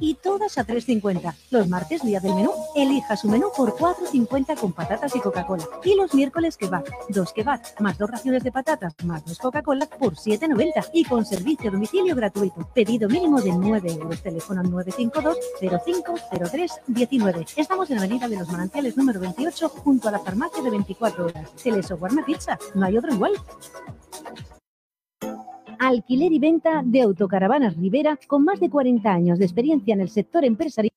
y todas a 3.50. Los martes, día del menú, elija su menú por 4.50 con patatas y Coca-Cola. Y los miércoles que va, dos va, más dos raciones de patatas, más dos Coca-Cola por 7.90 y con servicio a domicilio gratuito. Pedido mínimo de 9 euros. Teléfono 952 0503 19. Estamos en la Avenida de los Manantiales número 28 junto a la farmacia de 24 horas. Teleso Guarma Pizza. No hay otro igual. Alquiler y venta de autocaravanas Rivera con más de 40 años de experiencia en el sector empresarial.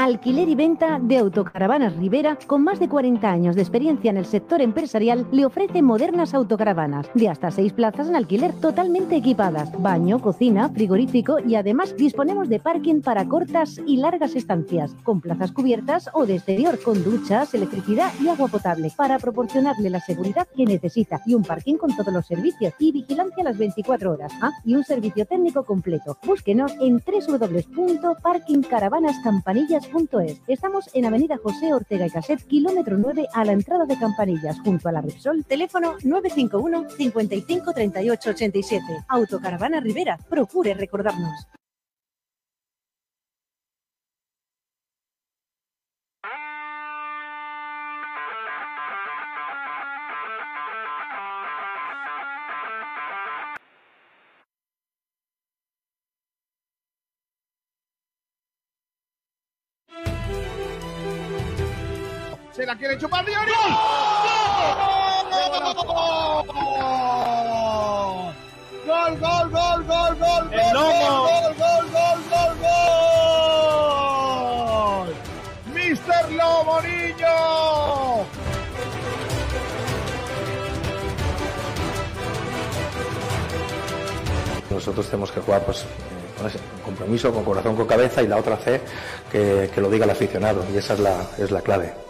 Alquiler y venta de autocaravanas Rivera, con más de 40 años de experiencia en el sector empresarial, le ofrece modernas autocaravanas de hasta 6 plazas en alquiler totalmente equipadas, baño, cocina, frigorífico y además disponemos de parking para cortas y largas estancias, con plazas cubiertas o de exterior, con duchas, electricidad y agua potable, para proporcionarle la seguridad que necesita y un parking con todos los servicios y vigilancia las 24 horas. Ah, y un servicio técnico completo. Búsquenos en www.parkingcaravanascampanillas.com Estamos en Avenida José Ortega y Caset, kilómetro 9, a la entrada de Campanillas, junto a la Repsol. Teléfono 951 55 38 87. Autocaravana Rivera. Procure recordarnos. La quiere chupar Diori. ¡Gol! ¡Gol, gol, gol, gol, gol! El lomo. ¡Gol, gol, gol, gol, gol! ¡Mister Lomo Niño! Nosotros tenemos que jugar pues, con ese compromiso, con corazón, con cabeza y la otra C que, que lo diga el aficionado y esa es la, es la clave.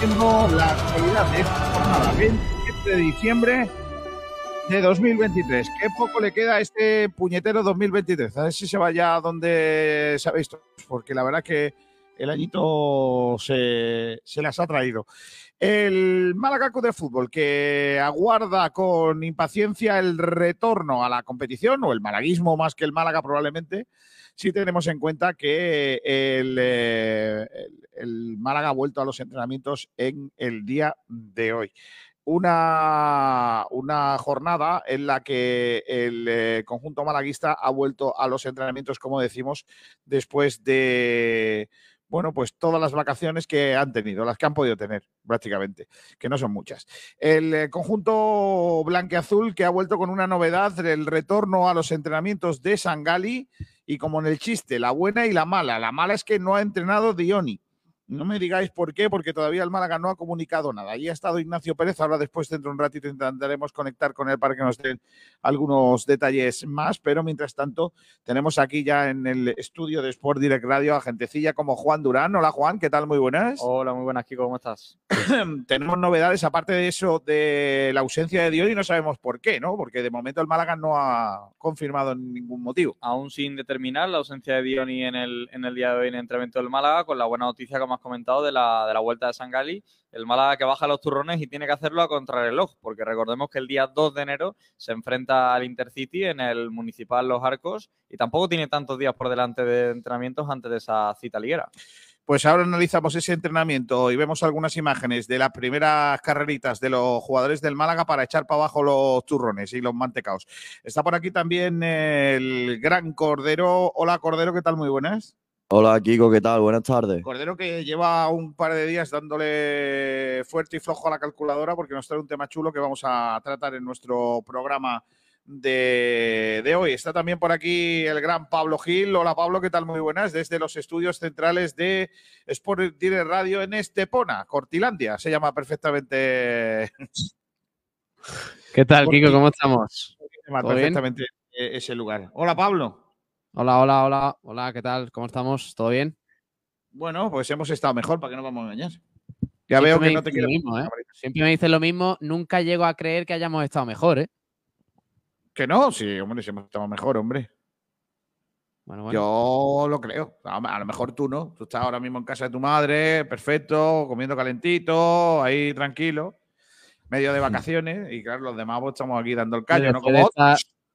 haciendo la actualidad de esta jornada, 27 de diciembre de 2023. Qué poco le queda a este puñetero 2023. A ver si se vaya donde sabéis todos, porque la verdad que el añito se, se las ha traído. El Málaga de Fútbol que aguarda con impaciencia el retorno a la competición o el malaguismo más que el Málaga probablemente, si tenemos en cuenta que el, eh, el- el Málaga ha vuelto a los entrenamientos en el día de hoy. Una, una jornada en la que el eh, conjunto malaguista ha vuelto a los entrenamientos, como decimos, después de, bueno, pues todas las vacaciones que han tenido, las que han podido tener prácticamente, que no son muchas. El eh, conjunto blanqueazul que ha vuelto con una novedad, el retorno a los entrenamientos de Sangali y como en el chiste, la buena y la mala. La mala es que no ha entrenado Dioni. No me digáis por qué, porque todavía el Málaga no ha comunicado nada. Ahí ha estado Ignacio Pérez, ahora después dentro de un ratito intentaremos conectar con él para que nos den algunos detalles más, pero mientras tanto tenemos aquí ya en el estudio de Sport Direct Radio a gentecilla como Juan Durán. Hola Juan, ¿qué tal? Muy buenas. Hola, muy buenas Kiko, ¿cómo estás? tenemos novedades aparte de eso de la ausencia de Dios y no sabemos por qué, ¿no? Porque de momento el Málaga no ha confirmado ningún motivo. Aún sin determinar la ausencia de Dioni en el, en el día de hoy en el entrenamiento del Málaga, con la buena noticia que hemos comentado de la, de la vuelta de San Gali. El Málaga que baja los turrones y tiene que hacerlo a contrarreloj, porque recordemos que el día 2 de enero se enfrenta al Intercity en el Municipal Los Arcos y tampoco tiene tantos días por delante de entrenamientos antes de esa cita liguera. Pues ahora analizamos ese entrenamiento y vemos algunas imágenes de las primeras carreritas de los jugadores del Málaga para echar para abajo los turrones y los mantecaos. Está por aquí también el gran Cordero. Hola Cordero, ¿qué tal? Muy buenas. Hola Kiko, ¿qué tal? Buenas tardes. Cordero que lleva un par de días dándole fuerte y flojo a la calculadora porque nos trae un tema chulo que vamos a tratar en nuestro programa de, hoy. Está también por aquí el gran Pablo Gil. Hola Pablo, ¿qué tal? Muy buenas. Desde los estudios centrales de Sport Direct Radio en Estepona, Cortilandia. Se llama perfectamente. ¿Qué tal, Kiko? ¿Cómo estamos? Se llama perfectamente ese lugar. Hola Pablo. Hola, hola, hola. Hola, ¿qué tal? ¿Cómo estamos? ¿Todo bien? Bueno, pues hemos estado mejor, para que no vamos a engañar. Ya veo que no te quiero. Mismo, ¿eh? Siempre me dices lo mismo. Nunca llego a creer que hayamos estado mejor, ¿eh? Que no, sí, hombre, si hemos estado mejor, hombre. Bueno, Yo lo creo. A lo mejor tú no. Tú estás ahora mismo en casa de tu madre, perfecto, comiendo calentito, ahí tranquilo, medio de vacaciones. Y claro, los demás pues, estamos aquí dando el callo, ¿no? Como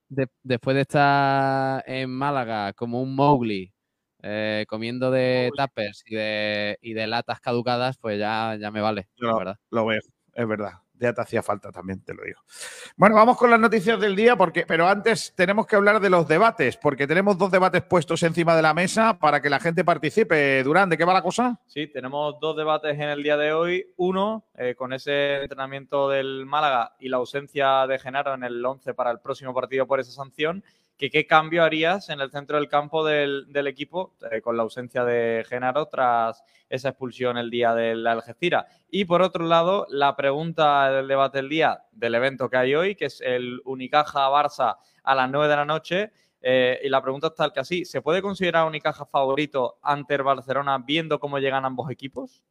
después de estar en Málaga como un Mowgli, eh, comiendo de tappers y de, y de latas caducadas, pues ya, ya me vale. verdad. lo veo, es verdad ya te hacía falta también, te lo digo. Bueno, vamos con las noticias del día, porque, pero antes tenemos que hablar de los debates, porque tenemos dos debates puestos encima de la mesa para que la gente participe. Durán, ¿de qué va la cosa? Sí, tenemos dos debates en el día de hoy. Uno, eh, con ese entrenamiento del Málaga y la ausencia de Genaro en el 11 para el próximo partido por esa sanción que qué cambio harías en el centro del campo del, equipo eh, con la ausencia de Genaro tras esa expulsión el día del Algeciras. Y por otro lado, la pregunta del debate del día del evento que hay hoy, que es el Unicaja-Barça a las 9 de la noche. Eh, y la pregunta es tal que así, ¿se puede considerar Unicaja favorito ante el Barcelona viendo cómo llegan ambos equipos?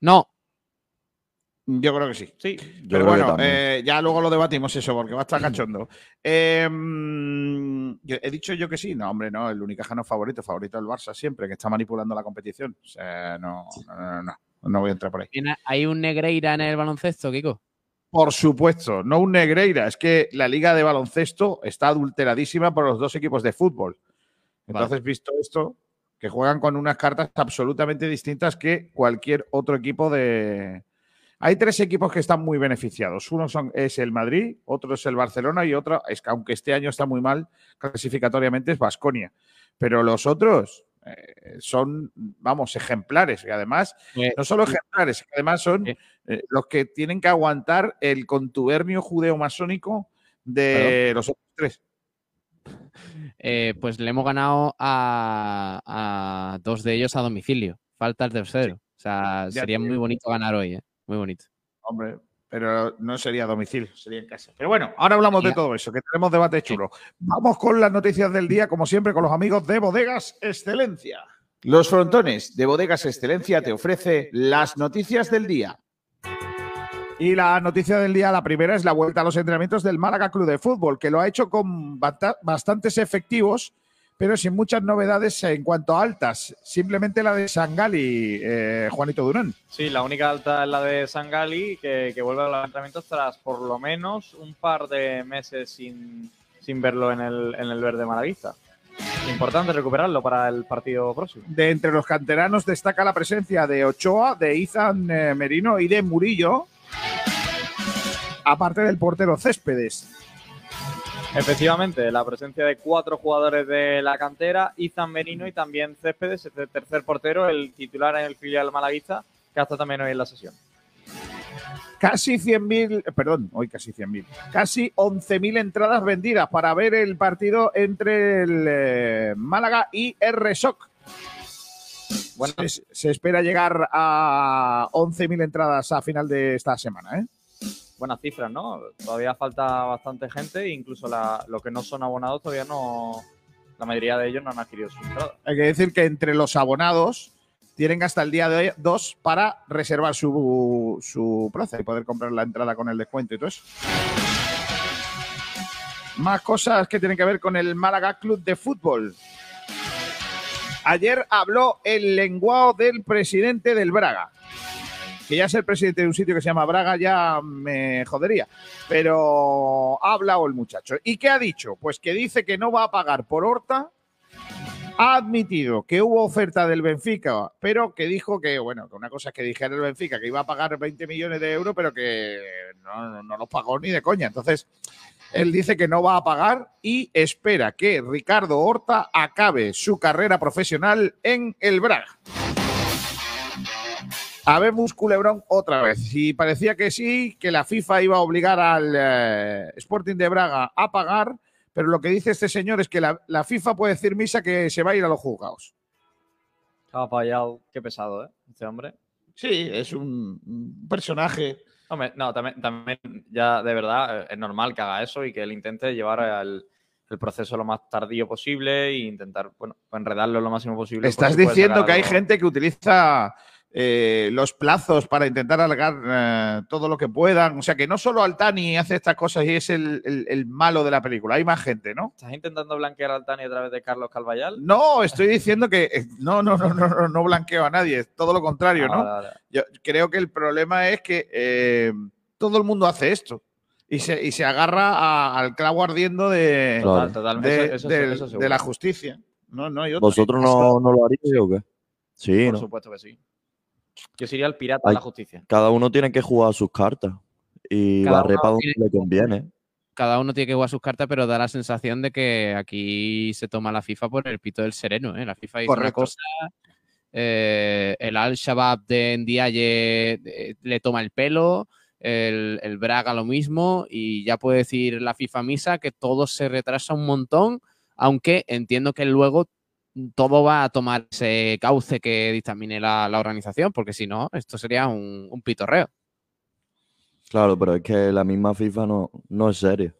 No, yo creo que sí. Sí. Pero bueno, eh, ya luego lo debatimos eso, porque va a estar cachondo. Em, ¿He dicho yo que sí? No, hombre, no. El Unicaja no favorito, favorito el Barça siempre, que está manipulando la competición. O sea, no, no, no, no, voy a entrar por ahí. ¿Hay un Negreira en el baloncesto, Kiko? Por supuesto, no un Negreira. Es que la liga de baloncesto está adulteradísima por los dos equipos de fútbol. Entonces, visto esto, que juegan con unas cartas absolutamente distintas que cualquier otro equipo de, hay tres equipos que están muy beneficiados. Uno son, es el Madrid, otro es el Barcelona y otro, es que aunque este año está muy mal clasificatoriamente, es Basconia. Pero los otros eh, son, vamos, ejemplares. Y además, eh, no solo ejemplares, además son eh, los que tienen que aguantar el contubernio judeo-masónico de los otros tres. pues le hemos ganado a, dos de ellos a domicilio. Falta el tercero. O sea, sería muy bonito ganar hoy. ¿eh? Muy bonito. Hombre, pero no sería a domicilio, sería en casa. Pero bueno, ahora hablamos de todo eso, que tenemos debate chulo. Vamos con las noticias del día, como siempre, con los amigos de Bodegas Excelencia. Los frontones de Bodegas Excelencia te ofrece las noticias del día. Y la noticia del día, la primera, es la vuelta a los entrenamientos del Málaga Club de Fútbol, que lo ha hecho con bastantes efectivos pero sin muchas novedades en cuanto a altas. Simplemente la de Sangali, eh, Juanito Durán. Sí, la única alta es la de Sangali, que, que vuelve a los entrenamientos tras por lo menos un par de meses sin, verlo en el, en el verde maravista. Importante recuperarlo para el partido próximo. De entre los canteranos destaca la presencia de Ochoa, de Izan eh, Merino y de Murillo, aparte del portero Céspedes. Efectivamente, la presencia de cuatro jugadores de la cantera, Izan Benino y también Céspedes, el tercer portero, el titular en el filial malaguista, que hasta también hoy en la sesión. Casi 100.000, perdón, hoy casi 100.000, casi 11.000 entradas vendidas para ver el partido entre el eh, Málaga y el Resoc. Bueno, Se, se espera llegar a 11.000 entradas a final de esta semana, ¿eh? Buenas cifras, ¿no? Todavía falta bastante gente, incluso la- los que no son abonados todavía no. La mayoría de ellos no han adquirido sus entradas. Hay que decir que entre los abonados tienen hasta el día de hoy 2 para reservar su, su plaza y poder comprar la entrada con el descuento y todo eso. Más cosas que tienen que ver con el Málaga Club de Fútbol. Ayer habló el lenguado del presidente del Braga. Que ya ser presidente de un sitio que se llama Braga ya me jodería. Pero ha hablado el muchacho. ¿Y qué ha dicho? Pues que dice que no va a pagar por Horta ha admitido que hubo oferta del Benfica, pero que dijo que, bueno, que una cosa es que dijera el Benfica que iba a pagar 20 millones de euros, pero que no, no, los pagó ni de coña. Entonces, él dice que no va a pagar y espera que Ricardo Horta acabe su carrera profesional en el Braga. Habemos culebrón otra vez. Y parecía que sí, que la FIFA iba a obligar al eh, Sporting de Braga a pagar, pero lo que dice este señor es que la, la FIFA puede decir misa que se va a ir a los juzgados. Estaba payado. Qué pesado, ¿eh? Este hombre. Sí, es un, personaje. Hombre, no, también, también ya de verdad eh, es normal que haga eso y que él intente llevar el, el proceso lo más tardío posible e intentar, bueno, enredarlo lo máximo posible. Estás si diciendo que hay gente que utiliza eh, los plazos para intentar alargar eh, todo lo que puedan. O sea, que no solo Altani hace estas cosas y es el, el- el malo de la película. Hay más gente, ¿no? ¿Estás intentando blanquear al Tani a través de Carlos Calvallal? No, estoy diciendo que eh, no, no, no, no, no, no blanqueo a nadie. Es todo lo contrario, Ah, ¿no? vale, vale. Yo creo que el problema es que eh, todo el mundo hace esto y se, y se agarra a- al clavo ardiendo de, Total, total. de, Eso- eso- del- eso de seguro. la justicia. No, no hay otra. ¿Vosotros no, no lo haríais o qué? Sí, Por ¿no? supuesto que sí. Yo sería el pirata de la justicia. Cada uno tiene que jugar sus cartas y Cada barrer para donde tiene- le conviene. Cada uno tiene que jugar sus cartas, pero da la sensación de que aquí se toma la FIFA por el pito del sereno. ¿eh? La FIFA dice una Correcto. cosa, eh, el Al-Shabaab de Ndiaye eh, le toma el pelo, el, el Braga lo mismo, y ya puede decir la FIFA misa que todo se retrasa un montón, aunque entiendo que luego todo va a tomar ese cauce que dictamine la, la organización, porque si no, esto sería un, un pitorreo. Claro, pero es que la misma FIFA no, no es seria.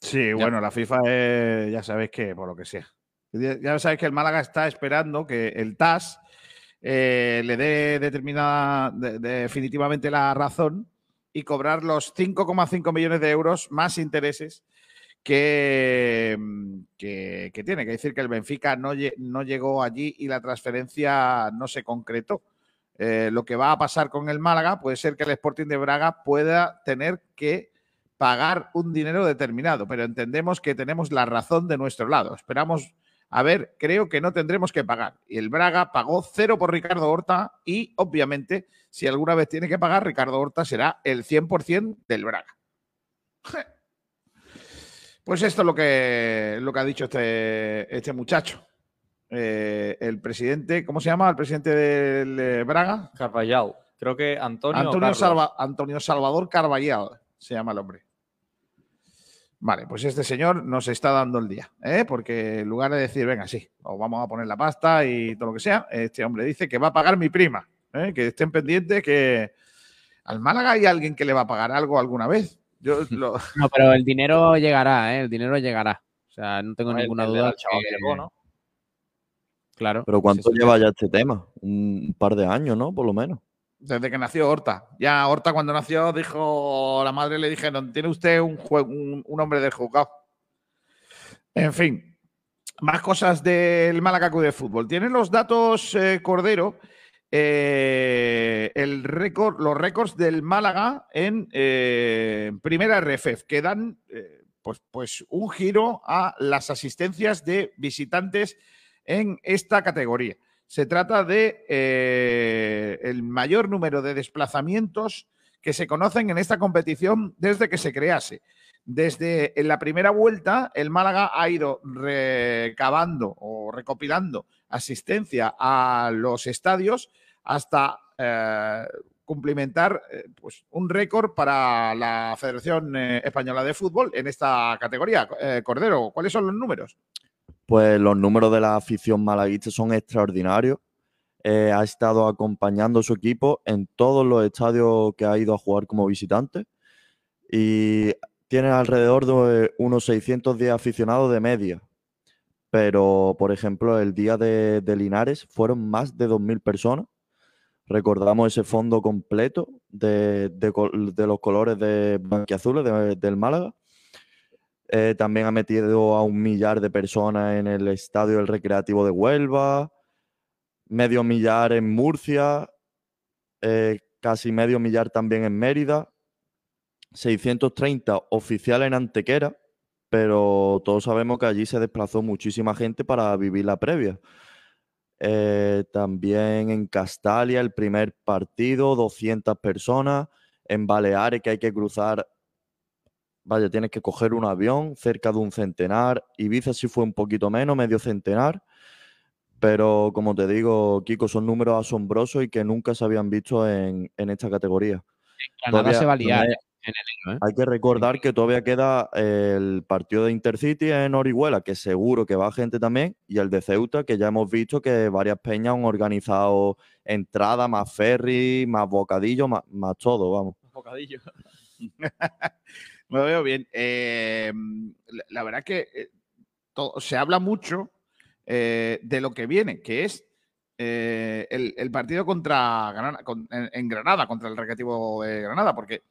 Sí, bueno, la FIFA es, ya sabéis que, por lo que sea. Ya sabéis que el Málaga está esperando que el TAS eh, le dé determinada, de- definitivamente la razón y cobrar los 5,5 millones de euros más intereses que, mm, que, que tiene. Que decir que el Benfica no, no llegó allí y la transferencia no se concretó. Eh, lo que va a pasar con el Málaga puede ser que el Sporting de Braga pueda tener que pagar un dinero determinado, pero entendemos que tenemos la razón de nuestro lado. Esperamos, a ver, creo que no tendremos que pagar. Y el Braga pagó cero por Ricardo Horta y, obviamente, si alguna vez tiene que pagar, Ricardo Horta será el 100% del Braga. Pues esto es lo que, lo que ha dicho este, este muchacho. Eh, el presidente, ¿cómo se llama? El presidente del eh, Braga. Carvallal. Creo que Antonio. Antonio. Salva- Antonio Salvador Carballal se llama el hombre. Vale, pues este señor nos está dando el día, ¿eh? porque en lugar de decir, venga, sí, os vamos a poner la pasta y todo lo que sea, este hombre dice que va a pagar mi prima, ¿eh? que estén pendientes que al Málaga hay alguien que le va a pagar algo alguna vez. Yo lo- No, pero el dinero llegará, ¿eh? El dinero llegará. O sea, no tengo ninguna el duda. Al-Shabaab que- llegó, ¿no? Claro. Pero ¿cuánto Sí, sí. lleva ya este tema? Un par de años, ¿no? Por lo menos. desde que nació Horta. Ya Horta cuando nació dijo, la madre le dijeron, tiene usted un, jue- un, un hombre del juzgado. En fin, más cosas del Málaga Club de Fútbol. Tienen los datos, eh, Cordero, eh, el récord, los récords del Málaga en eh, primera RFF, que dan eh, pues, pues un giro a las asistencias de visitantes en esta categoría. Se trata de el mayor número de desplazamientos que se conocen en esta competición desde que se crease. Desde en la primera vuelta, el Málaga ha ido recabando o recopilando asistencia a los estadios hasta eh, cumplimentar eh, pues, un récord para la Federación eh, Española de Fútbol en esta categoría. Cordero, ¿cuáles son los números? pues los números de la afición malaguista son extraordinarios. Ha estado acompañando a su equipo en todos los estadios que ha ido a jugar como visitante y tiene alrededor de unos 610 aficionados de media. Pero, por ejemplo, el día de, de Linares fueron más de 2.000 personas. Recordamos ese fondo completo de, los colores de blanquiazules de- del Málaga. Eh, también ha metido a un millar de personas en el estadio del Recreativo de Huelva, medio millar en Murcia, eh, casi medio millar también en Mérida, 630 oficiales en Antequera, pero todos sabemos que allí se desplazó muchísima gente para vivir la previa. Eh, también en Castalia, el primer partido, 200 personas. En Baleares, que hay que cruzar, vaya, tienes que coger un avión, cerca de un centenar. Ibiza sí fue un poquito menos, medio centenar. Pero como te digo, Kiko, son números asombrosos y que nunca se habían visto en, en esta categoría. Todavía- se va a liar en enero, ¿eh? hay que recordar que todavía queda el partido de Intercity en Orihuela, que seguro que va gente también, y el de Ceuta, que ya hemos visto que varias peñas han organizado entrada, más ferry, más bocadillo, más, más todo, vamos. Bocadillo. Lo veo bien. Eh, la, verdad que eh, to- se habla mucho eh, de lo que viene, que es eh, el, el partido contra Granada, con- en, en Granada, contra el Recreativo de Granada, porque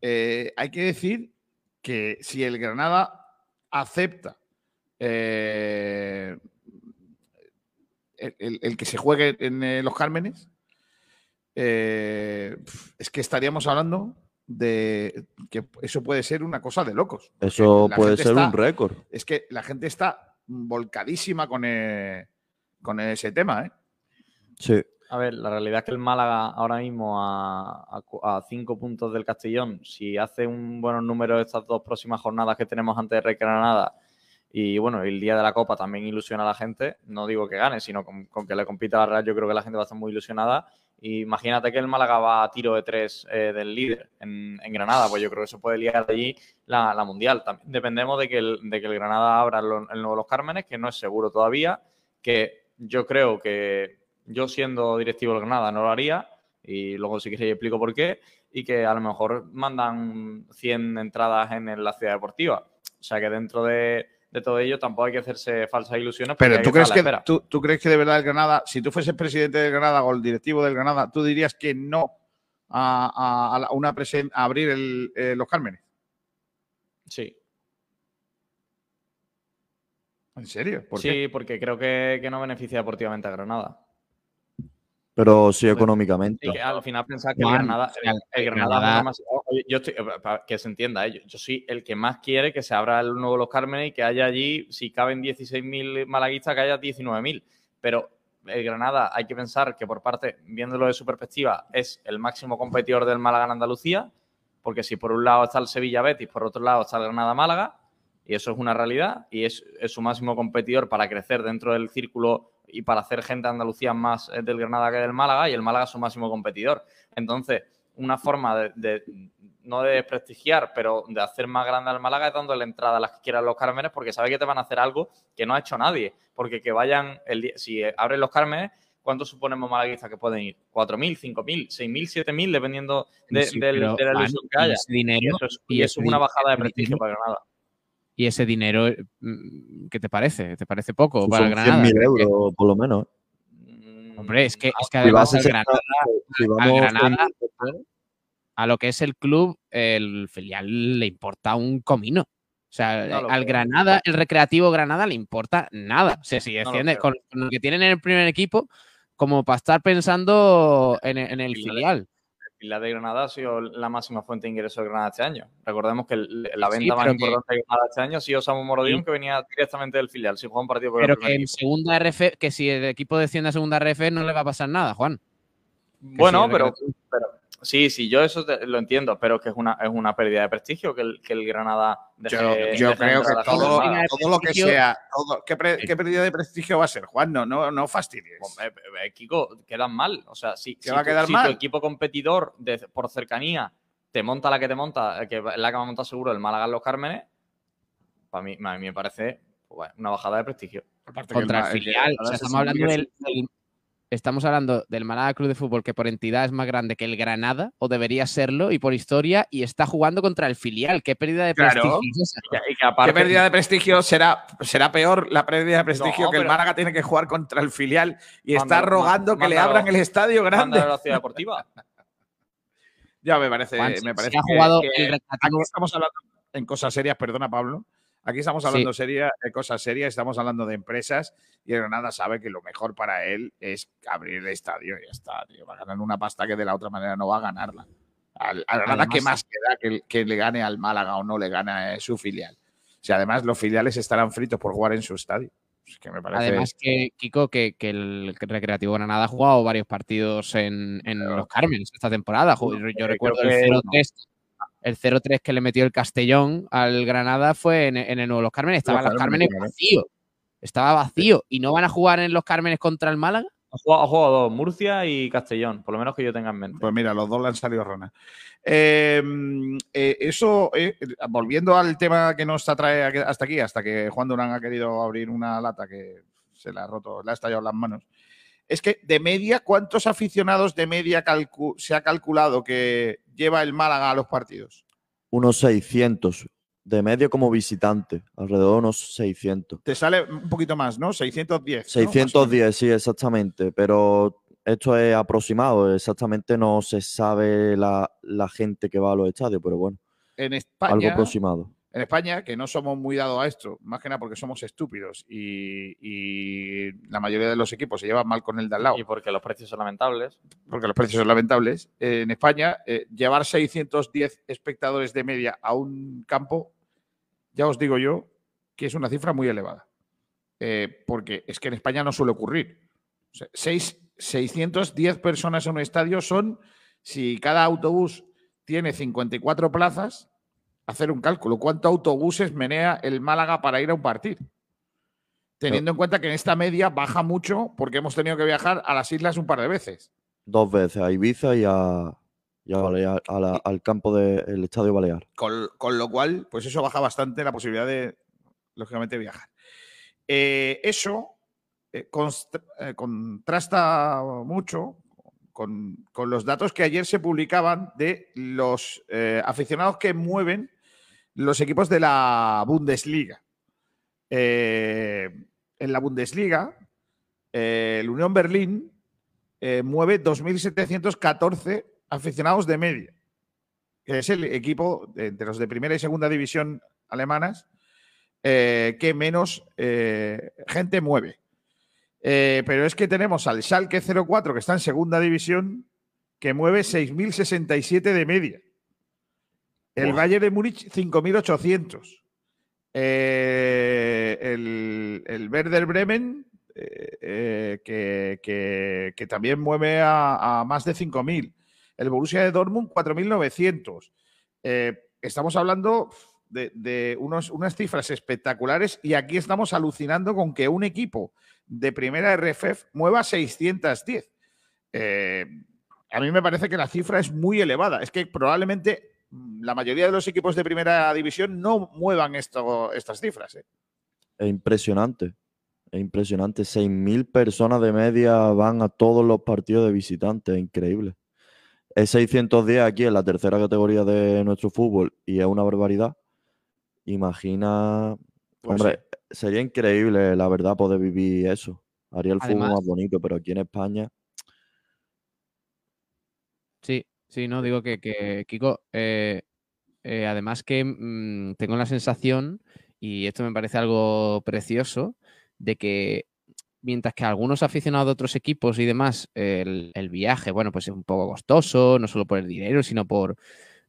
eh, hay que decir que si el Granada acepta eh, el, el- el que se juegue en eh, los Cármenes, es que estaríamos hablando de que eso puede ser una cosa de locos. Eso puede ser está- un récord. Es que la gente está volcadísima con, con ese tema, ¿eh? Sí. A ver, la realidad es que el Málaga ahora mismo a, cinco puntos del Castellón, si hace un buen número estas dos próximas jornadas que tenemos antes de Rey Granada y bueno, el día de la Copa también ilusiona a la gente, no digo que gane, sino con, que le compita la Real, yo creo que la gente va a estar muy ilusionada. Y imagínate que el Málaga va a tiro de tres eh, del líder en, Granada, pues yo creo que eso puede liar allí la, Mundial. Dependemos de que, el, de que el Granada abra el, el nuevo Los Cármenes, que no es seguro todavía, que yo creo que yo siendo directivo del Granada no lo haría, y luego si queréis explico por qué, y que a lo mejor mandan 100 entradas en la ciudad deportiva. O sea que dentro de, de todo ello tampoco hay que hacerse falsas ilusiones. Pero ¿tú crees, que, tú, tú crees que de verdad el Granada, si tú fueses presidente del Granada o el directivo del Granada, tú dirías que no a, a- a la- una presen- a abrir el- eh, los Cármenes? Sí. ¿En serio? ¿Por sí, qué? porque creo que, que no beneficia deportivamente a Granada. Pero sí económicamente. Y que al final pensar que el Granada, el, Granada oye, yo estoy, eh, para que se entienda, eh, yo, yo soy el que más quiere que se abra el nuevo Los Cármenes y que haya allí, si caben 16.000 malaguistas, que haya 19.000. Pero el Granada hay que pensar que por parte, viéndolo de su perspectiva, es el máximo competidor del Málaga en Andalucía, porque si por un lado está el Sevilla Betis, por otro lado está el Granada Málaga, y eso es una realidad, y es, es su máximo competidor para crecer dentro del círculo y para hacer gente de Andalucía más eh, del Granada que del Málaga, y el Málaga es su máximo competidor. Entonces, una forma de, de- no de desprestigiar, pero de hacer más grande al Málaga es dándole entrada a las que quieran los Cármenes, porque sabe que te van a hacer algo que no ha hecho nadie. Porque que vayan, el si abren los Cármenes, ¿cuántos suponemos malaguistas que pueden ir? ¿4.000, 5.000, 6.000, 7.000, dependiendo de, Sí, del- pero, de la ilusión que haya? dinero- y eso es, y eso es una bajada de prestigio para Granada. Y ese dinero, mm, ¿qué te parece? ¿Te parece poco para el Granada? 100.000 euros, por lo menos. ¿eh? Mm, Hombre, es que, es que además a al Granada, si al vamos Granada, 100.000 personas, a lo que es el club, el filial le importa un comino. O sea, No al creo. Granada, el recreativo Granada le importa nada. O sea, si No lo con, con lo que tienen en el primer equipo, como para estar pensando en, en el Filial. Y la de Granada ha sido la máxima fuente de ingresos de Granada este año. Recordemos que la Sí, venta más que- importante de Granada este año ha sido Samu Sí. que venía directamente del filial, sin jugar un partido por Pero el que en segunda RF, que si el equipo desciende a segunda RF no le va a pasar nada, Juan. Bueno, pero sí, sí, yo eso te- lo entiendo, pero que es una, es una pérdida de prestigio que el, que el Granada deje, Yo, yo deje creo que a la todo, todo lo que sea, todo- ¿qué, pre- qué pérdida de prestigio va a ser, Juan? No, no, no fastidies. Eh, eh, Kiko, quedan mal. O sea, si, ¿Qué si va a tu- quedar si mal? tu equipo competidor de- por cercanía te monta la que te monta, eh, que es la que va a montar seguro el Málaga en los Cármenes, para mí, a mí me parece pues, una bajada de prestigio. Aparte que contra ma- el que filial. O ahora sea, se estamos hablando del, del- estamos hablando del Málaga Club de Fútbol, que por entidad es más grande que el Granada, o debería serlo, y por historia, y está jugando contra el filial. Qué pérdida de Claro. prestigio es esa? Y que aparte, ¿Qué pérdida de prestigio será, será peor la pérdida de prestigio No, que el Málaga tiene que jugar contra el filial y está Mándalo, rogando que le abran el estadio grande? A la ciudad deportiva. Ya me parece, Juan, me se parece ha que- jugado que el aquí recreativo- estamos hablando en cosas serias, perdona Pablo. Aquí estamos Sí. hablando seria, de cosas serias, estamos hablando de empresas y el Granada sabe que lo mejor para él es abrir el estadio y ya está, tío. Va a ganar una pasta que de la otra manera no va a ganarla. Al, al Granada, Además- ¿qué más queda que, que le gane al Málaga o no le gana eh, su filial? Si además los filiales estarán fritos por jugar en su estadio. Es que me parece. Además que, Kiko, que, que el Recreativo Granada ha jugado varios partidos en, en los Cármenes esta temporada. Ju- Yo, creo recuerdo el no. 0-3 el 0-3 que le metió el Castellón al Granada fue en, en el Nuevo Los Cármenes. Estaba Los Los Cármenes, Cármenes claro. vacío. Estaba vacío. ¿Y no van a jugar en Los Cármenes contra el Málaga? Ha jugado, ha jugado dos, Murcia y Castellón, por lo menos que yo tenga en mente. Pues mira, los dos le han salido rana. Eh, eh, eso, eh, volviendo al tema que nos atrae hasta aquí, hasta que Juan Durán ha querido abrir una lata que se le ha roto, le ha estallado las manos. Es que de media, ¿cuántos aficionados de media se ha calculado que lleva el Málaga a los partidos? Unos 600 de medio como visitante, alrededor de unos 600. Te sale un poquito más, ¿no? 610. ¿no? Más o menos. 610, sí, exactamente, pero esto es aproximado, exactamente no se sabe la, la gente que va a los estadios, pero bueno, En algo España, aproximado. En España, que no somos muy dados a esto, más que nada porque somos estúpidos y, y la mayoría de los equipos se llevan mal con el de al lado. Y porque los precios son lamentables. porque los precios son lamentables, eh, en España, eh, llevar 610 espectadores de media a un campo, ya os digo yo que es una cifra muy elevada. Eh, porque es que en España no suele ocurrir. O sea, seis- 610 personas en un estadio son, si cada autobús tiene 54 plazas, hacer un cálculo. ¿Cuántos autobuses menea el Málaga para ir a un partido? Teniendo en cuenta que en esta media baja mucho porque hemos tenido que viajar a las islas un par de veces. Dos veces, a Ibiza y, a, y a Balear- a la- al campo del Estadio Balear. Con, con lo cual, pues eso baja bastante la posibilidad de, lógicamente, viajar. Eh, eso eh, const- eh, contrasta mucho con, con los datos que ayer se publicaban de los aficionados que mueven los equipos de la Bundesliga. Eh, en la Bundesliga, eh, el Unión Berlín eh, mueve 2.714 aficionados de media que es el equipo de, de los de primera y segunda división alemanas eh, que menos gente mueve. Pero es que tenemos al Schalke 04, que está en segunda división, que mueve 6.067 de media. El Buah. Bayern de Múnich, 5.800. Eh, el, el Werder Bremen, eh, eh, que, que- que también mueve a, a más de 5.000. El Borussia de Dortmund, 4.900. Eh, estamos hablando de, de unos, unas cifras espectaculares y aquí estamos alucinando con que un equipo de primera RFF mueva 610. Eh, a mí me parece que la cifra es muy elevada. Es que probablemente la mayoría de los equipos de primera división no muevan esto, estas cifras. ¿eh? Es impresionante. Es impresionante. 6.000 personas de media van a todos los partidos de visitantes. Es increíble. Es 610 aquí en la tercera categoría de nuestro fútbol y es una barbaridad. Imagina. Pues hombre, sería increíble, la verdad, poder vivir eso. Haría el fútbol más bonito, pero aquí en España. Sí, sí, no, digo que, que Kiko, eh, eh, además que mm, tengo la sensación, y esto me parece algo precioso, de que mientras que algunos aficionados de otros equipos y demás, el, el viaje, bueno, pues es un poco costoso, no solo por el dinero, sino por,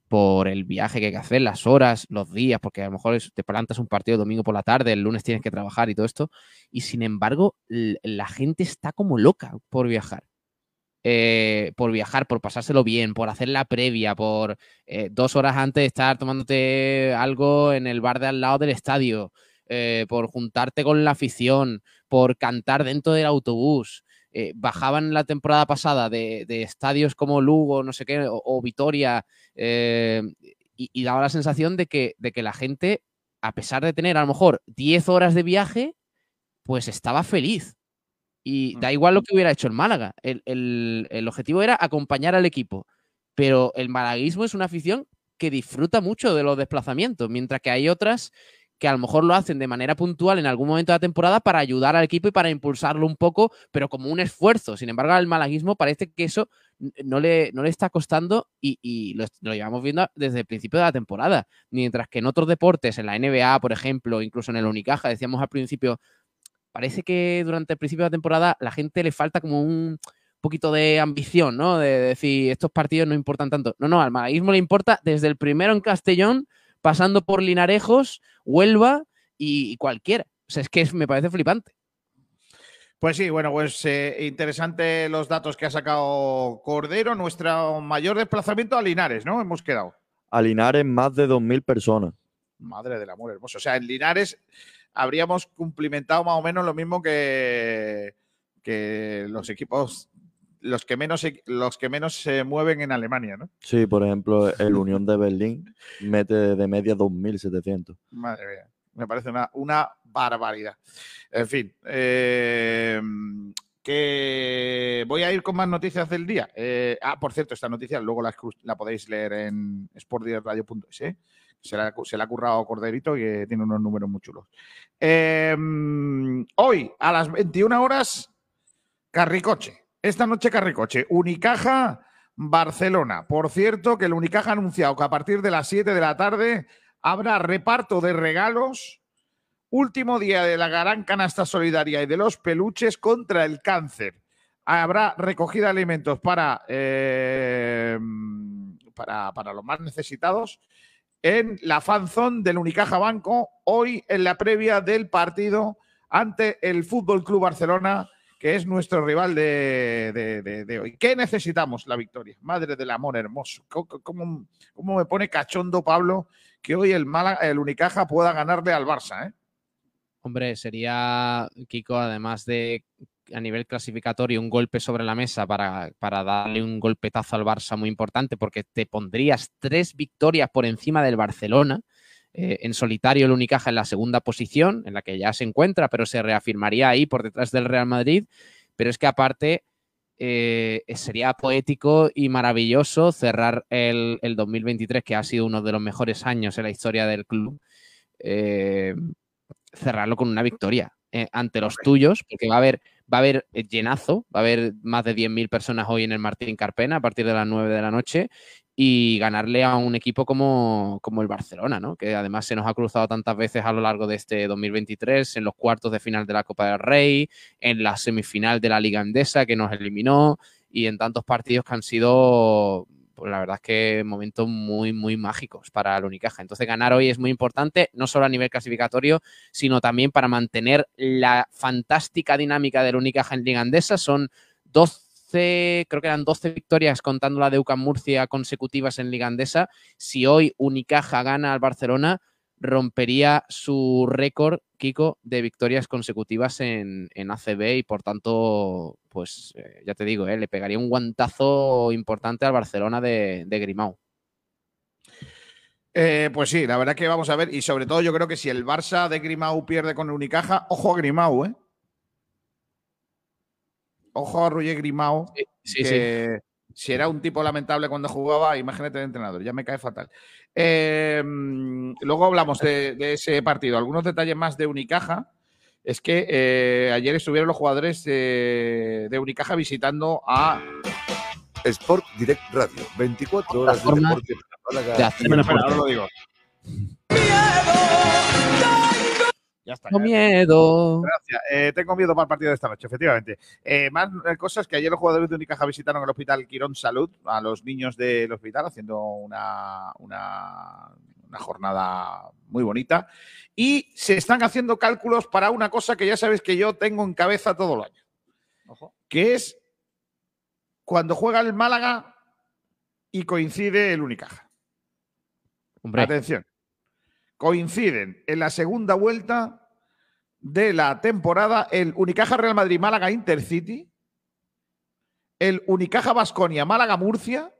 por el viaje que hay que hacer, las horas, los días, porque a lo mejor te plantas un partido domingo por la tarde, el lunes tienes que trabajar y todo esto, y sin embargo, la gente está como loca por viajar eh, por viajar, por pasárselo bien, por hacer la previa, por eh, dos horas antes de estar tomándote algo en el bar de al lado del estadio, eh, por juntarte con la afición, por cantar dentro del autobús. Bajaban la temporada pasada de, estadios como Lugo, no sé qué, o, Vitoria, y, y daba la sensación de que, de que la gente, a pesar de tener a lo mejor 10 horas de viaje, pues estaba feliz. Y da igual lo que hubiera hecho el Málaga. El, el- el objetivo era acompañar al equipo. Pero el malaguismo es una afición que disfruta mucho de los desplazamientos, mientras que hay otras que a lo mejor lo hacen de manera puntual en algún momento de la temporada para ayudar al equipo y para impulsarlo un poco, pero como un esfuerzo. Sin embargo, al malaguismo parece que eso no le, no le está costando y, y lo, lo llevamos viendo desde el principio de la temporada. Mientras que en otros deportes, en la NBA, por ejemplo, incluso en el Unicaja, decíamos al principio, parece que durante el principio de la temporada la gente le falta como un poquito de ambición, ¿no? De decir, estos partidos no importan tanto. No, no, al malaguismo le importa desde el primero en Castellón, pasando por Linarejos, Huelva y, y cualquiera. O sea, es que me parece flipante. Pues sí, bueno, pues eh, interesante los datos que ha sacado Cordero. Nuestro mayor desplazamiento a Linares, ¿no? Hemos quedado. A Linares más de 2.000 personas. Madre del amor hermoso. O sea, en Linares habríamos cumplimentado más o menos lo mismo que, que los equipos, los que menos los que menos se mueven en Alemania, ¿no? Sí, por ejemplo, el Unión de Berlín mete de media 2.700. Madre mía. Me parece una, una barbaridad. En fin. eh, que voy a ir con más noticias del día. Eh, ah, por cierto, esta noticia luego la, la podéis leer en sportdirectradio.es. ¿eh? Se la, se ha currado Corderito que tiene unos números muy chulos. Eh, hoy, a las 21 horas, Carricoche. Esta noche, Carricoche. Unicaja, Barcelona. Por cierto, que el Unicaja ha anunciado que a partir de las 7 de la tarde habrá reparto de regalos. Último día de la gran canasta solidaria y de los peluches contra el cáncer. Habrá recogida de alimentos para, eh, para, para los más necesitados en la fanzón del Unicaja Banco, hoy en la previa del partido ante el Fútbol Club Barcelona, que es nuestro rival de, de- hoy. ¿Qué necesitamos? La victoria. Madre del amor hermoso. ¿Cómo, cómo- cómo me pone cachondo Pablo que hoy el, Málaga- el Unicaja pueda ganarle al Barça? ¿eh? Hombre, sería, Kiko, además de a nivel clasificatorio, un golpe sobre la mesa para, para darle un golpetazo al Barça muy importante, porque te pondrías tres victorias por encima del Barcelona. Eh, en solitario, el Unicaja en la segunda posición, en la que ya se encuentra, pero se reafirmaría ahí por detrás del Real Madrid. Pero es que aparte, eh, sería poético y maravilloso cerrar el, el 2023, que ha sido uno de los mejores años en la historia del club. eh, cerrarlo con una victoria ante los tuyos, porque va a haber, va a haber eh, llenazo, va a haber más de 10.000 personas hoy en el Martín Carpena a partir de las 9 de la noche y ganarle a un equipo como, como el Barcelona, ¿no? que además se nos ha cruzado tantas veces a lo largo de este 2023, en los cuartos de final de la Copa del Rey, en la semifinal de la Liga Endesa que nos eliminó y en tantos partidos que han sido la verdad es que momentos muy, muy mágicos para el Unicaja. Entonces, ganar hoy es muy importante, no solo a nivel clasificatorio, sino también para mantener la fantástica dinámica del Unicaja en Liga Andesa. Son 12, creo que eran 12 victorias contando la de UCAM Murcia consecutivas en Liga Andesa. Si hoy Unicaja gana al Barcelona, rompería su récord, Kiko, de victorias consecutivas en, en ACB y por tanto, pues eh, ya te digo, eh, le pegaría un guantazo importante al Barcelona de, de Grimau. Eh, pues sí, la verdad que vamos a ver, y sobre todo yo creo que si el Barça de Grimau pierde con Unicaja, ojo a Grimau, ¿eh? Ojo a Roger Grimau, Sí, sí. que si era un tipo lamentable cuando jugaba, imagínate de entrenador, ya me cae fatal. Eh, luego hablamos de, de ese partido. Algunos detalles más de Unicaja. Es que eh, ayer estuvieron los jugadores de, de Unicaja visitando a Sport Direct Radio, 24 horas de deporte para Málaga. deporte. ahora lo digo. Ya está. Tengo miedo. Gracias. Eh, tengo miedo para el partido de esta noche, efectivamente. Eh, más eh, cosas que ayer los jugadores de Unicaja visitaron el Hospital Quirón Salud a los niños del hospital haciendo una, una, una jornada muy bonita. Y se están haciendo cálculos para una cosa que ya sabes que yo tengo en cabeza todo el año. Que es cuando juega el Málaga y coincide el Unicaja. Hombre, Atención. Coinciden en la segunda vuelta de la temporada el Unicaja Real Madrid Málaga Intercity, el Unicaja Basconia Málaga Murcia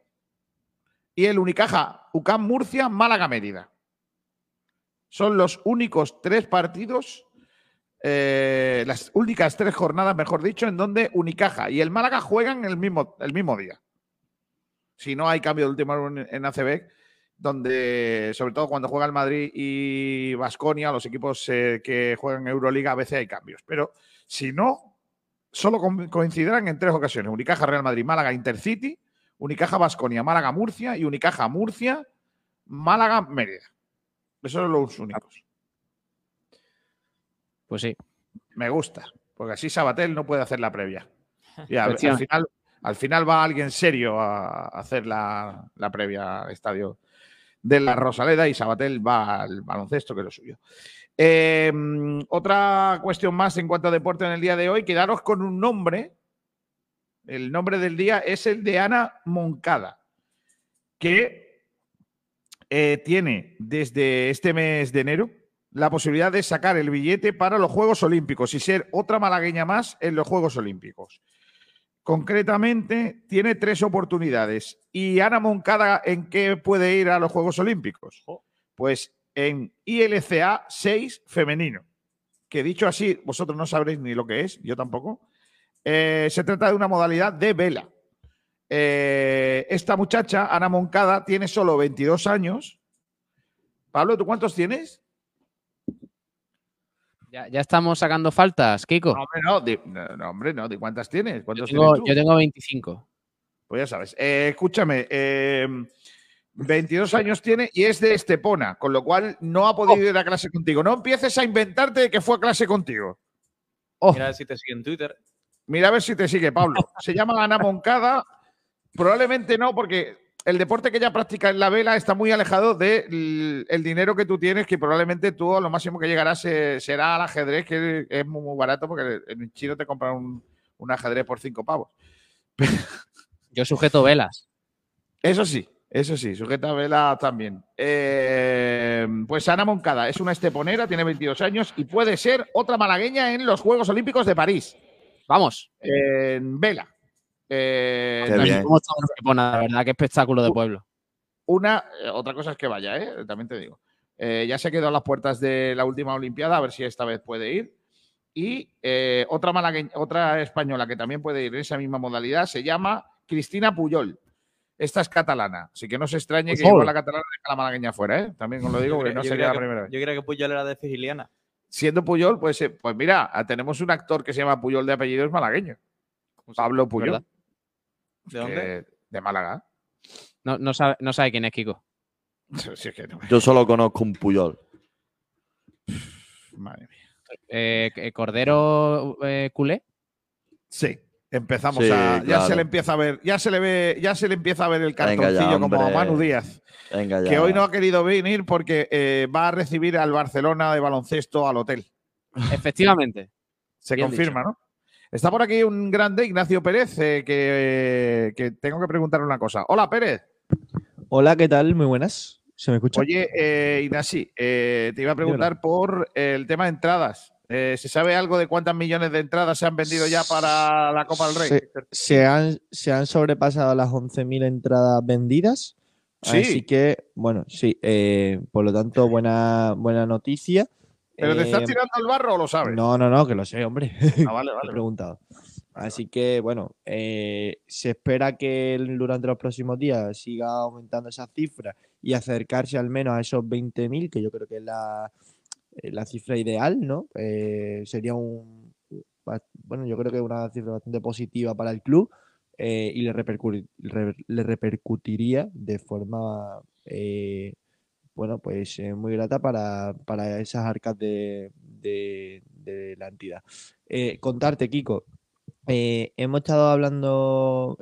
y el Unicaja UCAM Murcia Málaga Mérida. Son los únicos tres partidos eh, las únicas tres jornadas, mejor dicho, en donde Unicaja y el Málaga juegan el mismo, el mismo día. Si no hay cambio de última en ACB, donde, sobre todo cuando juega el Madrid y Vasconia, los equipos eh, que juegan Euroliga, a veces hay cambios. Pero si no, solo co- coincidirán en tres ocasiones: Unicaja Real Madrid, Málaga Intercity, Unicaja Vasconia, Málaga Murcia y Unicaja Murcia, Málaga Mérida. Esos son los únicos. Pues sí. Me gusta, porque así Sabatel no puede hacer la previa. Y a- al, final, al final va alguien serio a hacer la, la previa al estadio de la Rosaleda y Sabatel va al baloncesto, que es lo suyo. Mm, otra cuestión más en cuanto a deporte en el día de hoy, quedaros con un nombre. El nombre del día es el de Ana Moncada, que eh, tiene desde este mes de enero la posibilidad de sacar el billete para los Juegos Olímpicos y ser otra malagueña más en los Juegos Olímpicos. Concretamente, tiene tres oportunidades. ¿Y Ana Moncada en qué puede ir a los Juegos Olímpicos? Pues en ILCA 6 femenino, que dicho así, vosotros no sabréis ni lo que es, yo tampoco. Eh, se trata de una modalidad de vela. Eh, esta muchacha, Ana Moncada, tiene solo 22 años. Pablo, ¿tú cuántos tienes? Ya, ya estamos sacando faltas, Kiko. No, hombre, no, di- no, no, hombre, no. ¿De cuántas tienes? Yo ¿Cuántos tengo, tienes yo tengo 25. Pues ya sabes. Eh, escúchame, eh, 22 años tiene y es de Estepona, con lo cual no ha podido ir a clase contigo. No empieces a inventarte que fue a clase contigo. Mira a ver si te sigue en Twitter. Mira a ver si te sigue, Pablo. Se llama Ana Moncada. Probablemente no, porque el deporte que ella practica en la vela está muy alejado del el dinero que tú tienes, que probablemente tú a lo máximo que llegarás eh, será al ajedrez, que es muy, muy barato, porque en Chino te compran un, un ajedrez por cinco pavos. Yo sujeto velas. Eso sí, eso sí, sujeta vela también. Eh, pues Ana Moncada es una esteponera, tiene 22 años y puede ser otra malagueña en los Juegos Olímpicos de París. Vamos. En vela. Eh, Qué también bien. ¿Cómo estamos en Estepona? La verdad, qué espectáculo de pueblo. Una, eh, otra cosa es que vaya, ¿eh? también te digo. Eh, ya se quedó a las puertas de la última Olimpiada, a ver si esta vez puede ir. Y eh, otra, malagueña- otra española que también puede ir en esa misma modalidad se llama Cristina Puyol. Esta es catalana, así que no se extrañe que Puyol. igual la catalana deja la malagueña fuera, ¿eh? También os lo digo porque no Yo sería la que- primera vez. Yo creo que Puyol era de Siciliana. Siendo Puyol, pues, pues mira, tenemos un actor que se llama Puyol de apellido, es malagueño. Pablo Puyol. ¿Verdad? ¿De dónde? que- de Málaga. No, no, sabe, no sabe quién es Kiko. Si es que no- Yo solo conozco un Puyol. Madre mía. Eh, eh, Cordero eh, culé. Sí, empezamos Sí, a. Ya claro. se le empieza a ver, ya se le ve, ya se le empieza a ver el cartoncillo como a. Manu Díaz, Venga ya. que hoy no ha querido venir porque eh, va a recibir al Barcelona de baloncesto al hotel. Efectivamente. Se Bien confirma, ¿no? Está por aquí un grande, Ignacio Pérez, eh, que, que tengo que preguntarle una cosa. Hola, Pérez. Hola, ¿qué tal? Muy buenas. ¿Se me escucha? Oye, eh, Ignasi, eh, te iba a preguntar por el tema de entradas. Eh, ¿Se sabe algo de cuántas millones de entradas se han vendido ya para la Copa del Rey? Se, se han, se han sobrepasado las 11.000 entradas vendidas. Sí. Así que, bueno, sí. eh, por lo tanto, buena, buena noticia. ¿Pero te estás Eh, tirando el barro o lo sabes? No, no, no, que lo sé, hombre. Ah, vale, he vale. preguntado. Así que, bueno, eh, se espera que durante los próximos días siga aumentando esa cifra y acercarse al menos a esos 20.000, que yo creo que es la, eh, la cifra ideal, ¿no? Eh, sería un, bueno, yo creo que es una cifra bastante positiva para el club eh, y le, repercu- re- le repercutiría de forma, bueno, pues eh, muy grata para, para esas arcas de, de- la entidad. Eh, contarte, Kiko, eh, hemos estado hablando,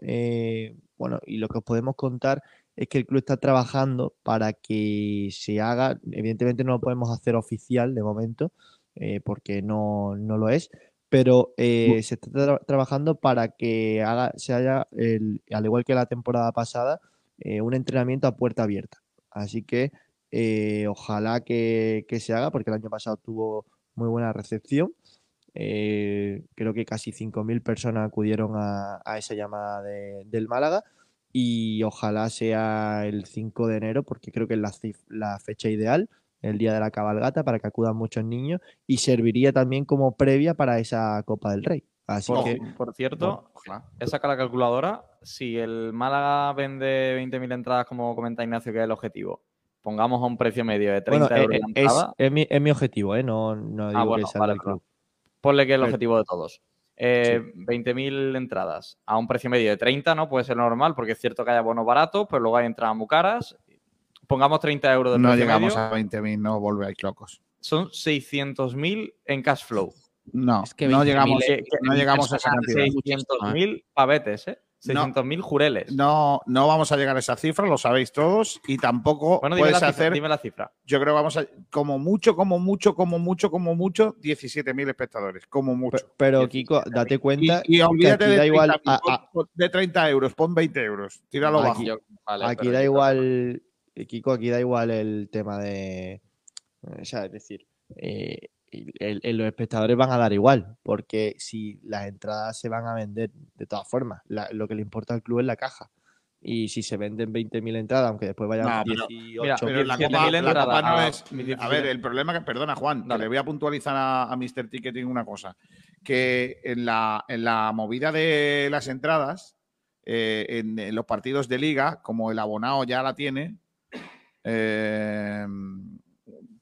bueno, y lo que os podemos contar es que el club está trabajando para que se haga, evidentemente no lo podemos hacer oficial de momento, porque no, no lo es, pero se está tra- trabajando para que haga, se haya, el- al igual que la temporada pasada, un entrenamiento a puerta abierta. Así que eh, ojalá que, que se haga, porque el año pasado tuvo muy buena recepción. Eh, creo que casi 5.000 personas acudieron a, a esa llamada de- del Málaga y ojalá sea el 5 de enero porque creo que es la, fecha ideal el día de la cabalgata para que acudan muchos niños y serviría también como previa para esa Copa del Rey. Así Por, que por cierto, he sacado la calculadora. Si el Málaga vende 20.000 entradas, como comenta Ignacio, que es el objetivo, pongamos a un precio medio de 30 bueno, eh, euros eh, es, entrada. es mi, es mi objetivo, ¿eh? No, no digo Ah, bueno, que sea vale, del club. Ponle que es el Pero- objetivo de todos. Eh, 20.000 entradas a un precio medio de 30, ¿no? Puede ser normal, porque es cierto que hay abonos baratos, pero luego hay entradas muy caras. Pongamos 30 euros de No llegamos medio. a 20.000, no volvéis locos. Son 600.000 en cash flow. No, que no 20.000 llegamos, Que- que- no llegamos a esa cantidad. 600.000 pavetes, ¿eh? 600.000 jureles. No, no vamos a llegar a esa cifra, lo sabéis todos, y tampoco Bueno, puedes cifra, hacer. dime la cifra. Yo creo que vamos a, como mucho, como mucho, como mucho, como mucho, 17.000 espectadores, como mucho. Pe- Pero, Kiko, date cuenta Y, y olvídate de da 30, igual. a- pon- a- pon- de 30 euros, pon 20 euros, tíralo Aquí- bajo. Yo- vale, aquí pero da igual, Kiko, aquí da igual el tema de. O sea, es decir, eh, el- el- los espectadores van a dar igual, porque si las entradas se van a vender de todas formas, la- lo que le importa al club es la caja. Y si se venden 20.000 entradas, aunque después vayan No, pero- 18. mira, Pero la 17.000 copa, la entradas copa no a- es. A 17.000. ver, el problema que. Perdona, Juan, Dale. le voy a puntualizar a, a Mr. Ticketing una cosa. Que en la, en la movida de las entradas, eh, en, en los partidos de liga, como el abonado ya la tiene, eh,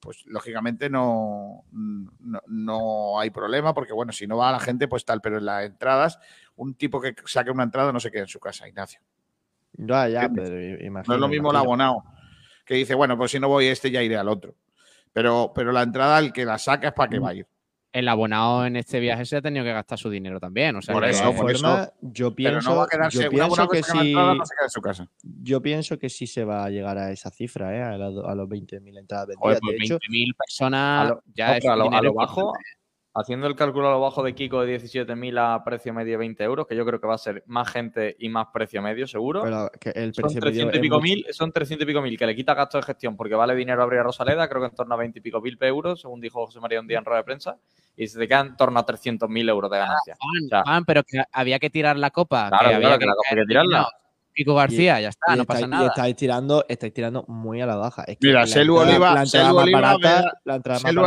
pues lógicamente no, no, no hay problema, porque bueno, si no va la gente, pues tal, pero en las entradas, un tipo que saque una entrada no se queda en su casa, Ignacio. Ya, ya, ¿Entiendes? pero No imagino, es lo mismo el imagino. abonado, que dice, bueno, pues si no voy a este, ya iré al otro. Pero, pero la entrada, el que la saca es para Mm. que va a ir. El abonado en este viaje se ha tenido que gastar su dinero también. O sea, Por eso, por eso. yo Pero pienso, no va a quedarse. yo Un pienso abonado que, sí, entrada no se queda en su casa. yo pienso que sí se va a llegar a esa cifra, ¿eh? a, la- a los 20.000 entradas Joder, vendidas. pues de hecho, 20.000 personas A lo- ya no, es pero a lo, a bajo, haciendo el cálculo a lo bajo de Kiko de 17.000 a precio medio de 20 euros, que yo creo que va a ser más gente y más precio medio, seguro. pero que el son precio medio 300 y pico mucho- mil, son 300 y pico mil, que le quita gasto de gestión porque vale dinero abrir a Rosaleda, creo que en torno a 20 y pico mil euros, según dijo José María un día en rueda de prensa, y se te quedan en torno a 300.000 euros de ganancia. Juan, O sea, Juan, pero que había que tirar la copa. Claro, que claro, había que la copa hay que tirarla. Pico García, ya está, y no estáis- pasa y nada. estáis tirando, estáis tirando muy a la baja. Es que Mira, Selu Oliva, la entrada Selu más Oliva barata- me da- la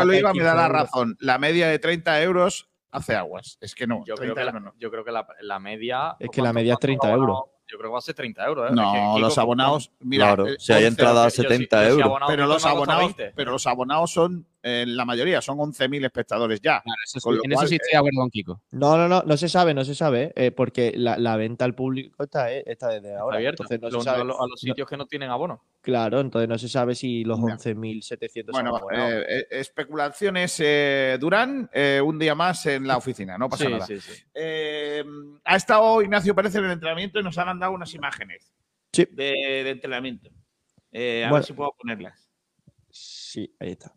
Oliva me da 15 la razón. La media de 30 euros hace aguas. Es que no, yo, 30 creo que la, euros no. yo creo que la, la media... Es ¿por que la media es cuánto 30 abonado? euros. Yo creo que va a ser 30 euros. ¿eh? No, Kiko, los abonados, mira, Claro, eh, si hay 11, entrada a yo sí- 70 yo sí euros. abonado, pero Kiko, los abonados, 20. pero los abonados son, eh, la mayoría son 11.000 espectadores ya. Claro, eso Con en eso cual, sí estoy de acuerdo con Kiko. No, no, no, no se sabe, no se sabe, eh, porque la, la venta al público está, eh, está desde Está ahora. abierto. Entonces no Lo- se sabe. a, lo- a los no- sitios que no tienen abono. claro, entonces no se sabe si los Ya. 11.700 Bueno, eh, eh, especulaciones eh, Durán, eh, un día más en la oficina, no pasa Sí, nada. sí, sí. Eh, ha estado Ignacio Pérez en el entrenamiento y nos han mandado unas imágenes Sí. de, de entrenamiento. Eh, a Bueno. ver si puedo ponerlas. Sí, ahí está.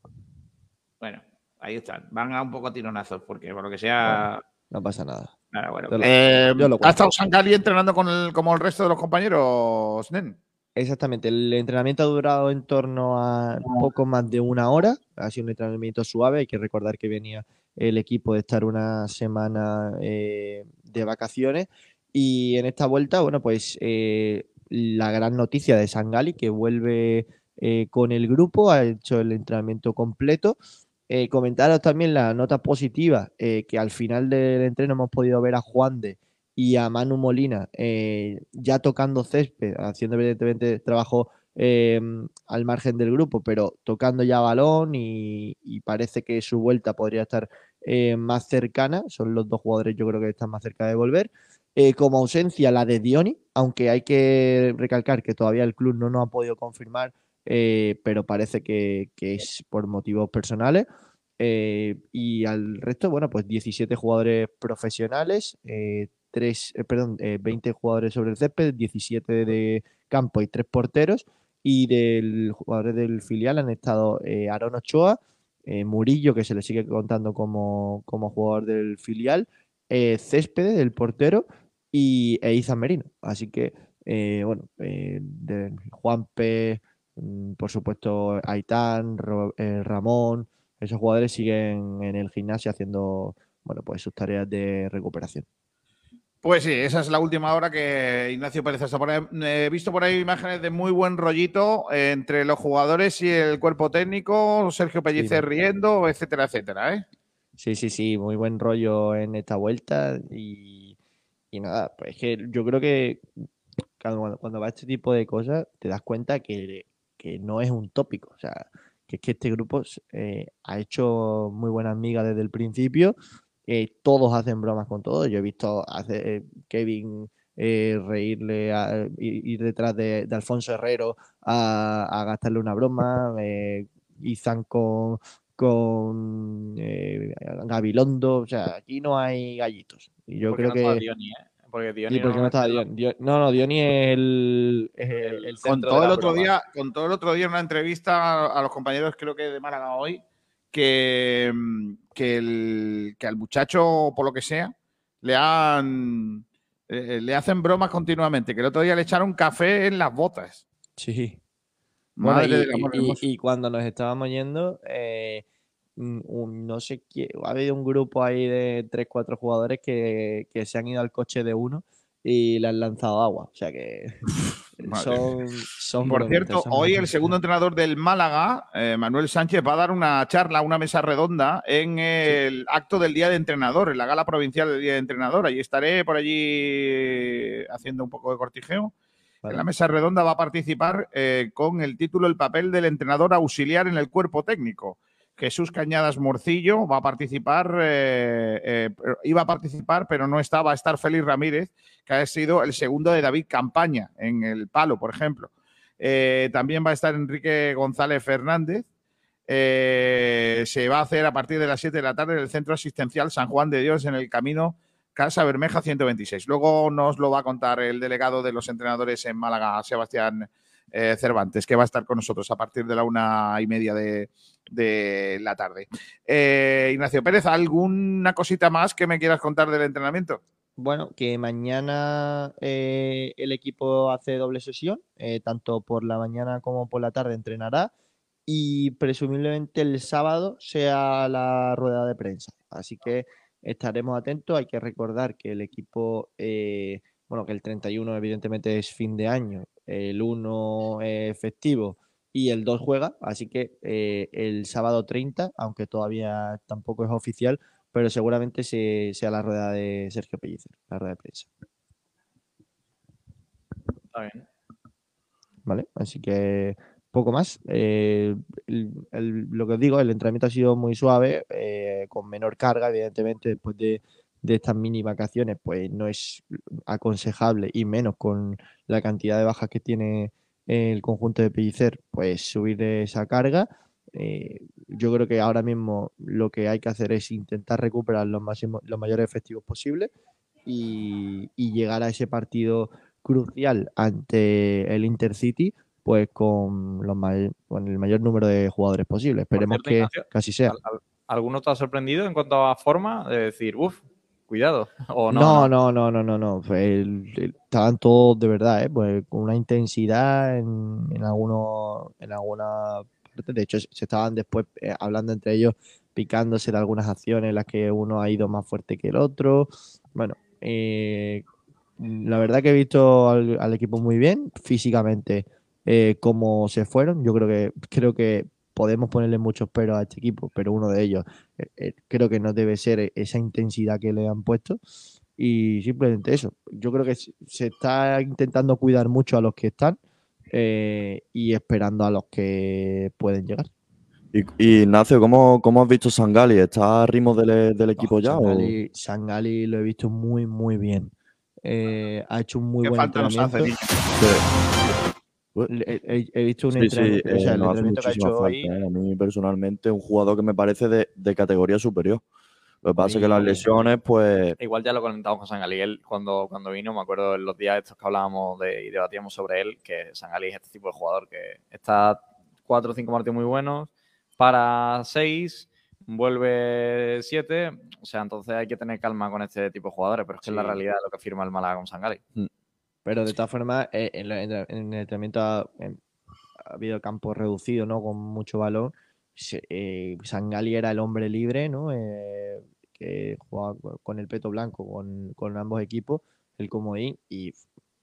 Bueno, ahí están. Van a un poco a tironazos, porque por lo que sea. No pasa nada. Nada, bueno. Eh, ¿Ha estado Sancali entrenando con el, como el resto de los compañeros, Nen? Exactamente, el entrenamiento ha durado en torno a poco más de una hora, ha sido un entrenamiento suave, hay que recordar que venía el equipo de estar una semana eh, de vacaciones y en esta vuelta, bueno, pues eh, la gran noticia de Sangali que vuelve eh, con el grupo, ha hecho el entrenamiento completo. Eh, comentaros también la nota positiva, eh, que al final del entreno hemos podido ver a Juan de y a Manu Molina eh, ya tocando césped, haciendo evidentemente trabajo eh, al margen del grupo, pero tocando ya balón y, y parece que su vuelta podría estar más cercana. Son los dos jugadores yo creo que están más cerca de volver. Como ausencia la de Dioni, aunque hay que recalcar que todavía el club no nos ha podido confirmar, eh, pero parece que, es por motivos personales. Eh, y al resto, bueno, pues 17 jugadores profesionales, eh, tres, eh, perdón, eh, 20 jugadores sobre el césped, 17 de campo y tres porteros. Y del jugadores del filial han estado Aaron Ochoa, Murillo, que se le sigue contando como, como jugador del filial, Céspedes, del portero, y e Merino. Así que, bueno, de Juanpe, por supuesto, Aitán, eh, Ramón, esos jugadores siguen en el gimnasio haciendo, bueno, pues sus tareas de recuperación. Pues sí, esa es la última hora que Ignacio Pérez está por ahí. He visto por ahí imágenes de muy buen rollito entre los jugadores y el cuerpo técnico, Sergio Pellicer riendo, etcétera, etcétera, ¿eh? Sí, sí, sí, muy buen rollo en esta vuelta y, y nada, pues es que yo creo que cuando, cuando va este tipo de cosas te das cuenta que, que no es un tópico, o sea, que es que este grupo eh, ha hecho muy buenas migas desde el principio, eh, todos hacen bromas con todos, yo he visto a eh, Kevin eh, reírle, a, ir, detrás de, de Alfonso Herrero a, a gastarle una broma, eh, Izan con, con Gabilondo, o sea, aquí no hay gallitos. Y yo Porque creo no que... Porque Dioni ¿Y por qué no estaba Dioni? Dio- No, no, Dioni es el, es el, el Con todo de el otro broma. día, con todo el otro día en una entrevista a, a los compañeros, creo que de Málaga hoy, que, mm, que, el, que al muchacho, por lo que sea, le han eh, le hacen bromas continuamente. Que el otro día le echaron café en las botas. Sí. Bueno, Madre y, amor y- y cuando nos estábamos yendo, eh, un- no sé quién, ha habido un grupo ahí de 3-4 jugadores que, que se han ido al coche de uno y le han lanzado agua. O sea que son, son Por cierto, son hoy el segundo entrenador del Málaga, eh, Manuel Sánchez, va a dar una charla, una mesa redonda en el acto del Día de Entrenador, en la gala provincial del Día de Entrenador. Allí estaré por allí haciendo un poco de cortijeo. En la mesa redonda va a participar eh, con el título El papel del entrenador auxiliar en el cuerpo técnico. Jesús Cañadas Morcillo va a participar, eh, eh, iba a participar, pero no estaba, a estar Félix Ramírez, que ha sido el segundo de David Campaña en el palo, por ejemplo. Eh, también va a estar Enrique González Fernández. Se va a hacer a partir de las 7 de la tarde en el Centro Asistencial San Juan de Dios en el camino Casa Bermeja 126. Luego nos lo va a contar el delegado de los entrenadores en Málaga, Sebastián eh, Cervantes, que va a estar con nosotros a partir de la una y media de, de la tarde. Eh, Ignacio Pérez, ¿alguna cosita más que me quieras contar del entrenamiento? Bueno, que mañana eh, el equipo hace doble sesión, tanto por la mañana como por la tarde entrenará y presumiblemente el sábado sea la rueda de prensa. Así que estaremos atentos. Hay que recordar que el equipo, bueno, que el 31 evidentemente es fin de año, el 1 es festivo y el 2 juega, así que eh, el sábado 30, aunque todavía tampoco es oficial, pero seguramente se- sea la rueda de Sergio Pellicer, la rueda de prensa. Está bien. ¿Vale? Así que poco más. Eh, el- el- lo que os digo, el entrenamiento ha sido muy suave, eh, con menor carga, evidentemente, después de, de estas mini vacaciones, pues no es aconsejable, y menos con la cantidad de bajas que tiene el conjunto de Pellicer, pues subir esa carga. Eh, yo creo que ahora mismo lo que hay que hacer es intentar recuperar los, máximos, los mayores efectivos posibles y, y llegar a ese partido crucial ante el Intercity, pues con, los may- con el mayor número de jugadores posible. Esperemos cierto, que, Ignacio, así sea. ¿Al- al- ¿Alguno te ha sorprendido en cuanto a forma de decir, uff, cuidado? O No, no, no, no, no, no, no. Estaban todos de verdad, ¿eh? Pues con una intensidad en, en algunos, en alguna parte. De hecho, se estaban después eh, hablando entre ellos, picándose de algunas acciones en las que uno ha ido más fuerte que el otro. Bueno, eh, la verdad que he visto al, al equipo muy bien, físicamente, eh, cómo se fueron. Yo creo que, creo que podemos ponerle muchos peros a este equipo, pero uno de ellos eh, eh, creo que no debe ser esa intensidad que le han puesto. Y simplemente eso. Yo creo que se está intentando cuidar mucho a los que están eh, y esperando a los que pueden llegar. Y, y, Ignacio, ¿cómo, ¿cómo has visto Sangali? ¿Está a ritmo del, del equipo ya? o- Sangali, Sangali lo he visto muy, muy bien. Eh, ha hecho un muy Qué buen falta nos hace, entrenamiento. Le- He, he- visto un Sí, sí, entrenamiento, o sea, eh, el entrenamiento que ha hecho hoy. falta, eh. A mí personalmente, un jugador que me parece de, de categoría superior. Lo que pasa es que las lesiones, pues, Igual ya lo comentamos con Sangali. Él, cuando, cuando vino, me acuerdo en los días estos que hablábamos de, y debatíamos sobre él, que Sangali es este tipo de jugador que está cuatro o cinco partidos muy buenos, para seis, vuelve siete. O sea, entonces hay que tener calma con este tipo de jugadores, pero es que es la Sí. realidad de lo que firma el Málaga con Sangali. Pero de todas formas, eh, en, el entrenamiento ha, en- ha habido campo reducido, ¿no? Con mucho balón. Eh, Sangali era el hombre libre, ¿no? Eh, que juega co- con el peto blanco con, con ambos equipos, el comodín, y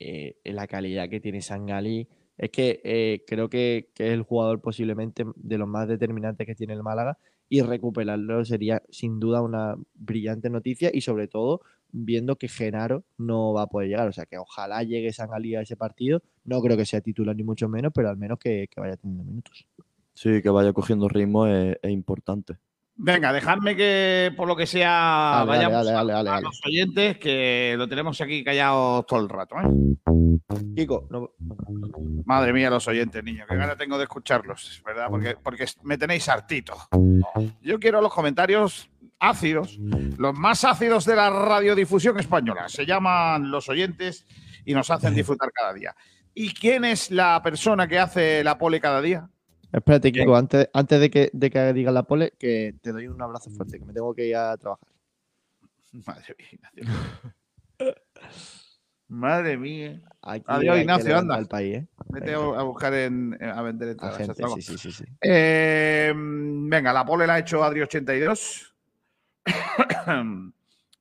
eh, la calidad que tiene Sangali. Es que eh, creo que, que es el jugador posiblemente de los más determinantes que tiene el Málaga y recuperarlo sería sin duda una brillante noticia y sobre todo viendo que Genaro no va a poder llegar. O sea que ojalá llegue Sangali a ese partido. No creo que sea titular ni mucho menos, pero al menos que, que vaya teniendo minutos. Sí, que vaya cogiendo ritmo es, es importante. Venga, dejadme que por lo que sea Dale, vayamos dale, a- dale, dale, a, dale. los oyentes, que lo tenemos aquí callados todo el rato. ¿eh? Kiko, no- Madre mía, los oyentes, niño, qué gana tengo de escucharlos, ¿verdad? Porque, porque me tenéis hartito. Yo quiero los comentarios ácidos, los más ácidos de la radiodifusión española. Se llaman los oyentes y nos hacen disfrutar cada día. ¿Y quién es la persona que hace la pole cada día? Espérate, Kiko, antes, antes de que, de que diga la pole, que te doy un abrazo fuerte, que me tengo que ir a trabajar. Madre mía, Ignacio. Madre mía. Aquí Adiós, Ignacio, anda. el país, ¿eh? Vete Venga. a buscar en, a vender entradas. sí, sí, sí. Eh, venga, la pole la ha hecho Adri82,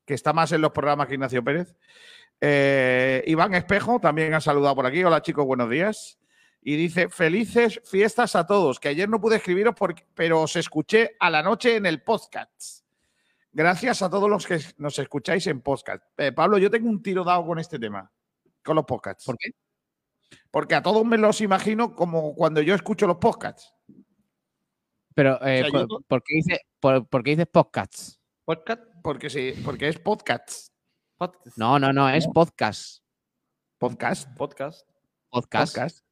que está más en los programas que Ignacio Pérez. Eh, Iván Espejo también ha saludado por aquí. Hola chicos, buenos días. Y dice, felices fiestas a todos, que ayer no pude escribiros, porque, pero os escuché a la noche en el podcast. Gracias a todos los que nos escucháis en podcast. Eh, Pablo, yo tengo un tiro dado con este tema, con los podcasts. ¿Por qué? Porque a todos me los imagino como cuando yo escucho los podcasts. Pero, eh, sea, ¿por, yo- por qué dice, por, por qué dices podcasts? Podcast, porque sí, porque es podcast. No, no, no, es podcast. Podcast. Podcast. Podcast. Podcast.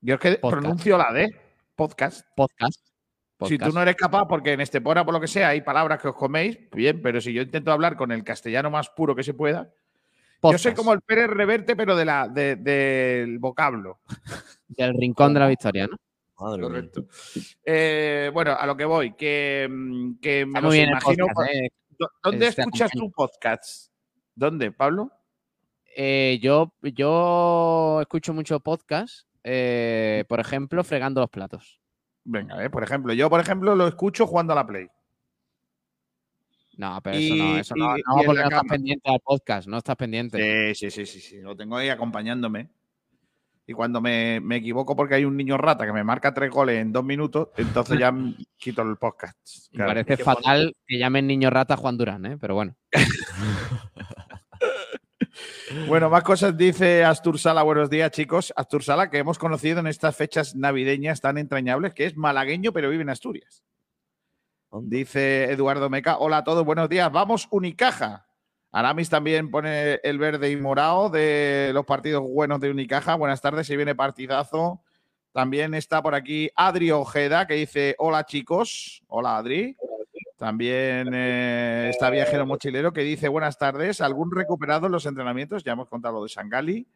Yo es que Podcast. pronuncio la D. Podcast. Podcast. Si tú no eres capaz, porque en Estepona, por lo que sea, hay palabras que os coméis, bien, pero si yo intento hablar con el castellano más puro que se pueda, yo soy como el Pérez Reverte, pero de la, de- del vocablo. Del rincón de la victoria, ¿no? Madre. Correcto. Eh, bueno, a lo que voy, que, mm, que me los imagino. podcast, ¿eh? ¿Dó- ¿Dónde escuchas tu podcast? ¿Dónde, Pablo? Eh, yo, yo escucho mucho podcast, eh, por ejemplo, fregando los platos. Venga, eh, por ejemplo, yo, por ejemplo, lo escucho jugando a la Play. No, pero Y- eso no, eso no, y- no, porque no estás pendiente al podcast, no estás pendiente. Sí, sí, sí, sí, sí. Lo tengo ahí acompañándome. Y cuando me, me equivoco porque hay un niño rata que me marca tres goles en dos minutos, entonces ya quito el podcast. Me Claro. parece fatal que llamen niño rata a Juan Durán, ¿eh? pero bueno. Bueno, más cosas dice Astur Sala. Buenos días, chicos. Astur Sala, que hemos conocido en estas fechas navideñas tan entrañables, que es malagueño, pero vive en Asturias. Dice Eduardo Meca. Hola a todos, buenos días. Vamos, Unicaja. Aramis también pone el verde y morado de los partidos buenos de Unicaja. Buenas tardes, se viene partidazo. También está por aquí Adri Ojeda, que dice: Hola, chicos. Hola, Adri. También eh, está Viajero Mochilero que dice buenas tardes. ¿Algún recuperado en los entrenamientos? Ya hemos contado lo de Sangali.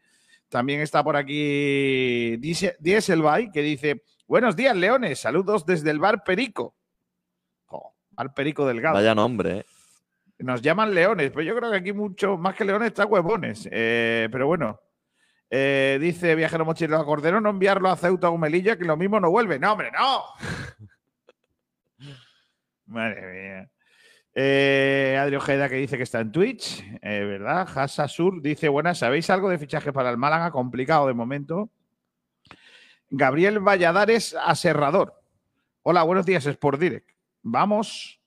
También está por aquí Dieselby que dice buenos días, Leones. Saludos desde el bar Perico. Bar Perico Delgado. Vaya nombre, ¿eh? Nos llaman leones, pero yo creo que aquí mucho más que leones está huevones. Eh, pero bueno. Eh, dice Viajero Mochilero a Cordero no enviarlo a Ceuta o Melilla, que lo mismo no vuelve. No, hombre, no. Madre mía. Eh, Adri Ojeda que dice que está en Twitch, eh, ¿verdad? Hasa Sur dice, buenas, ¿sabéis algo de fichaje para el Málaga? Complicado de momento. Gabriel Valladares Aserrador. Hola, buenos días, Sport Direct. Vamos,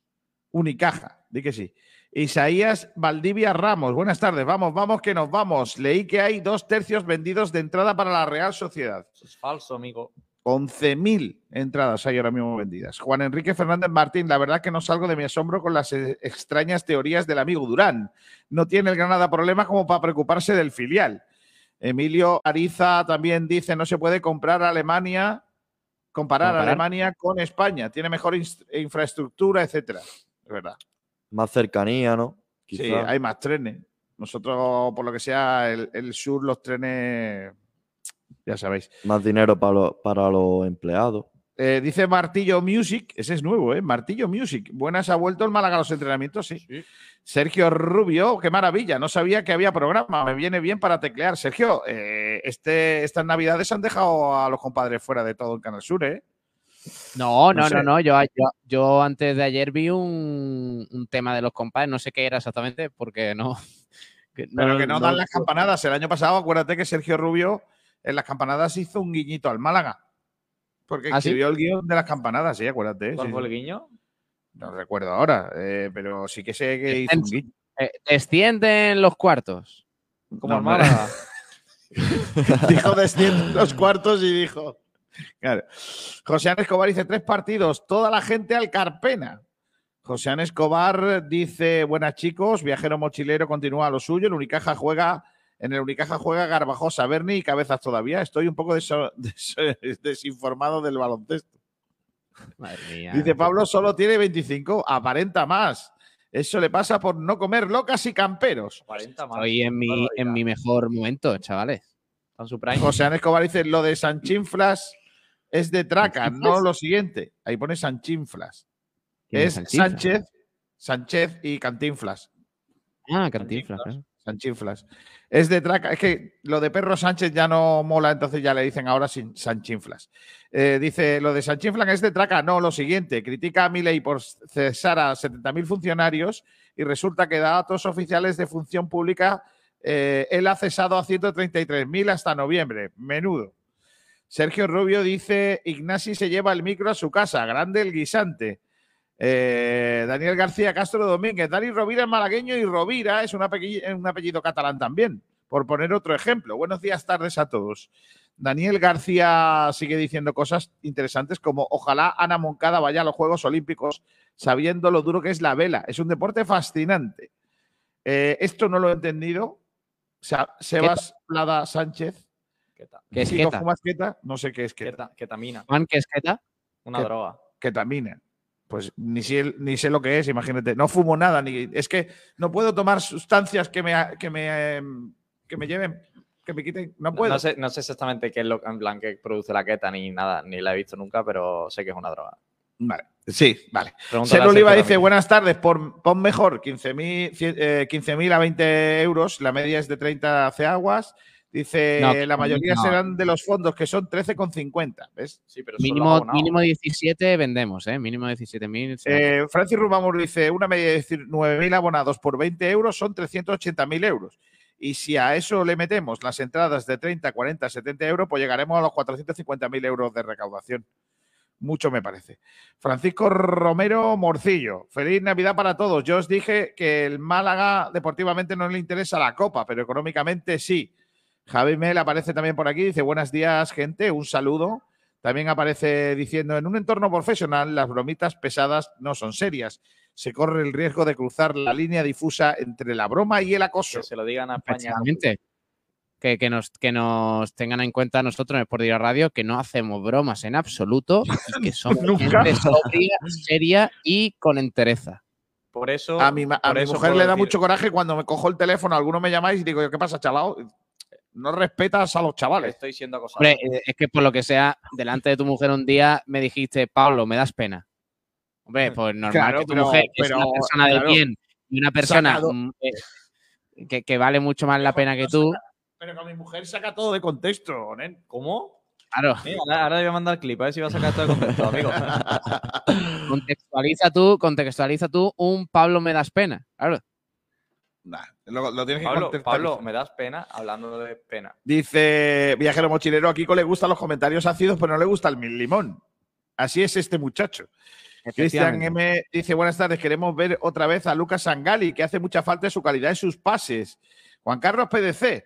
Unicaja, di que sí. Isaías Valdivia Ramos, buenas tardes, vamos, vamos, que nos vamos. Leí que hay dos tercios vendidos de entrada para la Real Sociedad. Eso es falso, amigo. 11.000 entradas hay ahora mismo vendidas. Juan Enrique Fernández Martín, la verdad que no salgo de mi asombro con las eh, extrañas teorías del amigo Durán. No tiene el Granada problemas como para preocuparse del filial. Emilio Ariza también dice no se puede comprar a Alemania, comparar, Comparar. Alemania con España. Tiene mejor infraestructura, etcétera. Es verdad. Más cercanía, ¿no? Sí, hay más trenes. Nosotros, por lo que sea, el, el sur, los trenes, ya sabéis. Más dinero para, los- para los empleados. Eh, dice Martillo Music, ese es nuevo, ¿eh? Martillo Music. Buenas, ha vuelto el Málaga a los entrenamientos, sí. Sergio Rubio, qué maravilla, no sabía que había programa, me viene bien para teclear. Sergio, eh, este, estas navidades han dejado a los compadres fuera de todo en Canal Sur, ¿eh? No, No no, sé. no, no. Yo, yo, yo antes de ayer vi un, un tema de los compadres, no sé qué era exactamente, porque no. que Pero que no dan las campanadas. El año pasado, acuérdate que Sergio Rubio en las campanadas hizo un guiñito al Málaga. Porque ¿Ah, sí? escribió el guion de las campanadas, sí, acuérdate. ¿Cuál sí, fue sí. el guiño? No recuerdo ahora, eh, pero sí que sé que hizo un guiño. Eh, descienden los cuartos. Como el No, hombre. Málaga. dijo descienden los cuartos y dijo. Claro. José Ana Escobar dice tres partidos, toda la gente al Carpena. José Ana Escobar dice: Buenas chicos, viajero mochilero continúa a lo suyo. El Unicaja juega, en el Unicaja juega Garbajosa, Berni y Cabezas todavía. Estoy un poco des- desinformado del baloncesto. Madre mía. Dice Pablo solo tiene 25, aparenta más. Eso le pasa por no comer locas y camperos. 40 más. Estoy en mi, en mi mejor momento, chavales. José Ana Escobar dice, lo de Sanchinflas es de traca, no lo siguiente. Ahí pone Sanchinflas. ¿Quién Es? Sánchez, Sánchez y Cantinflas. Ah, Cantinflas. claro. Sanchinflas. Es de traca. Es que lo de Perro Sánchez ya no mola, entonces ya le dicen ahora sin Sanchinflas. Eh, dice, lo de Sanchinflas es de traca. No, lo siguiente. Critica a Milei por cesar a 70.000 funcionarios y resulta que datos oficiales de función pública eh, él ha cesado a 133.000 hasta noviembre. Menudo. Sergio Rubio dice, Ignasi se lleva el micro a su casa. Grande el guisante. Eh, Daniel García Castro Domínguez. Dani Rovira es malagueño y Rovira es un apellido, un apellido catalán también, por poner otro ejemplo. Buenos días, tardes a todos. Daniel García sigue diciendo cosas interesantes como ojalá Ana Moncada vaya a los Juegos Olímpicos sabiendo lo duro que es la vela. Es un deporte fascinante. Eh, esto no lo he entendido. Sebas Plada Sánchez. Keta. ¿Qué es Si no fumas keta, no sé qué es keta. Keta- Ketamina. Juan, ¿qué es keta? Una Ket- droga. ketamina. Pues ni, sé- ni sé lo que es, imagínate. No fumo nada, ni es que no puedo tomar sustancias que me, que me, em, que me lleven, que me quiten. No puedo. no sé, no sé exactamente qué es lo en plan que produce la keta ni nada, ni la he visto nunca, pero sé que es una droga. Vale. Sí, vale. Ser Oliva dice. Buenas tardes, por, pon mejor 15.000 cien- eh, 15.000 a 20 euros. La media es de 30 aguas. Dice: No, La mayoría no. serán de los fondos, que son 13,50. ¿Ves? Sí, pero Mínimo, mínimo 17 vendemos, ¿eh? Mínimo 17.000. sí. Eh, Francis Rubamur dice, una media de decir 9.000 abonados por 20 euros son 380.000 euros. Y si a eso le metemos las entradas de 30, 40, 70 euros, pues llegaremos a los 450.000 euros de recaudación. Mucho me parece. Francisco Romero Morcillo. Feliz Navidad para todos. Yo os dije que el Málaga deportivamente no le interesa la copa, pero económicamente sí. Javi Mel aparece también por aquí. Dice, buenos días, gente. Un saludo. También aparece diciendo, en un entorno profesional las bromitas pesadas no son serias. Se corre el riesgo de cruzar la línea difusa entre la broma y el acoso. Que se lo digan a España. Que, que nos, que nos tengan en cuenta nosotros en Sport Direct Radio que no hacemos bromas en absoluto y que somos Nunca. gente sobria, seria y con entereza. Por eso. A mi, a mi eso mujer le da decir- mucho coraje cuando me cojo el teléfono, alguno me llamáis y digo, ¿qué pasa, chalao? No respetas a los chavales. Estoy siendo acosado. Hombre, eh, es que por lo que sea, delante de tu mujer un día me dijiste, Pablo, me das pena. Hombre, pues normal Claro, que tu pero- mujer, que es una persona de bien y una persona mm, eh, que, que vale mucho más la pena que tú, Pero que mi mujer saca todo de contexto, nen. ¿Cómo? claro, Mira, ahora, le voy a mandar el clip, a ver si va a sacar esto de contexto, amigo. contextualiza tú, contextualiza tú un Pablo me das pena. Claro. Nah, lo, lo tienes que Pablo. Pablo, me das pena hablando de pena. Dice Viajero Mochilero, a Kiko le gustan los comentarios ácidos, pero no le gusta el mil limón. Así es este muchacho. Cristian. M dice, buenas tardes, queremos ver otra vez a Lucas Sangali, que hace mucha falta de su calidad y sus pases. Juan Carlos PDC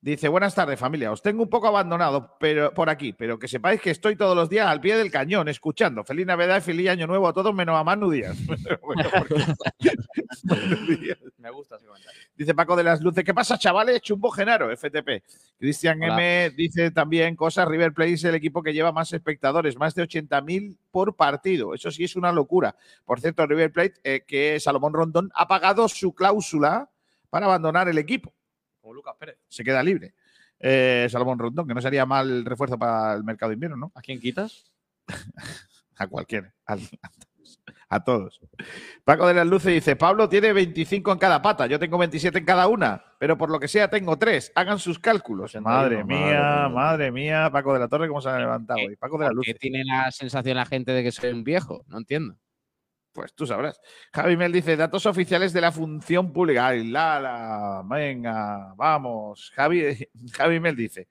dice, buenas tardes familia, os tengo un poco abandonado pero, por aquí, pero que sepáis que estoy todos los días al pie del cañón, escuchando. Feliz Navidad y feliz Año Nuevo a todos, menos a Manu Díaz. Bueno. Me gusta ese comentario. Dice Paco de las Luces, ¿qué pasa, chavales? Chumbo Genaro, FTP. Cristian. M dice también cosas, River Plate es el equipo que lleva más espectadores, más de 80.000 por partido. Eso sí es una locura. Por cierto, River Plate, eh, que Salomón Rondón ha pagado su cláusula para abandonar el equipo. Como Lucas Pérez. Se queda libre. Eh, Salomón Rondón, que no sería mal refuerzo para el mercado de invierno, ¿no? ¿A quién quitas? A cualquiera. Al- todos. A todos. Paco de las Luces dice: Pablo tiene 25 en cada pata, yo tengo 27 en cada una, pero por lo que sea tengo tres. Hagan sus cálculos. 81, Madre madre mía, madre mía. Paco de la Torre, ¿cómo se ha levantado hoy? Paco de las ¿Por qué Luces. tiene la sensación la gente de que soy un viejo? No entiendo. Pues tú sabrás. Javi Mel dice: datos oficiales de la función pública. Ay, Lala, venga, vamos. Javi, Javi Mel dice: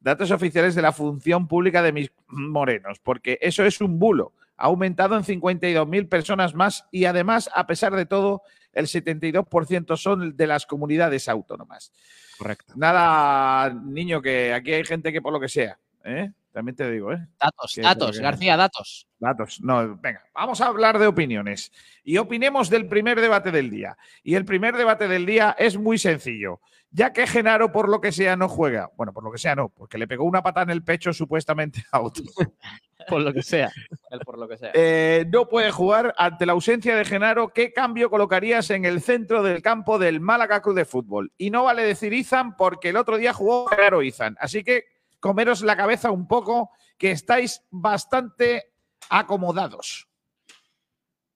datos oficiales de la función pública de mis morenos, porque eso es un bulo. Ha aumentado en 52.000 personas más y además, a pesar de todo, el 72% son de las comunidades autónomas. Correcto. Nada, niño, que aquí hay gente que por lo que sea, ¿eh? También te digo, ¿eh? Datos, Que- datos, que- García, datos. Datos. No, venga, vamos a hablar de opiniones. Y opinemos del primer debate del día. Y el primer debate del día es muy sencillo. Ya que Genaro, por lo que sea, no juega. Bueno, por lo que sea, no, porque le pegó una patada en el pecho supuestamente a otro. Por lo que sea. Él por lo que sea. Eh, no puede jugar ante la ausencia de Genaro. ¿Qué cambio colocarías en el centro del campo del Málaga Club de Fútbol? Y no vale decir Izan porque el otro día jugó Genaro Izan. Así que comeros la cabeza un poco, que estáis bastante acomodados.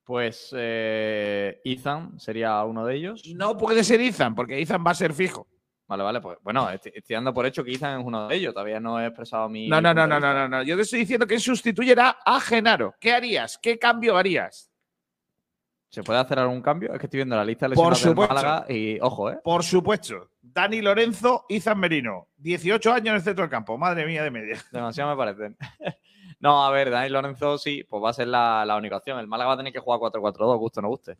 Pues eh, Ethan sería uno de ellos. No puede ser Izan, porque Izan va a ser fijo. Vale, vale, pues bueno, estoy, estoy dando por hecho que Ethan es uno de ellos. Todavía no he expresado mi. No, no, no, no, de no, no, no. Yo te estoy diciendo que sustituyera a Genaro. ¿Qué harías? ¿Qué cambio harías? ¿Se puede hacer algún cambio? Es que estoy viendo la lista de lesionados supuesto. Málaga y ojo, ¿eh? Por supuesto. Dani Lorenzo, Izan Merino. 18 años en el centro del campo. Madre mía de media. Demasiado me parecen. no, a ver, Dani Lorenzo sí, pues va a ser la, la única opción. El Málaga va a tener que jugar 4-4-2, guste o no guste.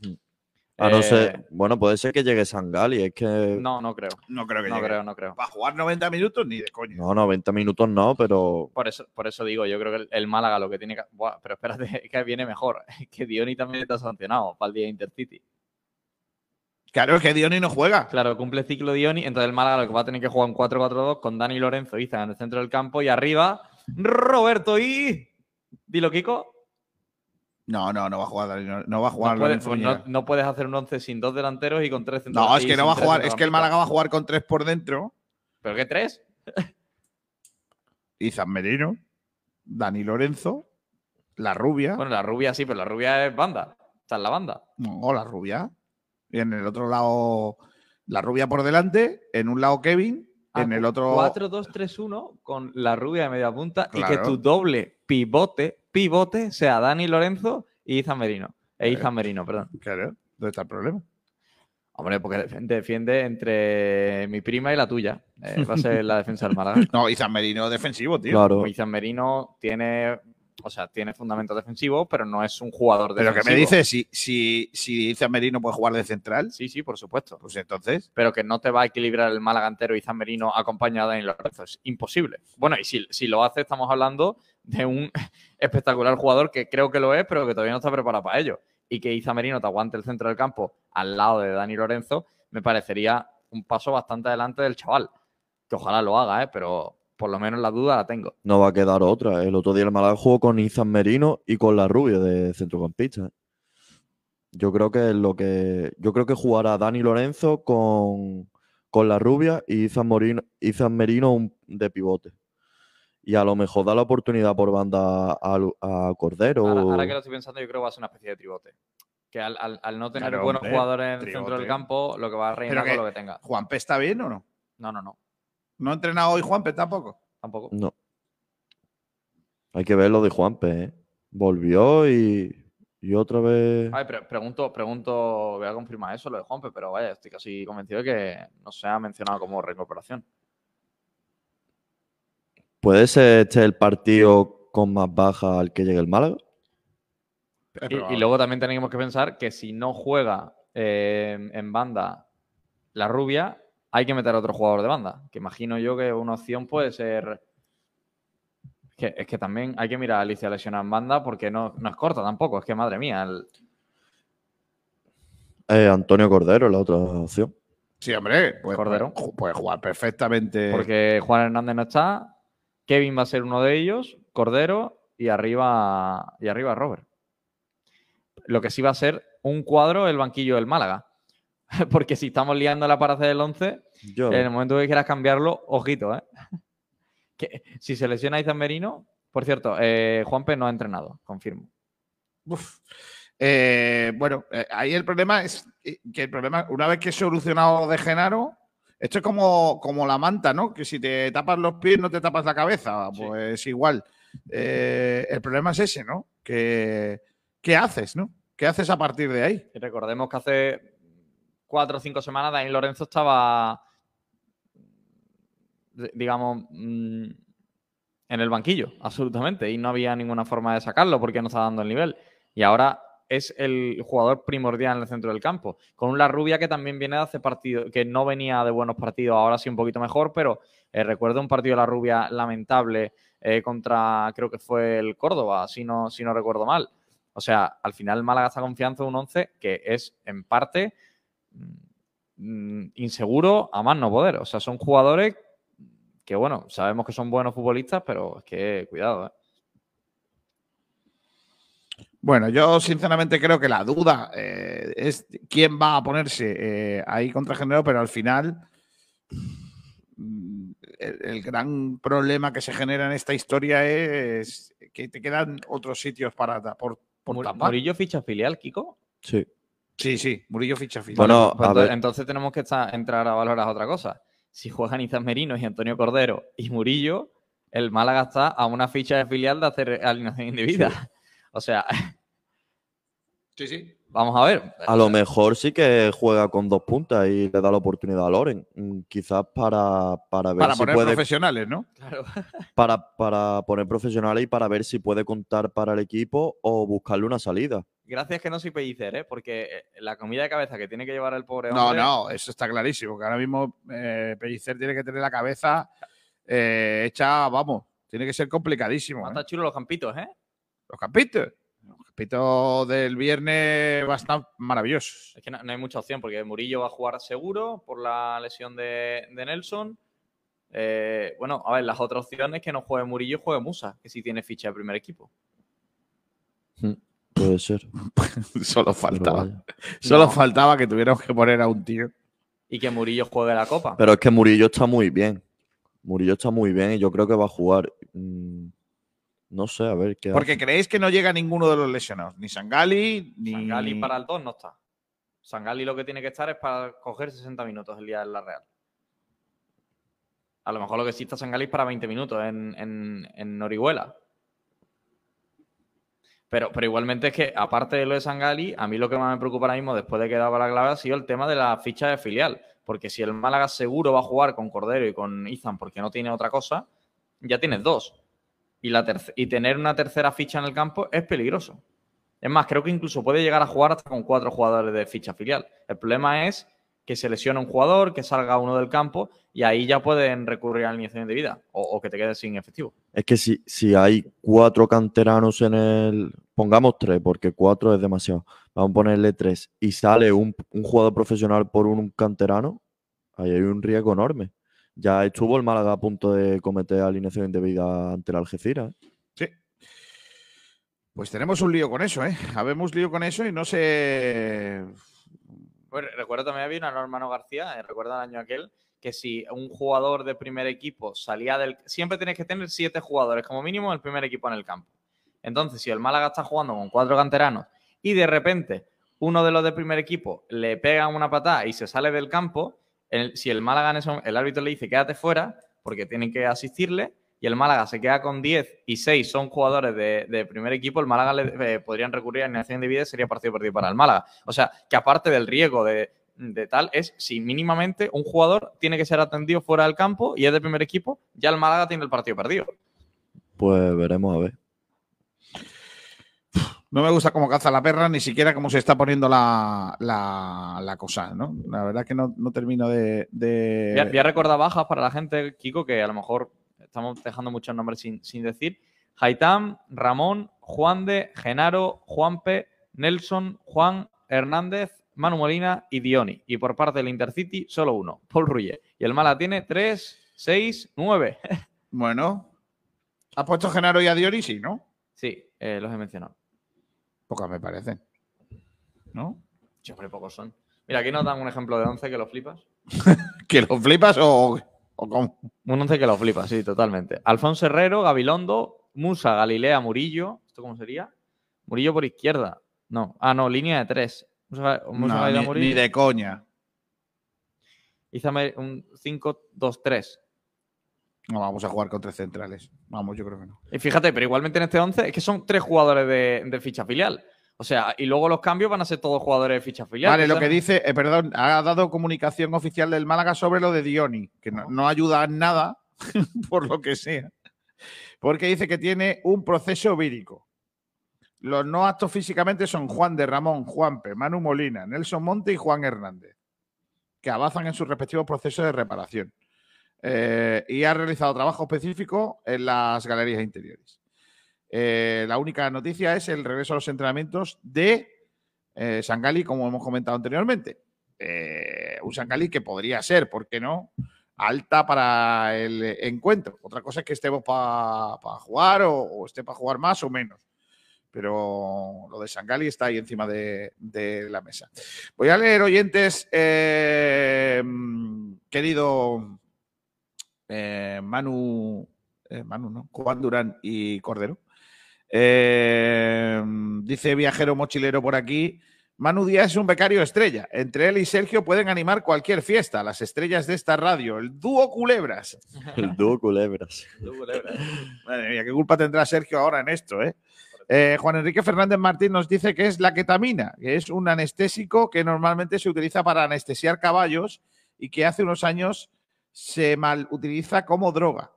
A no Eh, ser, bueno, puede ser que llegue Sangali, es que No, no creo. No creo que No llegue. creo, no creo. ¿Va a jugar 90 minutos? Ni de coño. no, 90 minutos no, pero Por eso, por eso digo, yo creo que el, el Málaga lo que tiene que. Buah, pero espérate, que viene mejor. Que Dioni también está sancionado para el día de Intercity. Claro, es que Dioni no juega. Claro, cumple ciclo Dioni, entonces el Málaga lo que va a tener que jugar un 4-4-2 con Dani Lorenzo Izan en el centro del campo y arriba Roberto y. Dilo, Kiko. No, no, no va a jugar. No, no va a jugar No puedes, no, no puedes hacer un 11 sin dos delanteros y con tres centros. No, es que no va a jugar. Es que el. Málaga va a jugar con tres por dentro. ¿Pero qué tres? Izan Merino, Dani Lorenzo, La Rubia. Bueno, la rubia sí, pero la rubia es banda. Está en la banda. No, La Rubia. Y en el otro lado, La Rubia por delante. En un lado, Kevin. Ah, en el otro. 4-2-3-1 con la rubia de media punta y que tu doble pivote, pivote sea Dani Lorenzo y Izan Merino. E Claro. Izan Merino, perdón. Claro, ¿dónde está el problema? Hombre, porque defiende, defiende entre mi prima y la tuya. Eh, va a ser la defensa del Málaga. No, Izan Merino defensivo, tío. claro. Pues Izan Merino tiene, o sea, tiene fundamentos defensivos, pero no es un jugador Pero defensivo. que me dices, si, si, si Izan Merino puede jugar de central, Sí, sí, por supuesto. pues entonces. Pero que no te va a equilibrar el Málaga entero Izan Merino acompañado de Dani Lorenzo. Es imposible. Bueno, y si, si lo hace, estamos hablando de un espectacular jugador que creo que lo es, pero que todavía no está preparado para ello. Y que Izan Merino te aguante el centro del campo al lado de Dani Lorenzo, me parecería un paso bastante adelante del chaval. Que ojalá lo haga, ¿eh? pero por lo menos la duda la tengo. No va a quedar otra. El otro día el Málaga jugó con Izan Merino y con la rubia de centrocampista. Yo creo que es lo que. Yo creo que jugará Dani Lorenzo con, con la rubia y Izan, Morino, Izan Merino un- de pivote. Y a lo mejor da la oportunidad por banda a, Cordero. Ahora, que lo estoy pensando, yo creo que va a ser una especie de tribote. Que al, al- al no tener Claro, buenos hombre, jugadores en el centro del campo, lo que va a con que- lo que tenga. ¿Juanpe está bien o no? No, no, no. ¿No ha entrenado hoy Juanpe tampoco? Tampoco. No. Hay que ver lo de Juanpe, ¿eh? Volvió y, y otra vez. Ay, pre- pregunto, pregunto, voy a confirmar eso, lo de Juanpe, pero vaya, estoy casi convencido de que no se ha mencionado como recuperación. ¿Puede ser este el partido con más baja al que llegue el Málaga? Y, luego también tenemos que pensar que si no juega eh, en banda la rubia, hay que meter a otro jugador de banda. Que imagino yo que una opción puede ser. Es que, es que también hay que mirar a Alicia lesionada en banda porque no, no es corta tampoco. Es que madre mía, el- Eh, Antonio Cordero, la otra opción. Sí, hombre. Puede, Cordero. puede- puede jugar perfectamente. porque Juan Hernández no está, Kevin va a ser uno de ellos, Cordero y arriba, y arriba Robert. Lo que sí va a ser un cuadro el banquillo del Málaga. Porque si estamos liándola para hacer el 11, Yo, en el momento que quieras cambiarlo, ojito, ¿eh? Que si se lesiona Izan Merino, por cierto, eh, Juanpe no ha entrenado, confirmo. Uf. Eh, bueno, eh, ahí el problema es eh, que el problema, una vez que he solucionado lo de Genaro, esto es como, como la manta, ¿no? Que si te tapas los pies no te tapas la cabeza. Pues igual. Eh, el problema es ese, ¿no? Que, ¿Qué haces, no? ¿Qué haces a partir de ahí? Y recordemos que hace cuatro o cinco semanas Dani Lorenzo estaba, digamos, mm, en el banquillo, absolutamente, y no había ninguna forma de sacarlo porque no estaba dando el nivel. Y ahora es el jugador primordial en el centro del campo, con un La Rubia que también viene de hace partido, que no venía de buenos partidos, ahora sí un poquito mejor, pero eh, recuerdo un partido de La Rubia lamentable eh, contra, creo que fue el Córdoba, si no, si no recuerdo mal. O sea, al final Málaga está confianza en un 11 que es en parte inseguro a más no poder. O sea, son jugadores que, bueno, sabemos que son buenos futbolistas, pero es que cuidado. ¿eh? Bueno, yo sinceramente creo que la duda eh, es quién va a ponerse eh, ahí contra Genaro, pero al final mm, el, el gran problema que se genera en esta historia es que te quedan otros sitios para por, por Mur- tapar. Murillo ficha filial, Kiko. Sí. Sí, sí, Murillo ficha filial. Bueno, Pues entonces, tenemos que estar- entrar a valorar otra cosa. Si juegan Izan Merino y Antonio Cordero y Murillo, el Málaga está a una ficha de filial de hacer alineación indebida. O sea, Sí, sí. vamos a ver. A lo mejor sí que juega con dos puntas y le da la oportunidad a Loren. Mm, Quizás para, para ver Para si poner puede. profesionales, ¿no? Claro. Para, para poner profesionales y para ver si puede contar para el equipo o buscarle una salida. Gracias que no soy pellicer, ¿eh? porque eh, la comida de cabeza que tiene que llevar el pobre No, hombre. no, eso está clarísimo. Que ahora mismo eh, Pellicer tiene que tener la cabeza eh, hecha, vamos, tiene que ser complicadísimo. ¿eh? Está chulo los campitos, ¿eh? Los campitos. Los campitos del viernes van a estar maravillosos. Es que no, no hay mucha opción porque Murillo va a jugar seguro por la lesión de, de Nelson. Eh, bueno, a ver, las otras opciones que no juegue Murillo, juegue Musa, que sí tiene ficha de primer equipo. Puede ser. Solo faltaba. Solo No. faltaba que tuviéramos que poner a un tío. Y que Murillo juegue la Copa. Pero es que Murillo está muy bien. Murillo está muy bien y yo creo que va a jugar. Mm, No sé, a ver qué Porque hace. creéis que no llega ninguno de los lesionados. Ni Sangali, ni. Sangali para el 2 no está. Sangali lo que tiene que estar es para coger 60 minutos el día de la Real. A lo mejor lo que sí está Sangali es para 20 minutos en, en, en Orihuela. Pero, pero igualmente es que, aparte de lo de Sangali, a mí lo que más me preocupa ahora mismo, después de que daba la clave, ha sido el tema de la ficha de filial. Porque si el Málaga seguro va a jugar con Cordero y con Izan porque no tiene otra cosa, ya tienes dos. Y, la y tener una tercera ficha en el campo es peligroso. Es más, creo que incluso puede llegar a jugar hasta con cuatro jugadores de ficha filial. El problema es que se lesiona un jugador, que salga uno del campo y ahí ya pueden recurrir a la alineación de vida o, o que te quedes sin efectivo. Es que si, si hay cuatro canteranos en el. Pongamos tres, porque cuatro es demasiado. Vamos a ponerle tres. Y sale un, un jugador profesional por un canterano, ahí hay un riesgo enorme. Ya estuvo el Málaga a punto de cometer alineación indebida ante el Algeciras. ¿eh? Sí. Pues tenemos un lío con eso, ¿eh? Habemos lío con eso y no sé. Bueno, recuerdo también había una norma no García, eh, recuerda el año aquel, que si un jugador de primer equipo salía del... Siempre tienes que tener siete jugadores como mínimo el primer equipo en el campo. Entonces, si el Málaga está jugando con cuatro canteranos y de repente uno de los del primer equipo le pega una patada y se sale del campo, si el Málaga en ese mom- el árbitro le dice quédate fuera porque tienen que asistirle y el Málaga se queda con 10 y 6 son jugadores de, de primer equipo, el Málaga le, eh, podrían recurrir a alineación de vida y sería partido perdido para el Málaga. O sea, que aparte del riesgo de, de tal, es si mínimamente un jugador tiene que ser atendido fuera del campo y es de primer equipo, ya el Málaga tiene el partido perdido. Pues veremos a ver. No me gusta cómo caza la perra, ni siquiera cómo se está poniendo la, la, la cosa, ¿no? La verdad que no, no termino de. de- Voy a, voy a recordar bajas para la gente, Kiko, que a lo mejor estamos dejando muchos nombres sin, sin decir. Haitam, Ramón, Juan de, Genaro, Juanpe, Nelson, Juan, Hernández, Manu Molina y Dioni. Y por parte del Intercity, solo uno, Paul Ruye. Y el Mala tiene 3, 6, 9. Bueno. ¿Has puesto Genaro y a Diori? Sí, ¿no? Sí, eh, los he mencionado. Pocas me parecen. ¿No? Sí, hombre, pocos son. Mira, aquí nos dan un ejemplo de 11 que lo flipas. ¿Que lo flipas o, o? Un 11 que lo flipas, sí, totalmente. Alfonso Herrero, Gabilondo, Musa, Galilea, Murillo. ¿Esto cómo sería? Murillo por izquierda. No. Ah, no, línea de tres. Musa, Musa No, ni, ni de coña. Izame un 5-2-3. No vamos a jugar con tres centrales. Vamos, yo creo que no. Y fíjate, pero igualmente en este 11 es que son tres jugadores de, de ficha filial. O sea, y luego los cambios van a ser todos jugadores de ficha filial. Vale, lo sea, que dice, eh, perdón, ha dado comunicación oficial del Málaga sobre lo de Dioni, que no, no ayuda en nada, por lo que sea. Porque dice que tiene un proceso vírico. Los no aptos físicamente son Juan de Ramón, Juanpe, Manu Molina, Nelson Monte y Juan Hernández, que avanzan en sus respectivos procesos de reparación. Eh, y ha realizado trabajo específico en las galerías interiores. Eh, la única noticia es el regreso a los entrenamientos de eh, Sangali, como hemos comentado anteriormente. Eh, un Sangali que podría ser, ¿por qué no? Alta para el encuentro. Otra cosa es que estemos para jugar o, esté para jugar más o menos. Pero lo de Sangali está ahí encima de, la mesa. Voy a leer oyentes, eh, querido Manu, Manu, ¿no? Juan Durán y Cordero. Eh, dice viajero mochilero por aquí. Manu Díaz es un becario estrella. Entre él y Sergio pueden animar cualquier fiesta. Las estrellas de esta radio, el dúo Culebras. El dúo culebras. Madre mía, qué culpa tendrá Sergio ahora en esto, ¿eh? Eh, Juan Enrique Fernández Martín nos dice que es la ketamina, que es un anestésico que normalmente se utiliza para anestesiar caballos y que hace unos años se mal utiliza como droga.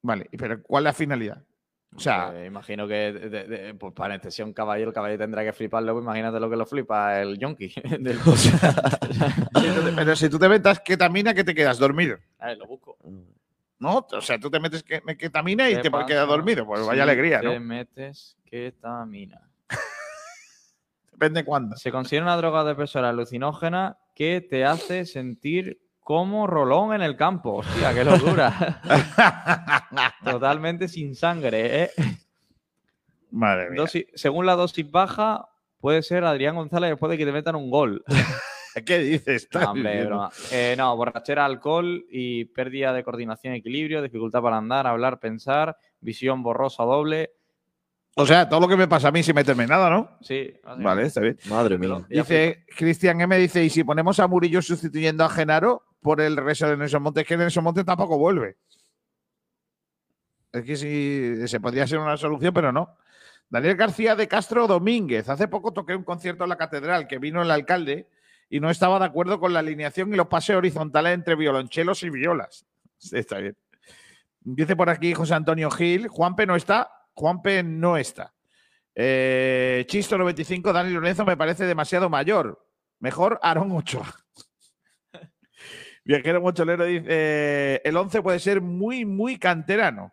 Vale, pero ¿cuál es la finalidad? O sea, Eh, imagino que de- de- de- pues para anestesiar un caballo, el caballo tendrá que fliparlo. pues imagínate lo que lo flipa el yonki. del- pero si tú te metes ketamina, ¿qué te quedas? Dormido. A ver, lo busco. ¿No? O sea, tú te metes ke- ketamina y ¿Qué te pasa quedas dormido. Pues si vaya alegría, Te ¿no? metes ketamina. Depende cuándo. Se considera una droga depresora alucinógena que te hace sentir como rolón en el campo. Hostia, qué locura. Totalmente sin sangre, ¿eh? Madre mía. Dosis- según la dosis baja, puede ser Adrián González después de que te metan un gol. ¿Qué dices? No, hombre. Eh, no, borrachera, alcohol y pérdida de coordinación equilibrio, dificultad para andar, hablar, pensar, visión borrosa doble. O sea, todo lo que me pasa a mí sin meterme en nada, ¿no? Sí. Vale, está bien. Madre mía. Dice Cristian M. Dice: ¿y si ponemos a Murillo sustituyendo a Genaro por el regreso de Nelson Montes? Que Nelson Montes tampoco vuelve. Es que sí, se podría ser una solución, pero no. Daniel García de Castro Domínguez. Hace poco toqué un concierto en la catedral que vino el alcalde y no estaba de acuerdo con la alineación y los pases horizontales entre violonchelos y violas. Está bien. Dice por aquí José Antonio Gil. Juanpe no está. Juanpe no está. Eh, Chisto 95, Dani Lorenzo me parece demasiado mayor. Mejor Aaron Ochoa. Viajero Mocholero dice: el 11 puede ser muy, muy canterano.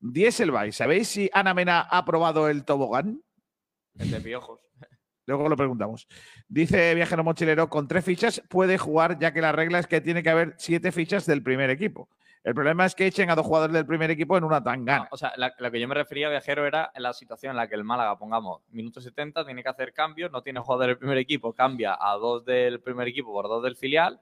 Dieselby, ¿sabéis si Ana Mena ha probado el tobogán? El de piojos. Luego lo preguntamos. Dice Viajero Mochilero, con tres fichas puede jugar, ya que la regla es que tiene que haber siete fichas del primer equipo. El problema es que echen a dos jugadores del primer equipo en una tangana. O sea, la- lo que yo me refería, viajero, era en la situación en la que el Málaga, pongamos, minuto 70, tiene que hacer cambios, no tiene jugador del primer equipo, cambia a dos del primer equipo por dos del filial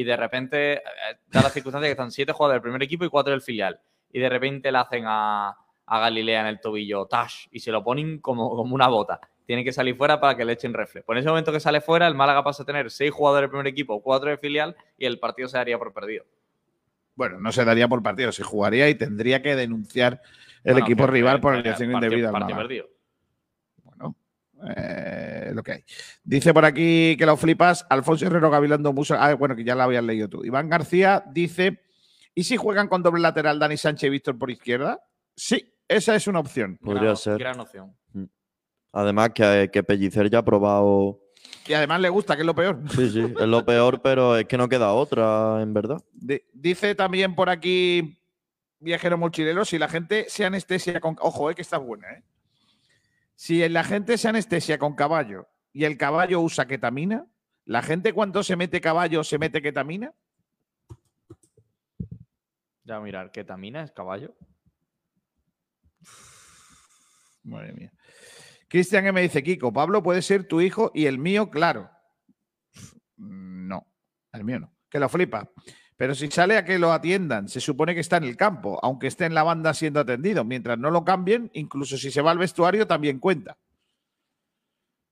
y de repente eh, da la circunstancia que están siete jugadores del primer equipo y cuatro del filial. Y de repente le hacen a, a Galilea en el tobillo, tash, y se lo ponen como, como una bota. Tiene que salir fuera para que le echen refle. Por ese momento que sale fuera, el Málaga pasa a tener seis jugadores del primer equipo, cuatro del filial y el partido se daría por perdido. Bueno, no se daría por partido, se jugaría y tendría que denunciar el Bueno, equipo rival por que- alineación partido- indebida. partido perdido. Eh, lo que hay. Dice por aquí que lo flipas. Alfonso Herrero Gavilando Musa. Ah, bueno, que ya lo habías leído tú. Iván García dice: ¿Y si juegan con doble lateral Dani Sánchez y Víctor por izquierda? Sí, esa es una opción. Podría ser. Gran opción. Además que, que Pellicer ya ha probado. Y además le gusta, que es lo peor. Sí, sí, es lo peor, pero es que no queda otra, en verdad. Di- dice también por aquí Viajero Mochilero: si la gente se anestesia con. Ojo, eh, que está buena, ¿eh? Si la gente se anestesia con caballo y el caballo usa ketamina, ¿la gente cuando se mete caballo se mete ketamina? Ya mirar, ¿ketamina es caballo? Madre mía. Cristian M dice, Kiko, Pablo puede ser tu hijo y el mío, claro. No, el mío no. Que lo flipa. Pero si sale a que lo atiendan, se supone que está en el campo, aunque esté en la banda siendo atendido. Mientras no lo cambien, incluso si se va al vestuario, también cuenta.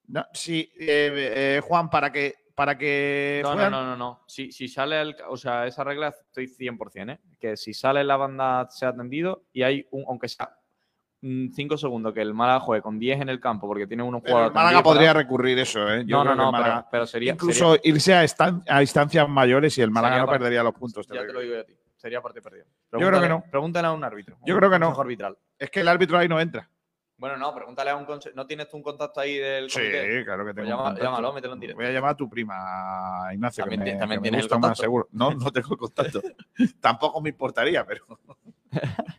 No, sí, eh, eh, Juan, para que, para que No, no, no, no, no. Si, si sale el, o sea, esa regla estoy 100%, ¿eh? Que si sale la banda se ha atendido y hay un, aunque sea 5 segundos que el Málaga juegue con 10 en el campo porque tiene unos jugadores. el Málaga podría recurrir eso, ¿eh? Yo No, no, no, el Málaga- pero, pero sería. Incluso sería- irse a, estan- a instancias mayores y el Málaga Sería no perdería los puntos. te ya lo te lo digo yo a ti. Sería parte perdida. Yo creo que no. Pregúntale a un árbitro. Yo un creo que no. arbitral. Es que el árbitro ahí no entra. Bueno, no, pregúntale a un conse- ¿No tienes tú un contacto ahí del Sí, claro que Pues tengo. llama- llámalo, mételo en directo. Voy a llamar a tu prima, Ignacio. También que me- también que me tienes el gusta más, contacto. seguro. No, no tengo el contacto. Tampoco me importaría, pero.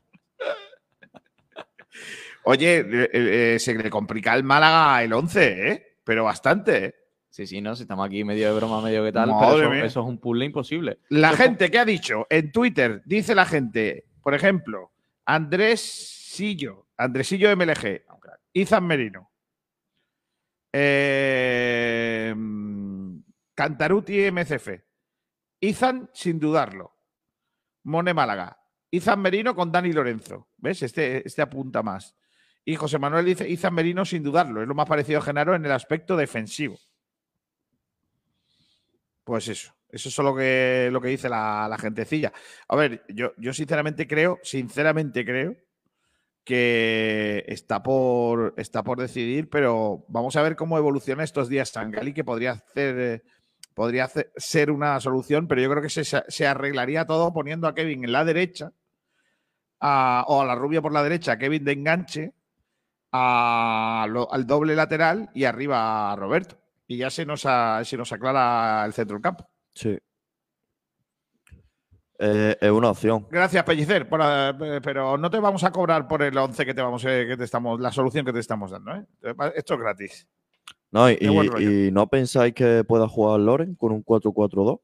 Oye, eh, eh, se le complica el Málaga el 11, ¿eh? Pero bastante, ¿eh? Sí, sí, no, si estamos aquí medio de broma, medio que tal, Madre pero eso, es un puzzle imposible. La gente que ha dicho en Twitter, dice la gente, por ejemplo, Andrés Sillo, Andresillo MLG, Izan Merino, eh, Cantaruti MCF, Izan sin dudarlo, Mone Málaga, Izan Merino con Dani Lorenzo, ¿ves? Este, este apunta más. Y José Manuel dice Izan Merino sin dudarlo, es lo más parecido a Genaro en el aspecto defensivo. Pues eso, eso es lo que, lo que dice la, la gentecilla. A ver, yo, yo sinceramente creo, sinceramente creo que está por, está por decidir, pero vamos a ver cómo evoluciona estos días Sangali, que podría hacer, eh, podría ser una solución, pero yo creo que se, se arreglaría todo poniendo a Kevin en la derecha, a- o a la rubia por la derecha, a Kevin de enganche, a lo- al doble lateral y arriba a Roberto. Y ya se nos, a- se nos aclara el centro del campo. Sí. Eh, es una opción. Gracias, Pellicer, por, eh, pero no te vamos a cobrar por el 11 que te vamos eh, que te estamos, la solución que te estamos dando. ¿eh? Esto es gratis. No, y, no pensáis que pueda jugar Loren con un 4-4-2.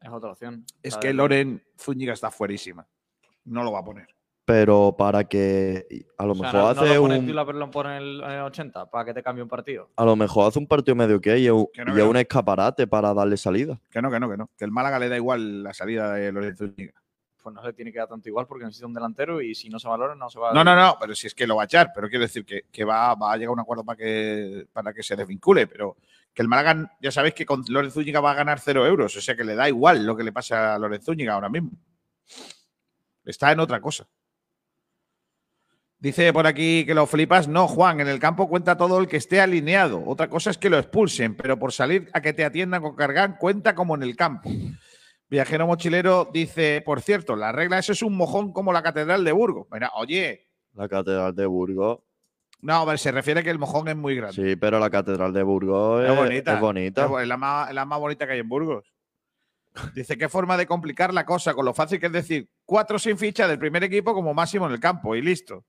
Es otra opción. Es que Loren Zúñiga está fuerísima. No lo va a poner. Pero para que a lo O sea, mejor no, no hace lo pones un tú lo en el, en el 80 para que te cambie un partido. a lo mejor hace un partido medio que y es un- Que no, y que es no. un escaparate para darle salida. Que no, que no, que no. Que el Málaga le da igual la salida de Loren Zúñiga. Pues no le tiene que dar tanto igual porque necesita un delantero y si no se valora, no se va a. No, no, no, pero si es que lo va a echar, pero quiero decir que, que va, va a llegar a un acuerdo para que, para que se desvincule, pero que el Málaga, ya sabéis que con Loren Zúñiga va a ganar cero euros, o sea que le da igual lo que le pasa a Loren Zúñiga ahora mismo. Está en otra cosa. Dice por aquí que lo flipas. No, Juan, en el campo cuenta todo el que esté alineado. Otra cosa es que lo expulsen, pero por salir a que te atiendan con cargan cuenta como en el campo. Viajero mochilero dice, por cierto, la regla eso es un mojón como la Catedral de Burgos. Mira, oye, La Catedral de Burgos. no, a ver, se refiere que el mojón es muy grande. Sí, pero la Catedral de Burgos es, es bonita. es bonita. Es bu- es la, más, es la más bonita que hay en Burgos. Dice, qué forma de complicar la cosa, con lo fácil que es decir, cuatro sin ficha del primer equipo como máximo en el campo y listo.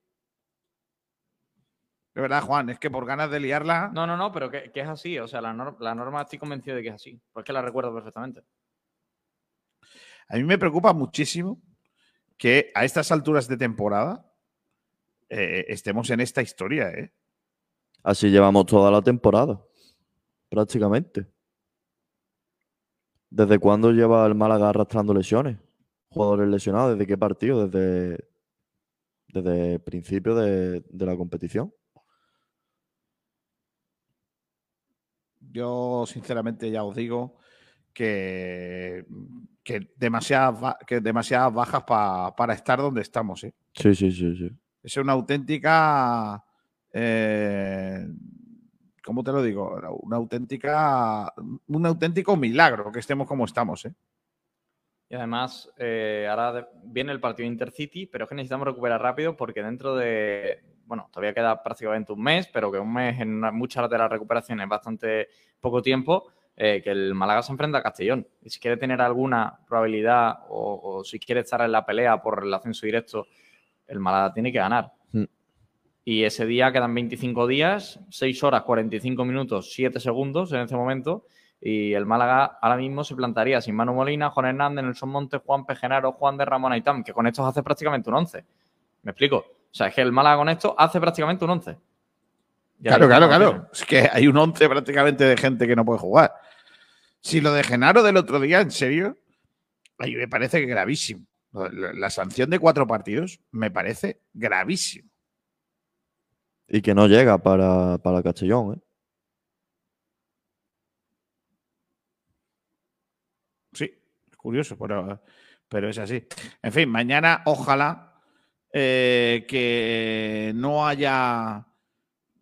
De verdad, Juan, es que por ganas de liarla. No, no, no, pero que, que es así. O sea, la, nor- la norma estoy convencido de que es así. Porque la recuerdo perfectamente. A mí me preocupa muchísimo que a estas alturas de temporada eh, estemos en esta historia, ¿eh? Así llevamos toda la temporada. Prácticamente. ¿Desde cuándo lleva el Málaga arrastrando lesiones? Jugadores lesionados, ¿desde qué partido? Desde, desde el principio de, de la competición. Yo, sinceramente, ya os digo que, que, demasiadas, que demasiadas bajas pa- para estar donde estamos, ¿eh? Sí, sí, sí, sí. Es una auténtica. eh, ¿Cómo te lo digo? Una auténtica. Un auténtico milagro que estemos como estamos, ¿eh? Y además, eh, ahora viene el partido Intercity, pero es que necesitamos recuperar rápido porque dentro de, bueno, todavía queda prácticamente un mes, pero que un mes en una- muchas de las recuperaciones es bastante poco tiempo, eh, que el Málaga se enfrenta a Castellón. Y si quiere tener alguna probabilidad o, o si quiere estar en la pelea por el ascenso directo, el Málaga tiene que ganar. Mm. Y ese día quedan 25 días, 6 horas, 45 minutos, 7 segundos en ese momento. Y el Málaga ahora mismo se plantaría sin Manu Molina, Juan Hernández, Nelson Montes, Juan Pejenaro, Juan de Ramón Aitam, que con estos hace prácticamente un 11. ¿Me explico? O sea, es que el Málaga con esto hace prácticamente un 11. Claro, claro, claro. Es que hay un 11 prácticamente de gente que no puede jugar. Si lo de Genaro del otro día, en serio, a me parece gravísimo. La sanción de cuatro partidos me parece gravísimo. Y que no llega para, para Castellón. ¿eh? Sí, es curioso, pero, pero es así. En fin, mañana ojalá eh, que no haya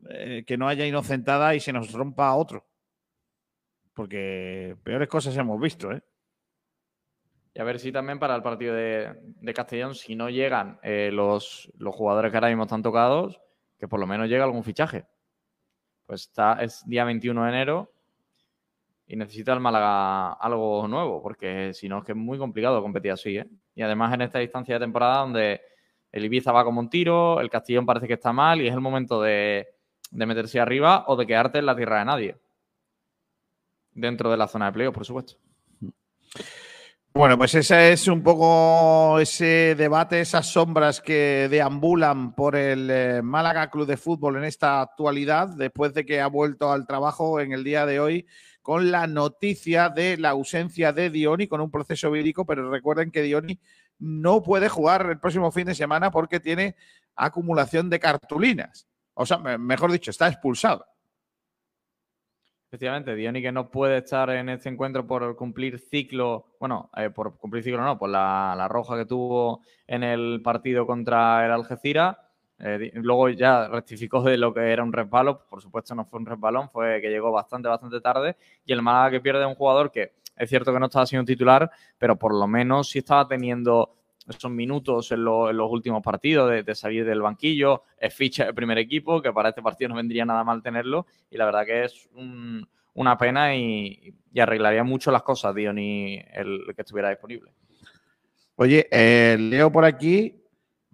eh, que no haya inocentada y se nos rompa otro. Porque peores cosas hemos visto, ¿eh? Y a ver si también para el partido de, de Castellón, si no llegan eh, los, los jugadores que ahora mismo están tocados, que por lo menos llegue algún fichaje. Pues está, es día 21 de enero y necesita el Málaga algo nuevo, porque si no es que es muy complicado competir así. ¿eh? Y además en esta distancia de temporada donde el Ibiza va como un tiro, el Castellón parece que está mal y es el momento de, de meterse arriba o de quedarte en la tierra de nadie. Dentro de la zona de playoff, por supuesto. Bueno, pues ese es un poco ese debate, esas sombras que deambulan por el eh, Málaga Club de Fútbol en esta actualidad, después de que ha vuelto al trabajo en el día de hoy con la noticia de la ausencia de Dioni con un proceso vírico, pero recuerden que Dioni no puede jugar el próximo fin de semana porque tiene acumulación de cartulinas. O sea, me- mejor dicho, está expulsado. Efectivamente, Dioni que no puede estar en este encuentro por cumplir ciclo, bueno, eh, por cumplir ciclo no, por la, roja que tuvo en el partido contra el Algeciras. Eh, luego ya rectificó de lo que era un resbalo, por supuesto no fue un resbalón, fue que llegó bastante, bastante tarde. Y el Málaga que pierde a un jugador que es cierto que no estaba siendo titular, pero por lo menos sí estaba teniendo esos minutos en, lo- en los últimos partidos de, salir del banquillo, es ficha de primer equipo, que para este partido no vendría nada mal tenerlo, y la verdad que es un- una pena y, y arreglaría mucho las cosas, Diony, el, el que estuviera disponible. Oye, eh, leo por aquí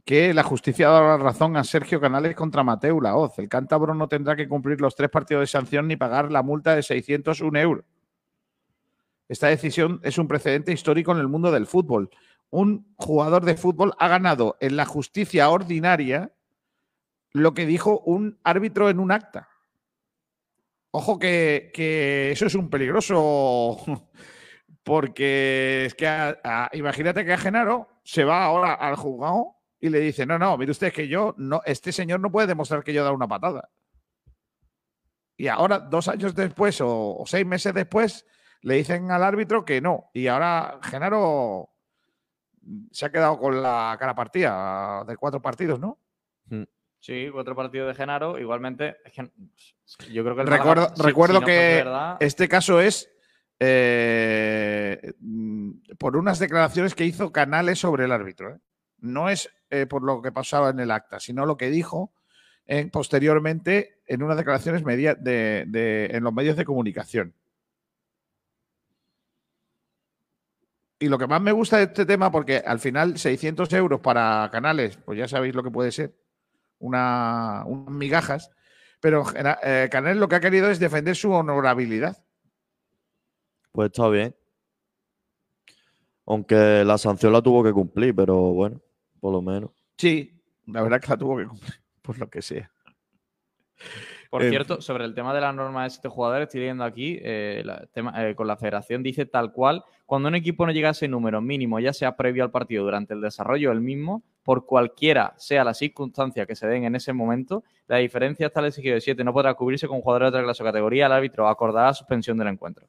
que la justicia ha dado la razón a Sergio Canales contra Mateu Laoz. El cántabro no tendrá que cumplir los tres partidos de sanción ni pagar la multa de 601 euros. Esta decisión es un precedente histórico en el mundo del fútbol. Un jugador de fútbol ha ganado en la justicia ordinaria lo que dijo un árbitro en un acta. Ojo que, eso es un peligroso porque es que imagínate que a Genaro se va ahora al juzgado y le dice, no, no, mire usted que yo, no, este señor no puede demostrar que yo he dado una patada. Y ahora, dos años después o seis meses después, le dicen al árbitro que no. Y ahora Genaro se ha quedado con la cara partida de cuatro partidos, ¿no? Sí, cuatro partidos de Genaro. Igualmente, es que yo creo que el Málaga, Recuerdo, si- recuerdo si no fuese que verdad, este caso es eh, mm, por unas declaraciones que hizo Canales sobre el árbitro. ¿eh? No es eh, por lo que pasaba en el acta, sino lo que dijo en- posteriormente en unas declaraciones media- de- de- en los medios de comunicación. Y lo que más me gusta de este tema, porque al final 600 euros para Canales, pues ya sabéis lo que puede ser, una, unas migajas, pero eh, Canales lo que ha querido es defender su honorabilidad. Pues está bien. Aunque la sanción la tuvo que cumplir, pero bueno, por lo menos. Sí, la verdad que la tuvo que cumplir, por lo que sea. Por Eh, cierto, sobre el tema de la norma de siete jugadores, estoy leyendo aquí, eh, la- tema- eh, con la federación dice tal cual, cuando un equipo no llega a ese número mínimo, ya sea previo al partido, durante el desarrollo del mismo, por cualquiera sea la circunstancia que se den en ese momento, la diferencia hasta el exigido de 7 no podrá cubrirse con jugadores de otra clase o categoría, el árbitro acordará suspensión del encuentro.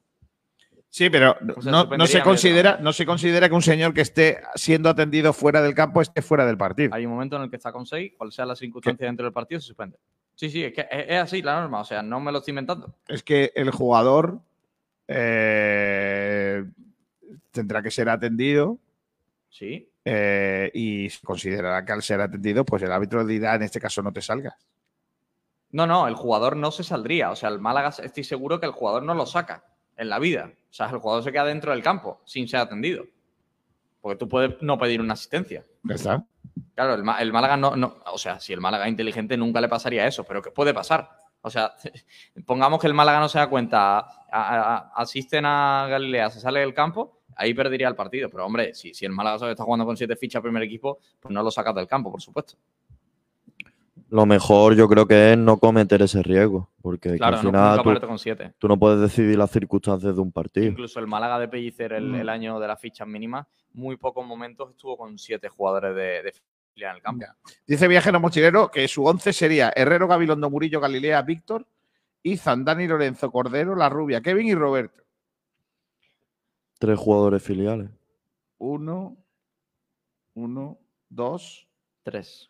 Sí, pero O sea, no, se considera, no se considera que un señor que esté siendo atendido fuera del campo esté fuera del partido. Hay un momento en el que está con 6, cual sea la circunstancia dentro del partido, se suspende. Sí, sí, es que es, así la norma, o sea, no me lo estoy inventando. Es que el jugador eh, tendrá que ser atendido Sí, eh, y se considerará que al ser atendido, pues el árbitro dirá en este caso no te salgas. No, no, el jugador no se saldría. O sea, el Málaga estoy seguro que el jugador no lo saca en la vida. O sea, el jugador se queda dentro del campo sin ser atendido. Porque tú puedes no pedir una asistencia. Ya está. Claro, el, el Málaga no, no- O sea, si el Málaga es inteligente nunca le pasaría eso, pero ¿qué puede pasar? O sea, pongamos que el Málaga no se da cuenta, asisten a Galilea, se sale del campo, ahí perdería el partido. Pero hombre, si, si el Málaga que está jugando con siete fichas primer equipo, pues no lo sacas del campo, por supuesto. Lo mejor yo creo que es no cometer ese riesgo, porque que Claro, al no, final nunca tú, con siete. tú no puedes decidir las circunstancias de un partido. Incluso el Málaga de Pellicer el, Mm. el año de las fichas mínimas, muy pocos momentos estuvo con siete jugadores de, de filial en el campo. Dice Viajero Mochilero que su once sería Herrero, Gabilondo, Murillo, Galilea, Víctor, Izan, Dani, Lorenzo, Cordero, La Rubia, Kevin y Roberto. Tres jugadores filiales. uno, uno, dos, Tres.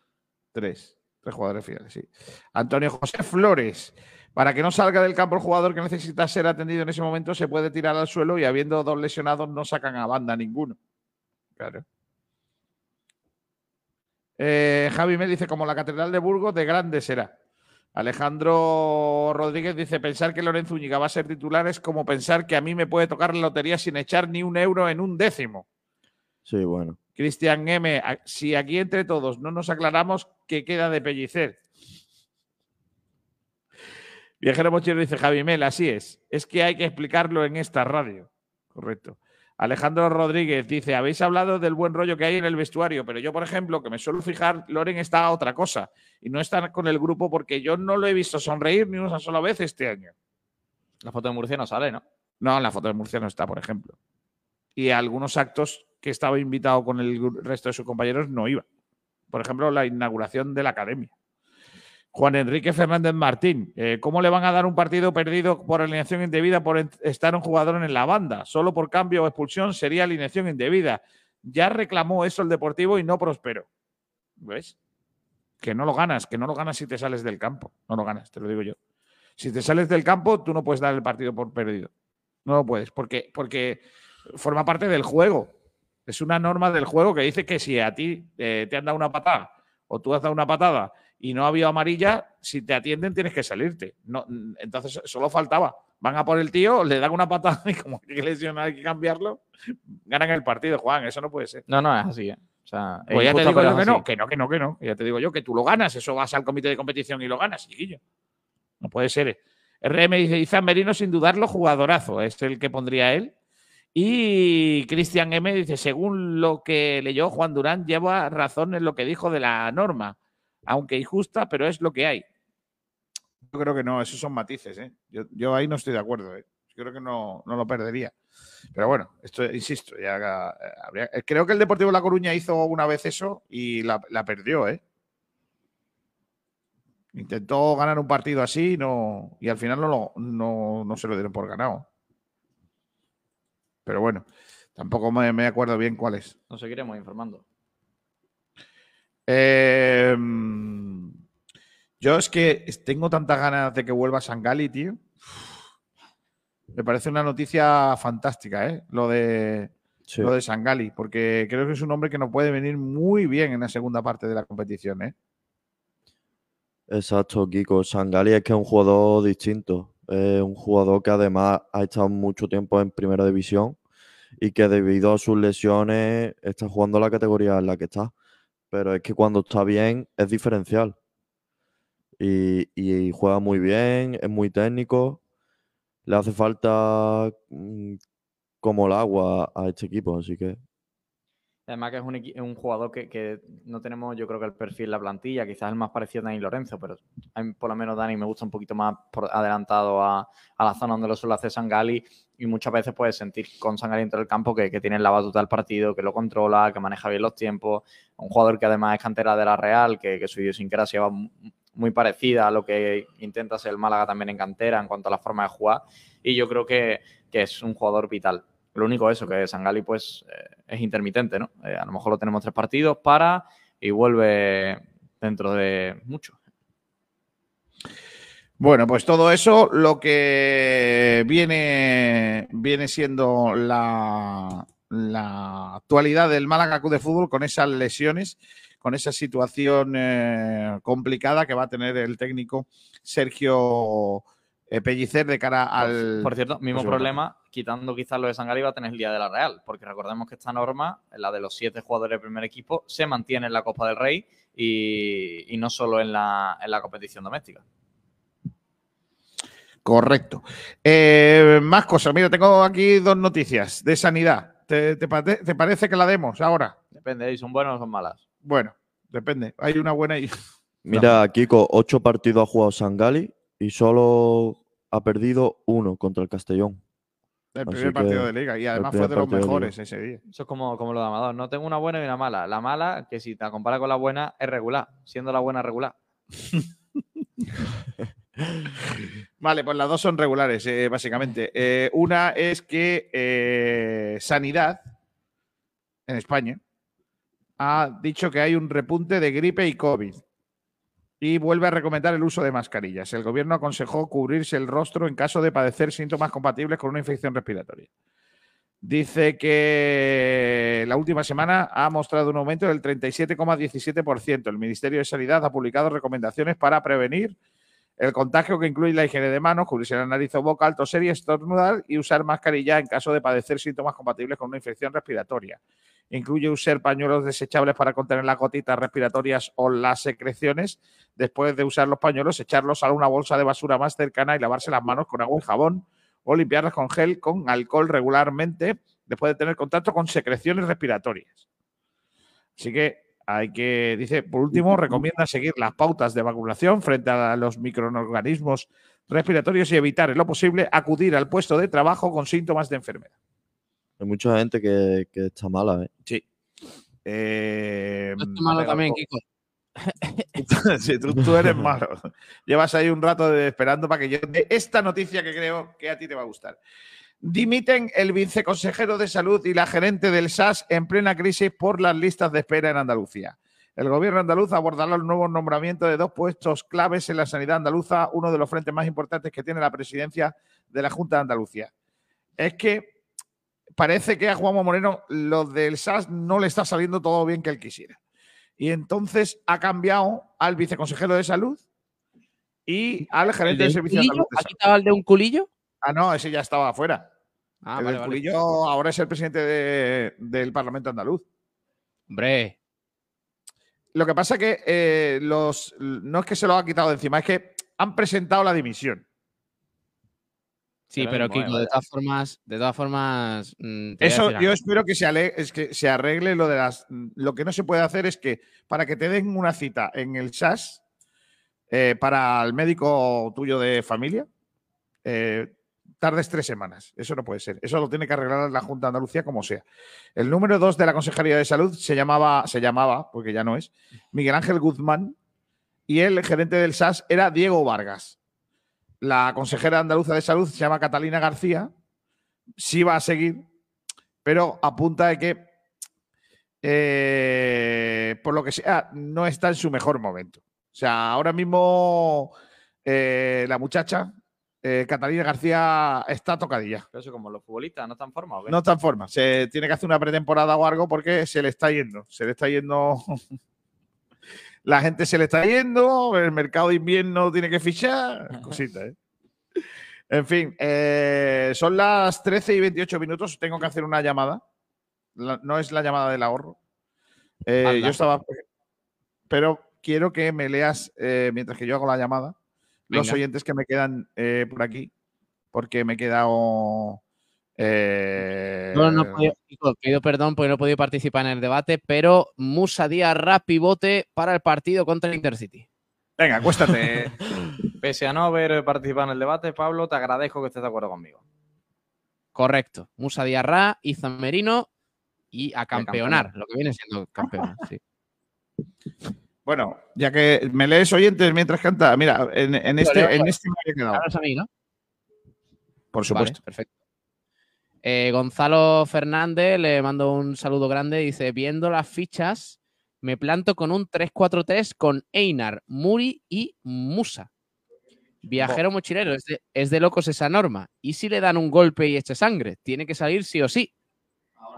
tres. Tres jugadores fieles, sí. Antonio José Flores. Para que no salga del campo el jugador que necesita ser atendido en ese momento, se puede tirar al suelo y habiendo dos lesionados no sacan a banda ninguno. Claro. Eh, Javi me dice, como la Catedral de Burgos, de grande será. Alejandro Rodríguez dice, pensar que Lorenzo Úñiga va a ser titular es como pensar que a mí me puede tocar la lotería sin echar ni un euro en un décimo. Sí, bueno. Cristian M, si aquí entre todos no nos aclaramos, ¿qué queda de pellicer? Viajero Mochilero dice Javi Mel, así es. Es que hay que explicarlo en esta radio. Correcto. Alejandro Rodríguez dice, habéis hablado del buen rollo que hay en el vestuario, pero yo, por ejemplo, que me suelo fijar, Loren está a otra cosa y no está con el grupo porque yo no lo he visto sonreír ni una sola vez este año. La foto de Murcia no sale, ¿no? No, la foto de Murcia no está, por ejemplo. Y algunos actos que estaba invitado con el resto de sus compañeros no iba. Por ejemplo, la inauguración de la academia. Juan Enrique Fernández Martín, eh, ¿cómo le van a dar un partido perdido por alineación indebida por estar un jugador en la banda? Solo por cambio o expulsión sería alineación indebida. Ya reclamó eso el Deportivo y no prosperó. ¿Ves? Que no lo ganas, que no lo ganas si te sales del campo. No lo ganas, te lo digo yo. Si te sales del campo, tú no puedes dar el partido por perdido. No lo puedes, porque, porque forma parte del juego. Es una norma del juego que dice que si a ti eh, te han dado una patada o tú has dado una patada y no ha habido amarilla, si te atienden tienes que salirte. No, mm, entonces solo faltaba. Van a por el tío, le dan una patada y como hay que lesionar, hay que cambiarlo, ganan el partido, Juan. Eso no puede ser. No, no, es así, ¿eh? O sea, es Pues ya te digo yo que no, que no, que no, que no. Ya te digo yo que tú lo ganas. Eso vas al comité de competición y lo ganas, chiquillo. No puede ser. RM dice, Izan Merino sin dudarlo, jugadorazo. Es el que pondría él. Y Cristian M dice, según lo que leyó Juan Durán, lleva razón en lo que dijo de la norma. Aunque injusta, pero es lo que hay. Yo creo que no, esos son matices. ¿eh? Yo, ahí no estoy de acuerdo. ¿eh? Yo creo que no, no lo perdería. Pero bueno, esto, insisto, ya eh, habría- eh, creo que el Deportivo La Coruña hizo una vez eso y la, perdió, ¿eh? Intentó ganar un partido así no, y al final no, no, no se lo dieron por ganado. Pero bueno, tampoco me, me acuerdo bien cuál es. Nos seguiremos informando. Eh, yo es que tengo tantas ganas de que vuelva Sangali, tío. Me parece una noticia fantástica, ¿eh? Lo de, Sí. lo de Sangali, porque creo que es un hombre que nos puede venir muy bien en la segunda parte de la competición, ¿eh? Exacto, Kiko. Sangali es que es un jugador distinto. Es un jugador que además ha estado mucho tiempo en primera división y que debido a sus lesiones está jugando la categoría en la que está. Pero es que cuando está bien es diferencial. Y, y juega muy bien, es muy técnico. Le hace falta mm, como el agua a este equipo, así que Además que es un, jugador que, no tenemos, yo creo que el perfil la plantilla, quizás el más parecido a Dani Lorenzo, pero a mí, por lo menos Dani me gusta un poquito más por adelantado a, a la zona donde lo suele hacer Sangali y muchas veces puedes sentir con Sangali dentro del campo que, que tiene la batuta del partido, que lo controla, que maneja bien los tiempos, un jugador que además es cantera de la Real, que, que su idiosincrasia va mu- muy parecida a lo que intenta ser el Málaga también en cantera en cuanto a la forma de jugar y yo creo que, que es un jugador vital. Lo único eso, que Sangali pues eh, es intermitente, ¿no? Eh, a lo mejor lo tenemos tres partidos, para y vuelve dentro de mucho. Bueno, pues todo eso lo que viene, viene siendo la, la actualidad del Málaga Club de Fútbol con esas lesiones, con esa situación eh, complicada que va a tener el técnico Sergio Pellicer de cara al... Por cierto, mismo problema, quitando quizás lo de Sangali, va a tener el día de la Real, porque recordemos que esta norma, la de los siete jugadores del primer equipo, se mantiene en la Copa del Rey y, y no solo en la, en la competición doméstica. Correcto. Eh, más cosas. Mira, tengo aquí dos noticias de sanidad. ¿Te, te parece que la demos ahora? Depende, ¿y son buenas o son malas? Bueno, depende. Hay una buena y... Mira, Kiko, ocho partidos ha jugado Sangali y solo ha perdido uno contra el Castellón. El Así primer partido de liga. Y además fue de los de mejores ese día. Eso es como, como lo de Amador. No tengo una buena y una mala. La mala, que si te compara con la buena, es regular, siendo la buena regular. Vale, pues las dos son regulares, eh, básicamente. Eh, una es que eh, Sanidad en España, ha dicho que hay un repunte de gripe y COVID y vuelve a recomendar el uso de mascarillas. El gobierno aconsejó cubrirse el rostro en caso de padecer síntomas compatibles con una infección respiratoria. Dice que la última semana ha mostrado un aumento del 37,17%. El Ministerio de Sanidad ha publicado recomendaciones para prevenir el contagio que incluye la higiene de manos, cubrirse la nariz o boca, toser y estornudar y usar mascarilla en caso de padecer síntomas compatibles con una infección respiratoria. Incluye usar pañuelos desechables para contener las gotitas respiratorias o las secreciones. Después de usar los pañuelos, echarlos a una bolsa de basura más cercana y lavarse las manos con agua y jabón o limpiarlas con gel con alcohol regularmente después de tener contacto con secreciones respiratorias. Así que hay que, dice, por último, recomienda seguir las pautas de vacunación frente a los microorganismos respiratorios y evitar en lo posible acudir al puesto de trabajo con síntomas de enfermedad. Hay mucha gente que, que está mala, ¿eh? Sí. Eh, Yo estoy malo también, otro- Kiko. Sí, tú, tú eres malo. Llevas ahí un rato de- esperando para que yo dé esta noticia que creo que a ti te va a gustar. Dimiten el viceconsejero de salud y la gerente del SAS en plena crisis por las listas de espera en Andalucía. El gobierno andaluz abordará el nuevo nombramiento de dos puestos claves en la sanidad andaluza, uno de los frentes más importantes que tiene la presidencia de la Junta de Andalucía. Es que parece que a Juanma Moreno lo del SAS no le está saliendo todo bien que él quisiera. Y entonces ha cambiado al viceconsejero de salud y al ¿El gerente de de salud. de ¿Ha quitado el de un culillo? Ah, no, ese ya estaba afuera. Ah, el vale, del vale. Culillo ahora es el presidente de- del Parlamento andaluz. Hombre, Lo que pasa que eh, los, no es que se lo ha quitado de encima, es que han presentado la dimisión. sí, pero Kiko, eh, de todas formas, de todas formas, mm, Eso yo espero que se, ale- es que se arregle lo de las. Lo que no se puede hacer es que para que te den una cita en el SAS eh, para el médico tuyo de familia, eh, tardes tres semanas. Eso no puede ser. Eso lo tiene que arreglar la Junta de Andalucía como sea. El número dos de la Consejería de Salud se llamaba, se llamaba, porque ya no es, Miguel Ángel Guzmán, y el gerente del SAS era Diego Vargas. La consejera andaluza de salud se llama Catalina García. Sí va a seguir, pero apunta de que, eh, por lo que sea, no está en su mejor momento. O sea, ahora mismo eh, la muchacha, eh, Catalina García, está tocadilla. Pero eso como los futbolistas, ¿no están formados? ¿o qué? No está en forma. Se tiene que hacer una pretemporada o algo porque se le está yendo. Se le está yendo. La gente se le está yendo. El mercado de invierno tiene que fichar. Cositas, ¿eh? En fin, eh, son las 13 y 28 minutos. Tengo que hacer una llamada. La- no es la llamada del ahorro. Eh, yo estaba. Pero quiero que me leas mientras que yo hago la llamada. Los oyentes que me quedan eh, por aquí. Porque me he quedado. eh, no he podido- pido perdón porque no he podido participar en el debate, pero Musa Díaz Rap pivote para el partido contra el Intercity. Venga, acuéstate. Pese a no haber participado en el debate, Pablo, te agradezco que estés de acuerdo conmigo. Correcto. Musa Díaz Rap, Izan Merino y a campeonar, campeonar. lo que viene siendo campeonar. sí. bueno, ya que me lees oyentes mientras canta. Mira, en, en este, leo, en este me había quedado. Hablas a mí, ¿no? Por supuesto. Vale, perfecto. Eh, Gonzalo Fernández le mando un saludo grande. Dice: Viendo las fichas, me planto con un 3-4-3 con Einar, Muri y Musa. Viajero mochilero, es de, es de locos esa norma. ¿Y si le dan un golpe y eche sangre? Tiene que salir sí o sí.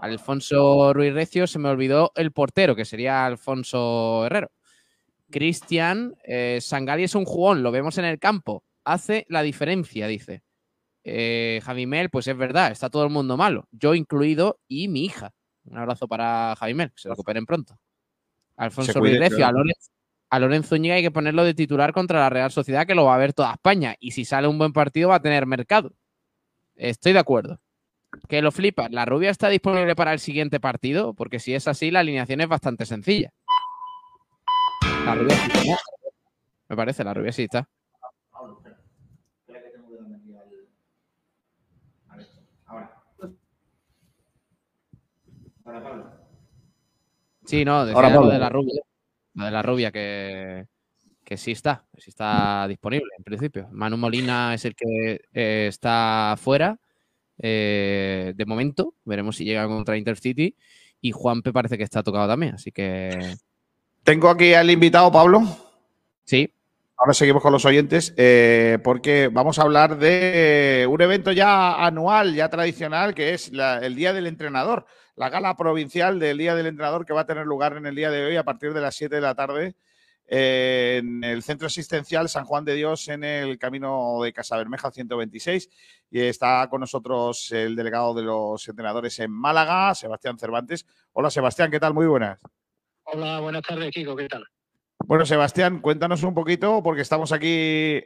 Alfonso Ruiz Recio se me olvidó el portero, que sería Alfonso Herrero. Cristian, eh, Sangali es un jugón, lo vemos en el campo. Hace la diferencia, dice. Eh, Javimel, pues es verdad, está todo el mundo malo, yo incluido y mi hija. Un abrazo para Javimel, que se recuperen pronto. Alfonso cuide, Ruiz Recio, claro. a Lorenzo, a Lorenzo Zúñiga hay que ponerlo de titular contra la Real Sociedad, que lo va a ver toda España. Y si sale un buen partido, va a tener mercado. Estoy de acuerdo. Que lo flipa. ¿La rubia está disponible para el siguiente partido? Porque si es así, la alineación es bastante sencilla. La rubia sí está. Me parece, la rubia sí está. Sí, no, decía Ahora, lo Pablo. de la rubia. Lo de la rubia que, que sí está, que sí está disponible en principio. Manu Molina es el que eh, está fuera eh, de momento. Veremos si llega contra Intercity. y Juanpe parece que está tocado también, así que... Tengo aquí al invitado, Pablo. Sí. Ahora seguimos con los oyentes eh, porque vamos a hablar de un evento ya anual, ya tradicional, que es la- el Día del Entrenador, la gala provincial del Día del Entrenador que va a tener lugar en el día de hoy a partir de las 7 de la tarde eh, en el Centro Asistencial San Juan de Dios en el camino de Casa Bermeja 126. Y está con nosotros el delegado de los entrenadores en Málaga, Sebastián Cervantes. Hola Sebastián, ¿qué tal? Muy buenas. Hola, buenas tardes, Kiko, ¿qué tal? Bueno, Sebastián, cuéntanos un poquito, porque estamos aquí.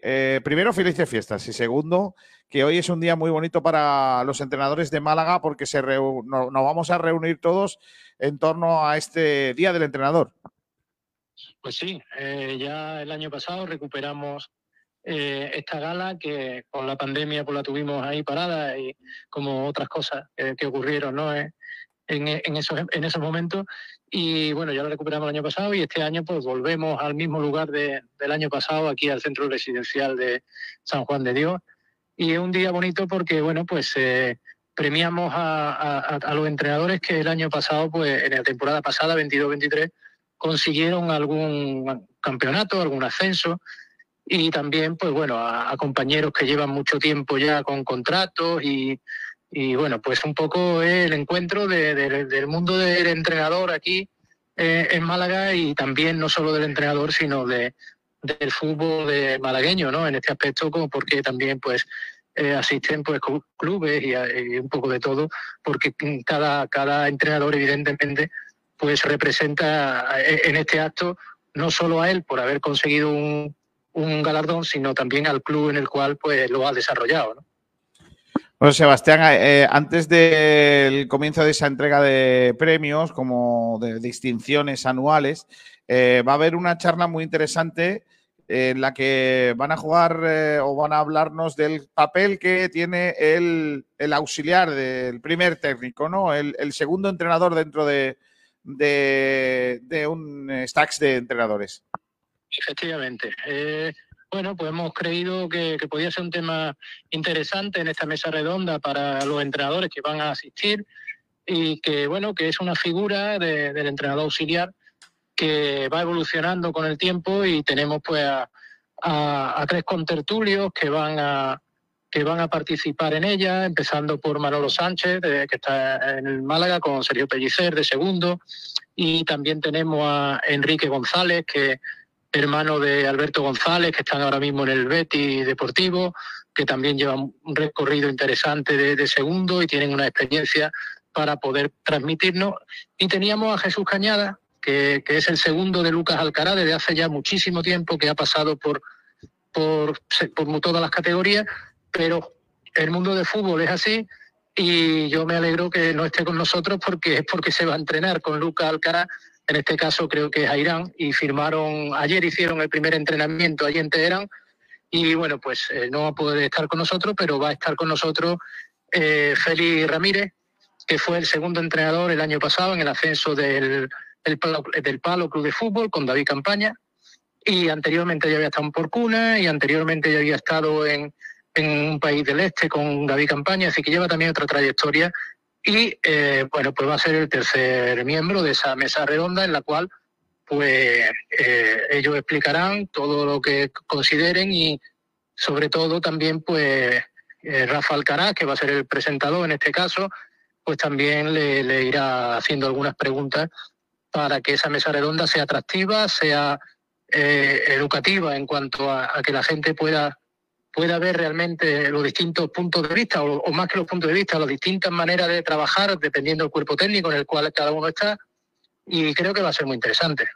eh, primero, felices fiestas. Y segundo, que hoy es un día muy bonito para los entrenadores de Málaga, porque se reu- no- nos vamos a reunir todos en torno a este Día del Entrenador. Pues sí, eh, ya el año pasado recuperamos eh, esta gala que con la pandemia pues la tuvimos ahí parada y como otras cosas que ocurrieron ¿no? Eh, en, esos, en esos momentos. Y bueno, ya la recuperamos el año pasado y este año pues volvemos al mismo lugar de- del año pasado, aquí al centro residencial de San Juan de Dios. Y es un día bonito porque, bueno, pues eh, premiamos a- a los entrenadores que el año pasado, pues en la temporada pasada, 22-23, consiguieron algún campeonato, algún ascenso y también, pues bueno, a, a compañeros que llevan mucho tiempo ya con contratos y, y, bueno, pues un poco el encuentro de- de- del mundo del entrenador aquí eh, en Málaga y también no solo del entrenador, sino de, del fútbol de malagueño, ¿no? En este aspecto, como porque también, pues, eh, asisten pues clu- clubes y, un poco de todo, porque cada, cada entrenador, evidentemente, pues representa eh, en este acto no solo a él por haber conseguido un, un galardón, sino también al club en el cual pues lo ha desarrollado. ¿no? Bueno, Sebastián, eh, antes del comienzo de esa entrega de premios, como de distinciones anuales, eh, va a haber una charla muy interesante en la que van a jugar eh, o van a hablarnos del papel que tiene el, el auxiliar del primer técnico, ¿no? El, segundo entrenador dentro de, de, un stacks de entrenadores. Efectivamente. Bueno, pues hemos creído que, que podía ser un tema interesante en esta mesa redonda para los entrenadores que van a asistir y que, bueno, que es una figura de- del entrenador auxiliar que va evolucionando con el tiempo y tenemos pues a, a- a tres contertulios que van a que van a participar en ella, empezando por Manolo Sánchez, de- que está en el Málaga, con Sergio Pellicer de segundo, y también tenemos a Enrique González, que hermano de Alberto González, que están ahora mismo en el Betis Deportivo, que también llevan un recorrido interesante de, segundo y tienen una experiencia para poder transmitirnos. Y teníamos a Jesús Cañada, que, que es el segundo de Lucas Alcaraz desde hace ya muchísimo tiempo, que ha pasado por, por, por todas las categorías, pero el mundo del fútbol es así y yo me alegro que no esté con nosotros porque es porque se va a entrenar con Lucas Alcaraz, en este caso creo que es a y firmaron, ayer hicieron el primer entrenamiento allí en Teherán y bueno, pues eh, no va a poder estar con nosotros, pero va a estar con nosotros eh, Félix Ramírez, que fue el segundo entrenador el año pasado en el ascenso del, del Palo Club de Fútbol con David Campaña. Y anteriormente ya había estado en Porcuna y anteriormente ya había estado en, en un país del este con David Campaña, así que lleva también otra trayectoria. Y eh, bueno, pues va a ser el tercer miembro de esa mesa redonda en la cual pues eh, ellos explicarán todo lo que consideren y sobre todo también pues eh, Rafa Alcaraz, que va a ser el presentador en este caso, pues también le, irá haciendo algunas preguntas para que esa mesa redonda sea atractiva, sea eh, educativa en cuanto a, que la gente pueda, pueda ver realmente los distintos puntos de vista, o, más que los puntos de vista, las distintas maneras de trabajar dependiendo del cuerpo técnico en el cual cada uno está. Y creo que va a ser muy interesante.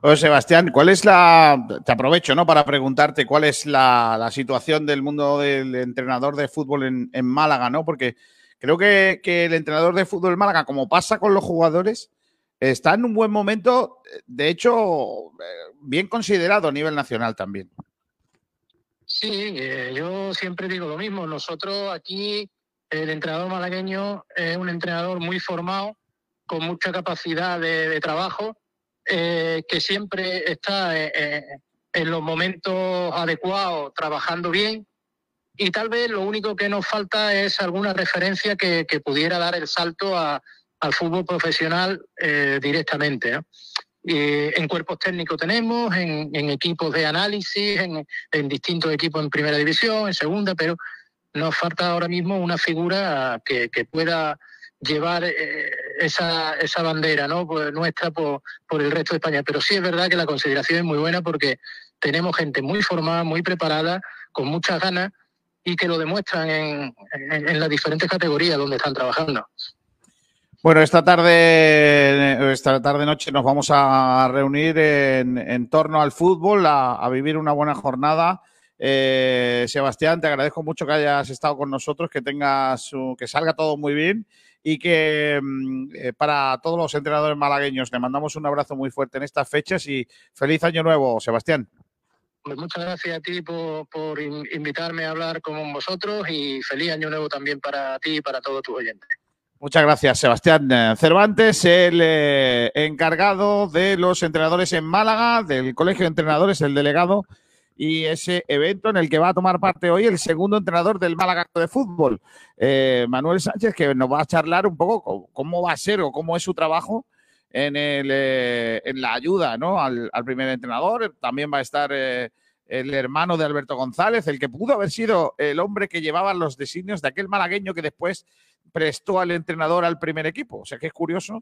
Oye, Sebastián, ¿cuál es la. Te aprovecho, ¿no? Para preguntarte cuál es la, situación del mundo del entrenador de fútbol en, Málaga, ¿no? Porque creo que, que, el entrenador de fútbol en Málaga, como pasa con los jugadores, está en un buen momento, de hecho, bien considerado a nivel nacional también. Sí, eh, yo siempre digo lo mismo. Nosotros aquí, el entrenador malagueño es un entrenador muy formado, con mucha capacidad de, trabajo, eh, que siempre está eh, en los momentos adecuados, trabajando bien. Y tal vez lo único que nos falta es alguna referencia que, pudiera dar el salto al fútbol profesional eh, directamente. Eh, en cuerpos técnicos tenemos, en, equipos de análisis, en, distintos equipos en primera división, en segunda, pero nos falta ahora mismo una figura que, pueda llevar eh, esa, bandera. Pues nuestra por, el resto de España. Pero sí es verdad que la consideración es muy buena porque tenemos gente muy formada, muy preparada, con muchas ganas y que lo demuestran en las diferentes categorías donde están trabajando. Bueno, esta tarde, esta tarde noche nos vamos a reunir en, en torno al fútbol, a, vivir una buena jornada. Eh, Sebastián, te agradezco mucho que hayas estado con nosotros, que tengas, que salga todo muy bien y que mm, eh, para todos los entrenadores malagueños le mandamos un abrazo muy fuerte en estas fechas y feliz año nuevo, Sebastián. Pues muchas gracias a ti por, por in- invitarme a hablar con vosotros y feliz año nuevo también para ti y para todos tus oyentes. Muchas gracias, Sebastián eh, Cervantes, el eh, encargado de los entrenadores en Málaga, del Colegio de Entrenadores, el delegado, y ese evento en el que va a tomar parte hoy el segundo entrenador del Málaga de Fútbol, eh, Manuel Sánchez, que nos va a charlar un poco co- cómo va a ser o cómo es su trabajo en, la ayuda ¿no? al, al primer entrenador. También va a estar el hermano de Alberto González, el que pudo haber sido el hombre que llevaba los designios de aquel malagueño que después prestó al entrenador al primer equipo. O sea que es curioso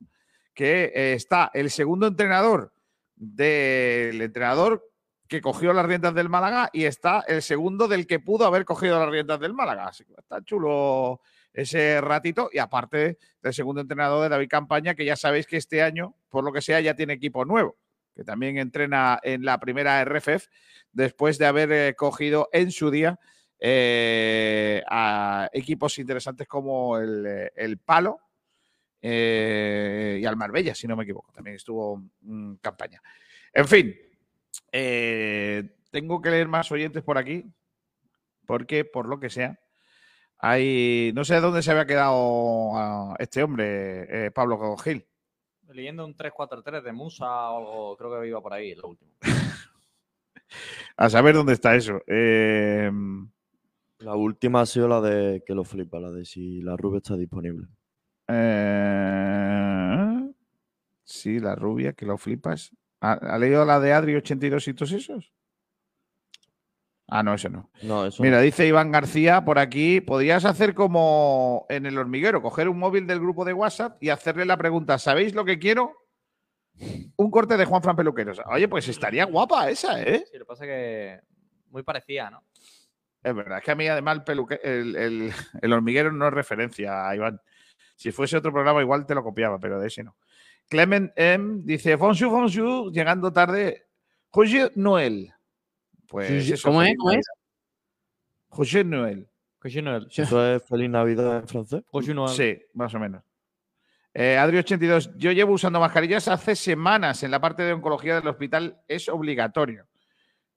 que eh, está el segundo entrenador del entrenador que cogió las riendas del Málaga y está el segundo del que pudo haber cogido las riendas del Málaga. Así que está chulo ese ratito y aparte del segundo entrenador de David Campaña, que ya sabéis que este año, por lo que sea, ya tiene equipo nuevo, que también entrena en la primera RFF después de haber eh, cogido en su día eh, a equipos interesantes como el, eh, el Palo eh, y al Marbella, si no me equivoco. También estuvo en campaña. En fin, eh, tengo que leer más oyentes por aquí, porque por lo que sea, hay. No sé dónde se había quedado ah, este hombre, Pablo Gil. Leyendo un 3-4-3 de Musa o algo, creo que iba por ahí, lo último. A saber dónde está eso. Eh, La última ha sido la de que lo flipa, la de si la rubia está disponible. eh, sí, la rubia, que lo flipas. ¿Ha, ha leído la de Adri 82 y todos esos? Ah, no, eso no. No, eso Mira, no. dice Iván García por aquí, podrías hacer como en el hormiguero, coger un móvil del grupo de WhatsApp y hacerle la pregunta, ¿sabéis lo que quiero? Un corte de Juan Fran Peluqueros. Oye, pues estaría guapa esa, ¿eh? Sí, lo que pasa es que muy parecida, ¿no? Es verdad, es que a mí además el, peluque- el, el- el hormiguero no es referencia, Iván. Si fuese otro programa igual te lo copiaba, pero de ese no. Clement M dice, bonjour, bonjour, llegando tarde. José Noel. Pues José- eso, ¿cómo es? ¿Cómo es? Navidad. José Noel. ¿Eso es Feliz Navidad en francés? Sí, más o menos. Eh, Adri82, yo llevo usando mascarillas hace semanas en la parte de oncología del hospital, es obligatorio.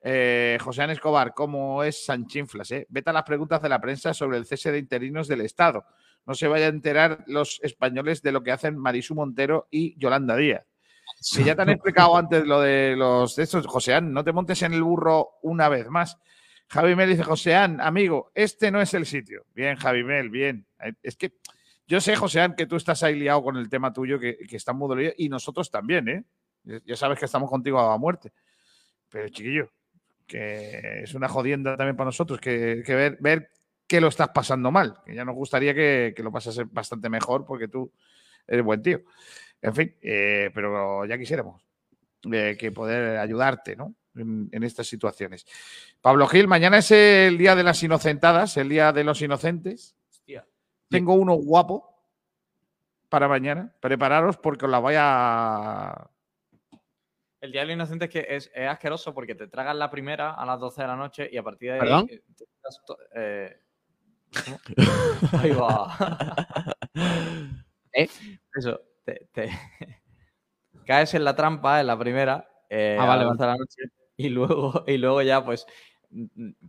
Eh, José Ana Escobar, ¿cómo es Sanchinflas? Eh? Vete a las preguntas de la prensa sobre el cese de interinos del Estado. No se vayan a enterar los españoles de lo que hacen Marisu Montero y Yolanda Díaz. Si ya te han explicado antes lo de los de estos, Joseán, no te montes en el burro una vez más. Javi Mel dice, Joseán, amigo, este no es el sitio. Bien, Javi Mel, bien. Eh, Es que yo sé, Joseán, que tú estás ahí liado con el tema tuyo, que, está muy dolido, y nosotros también, ¿eh? Ya- sabes que estamos contigo a muerte. Pero, chiquillo, que es una jodienda también para nosotros, que, que ver, ver que lo estás pasando mal. Que ya nos gustaría que, que lo pasase bastante mejor, porque tú eres buen tío. En fin, eh, pero ya quisiéramos eh, que poder ayudarte, ¿no? En, en estas situaciones. Pablo Gil, mañana es el día de las inocentadas, el día de los inocentes. Hostia. Tengo uno guapo para mañana. Prepararos porque os la voy a. El Día del Inocente es que es, es asqueroso porque te tragas la primera a las 12 de la noche y a partir de ahí. ¿Perdón? eh, te eh. Ahí va. ¿Eh? Eso, te, te- caes en la trampa en la primera eh, Ah, a vale, las 12 de vale. la noche y luego, y luego ya, pues,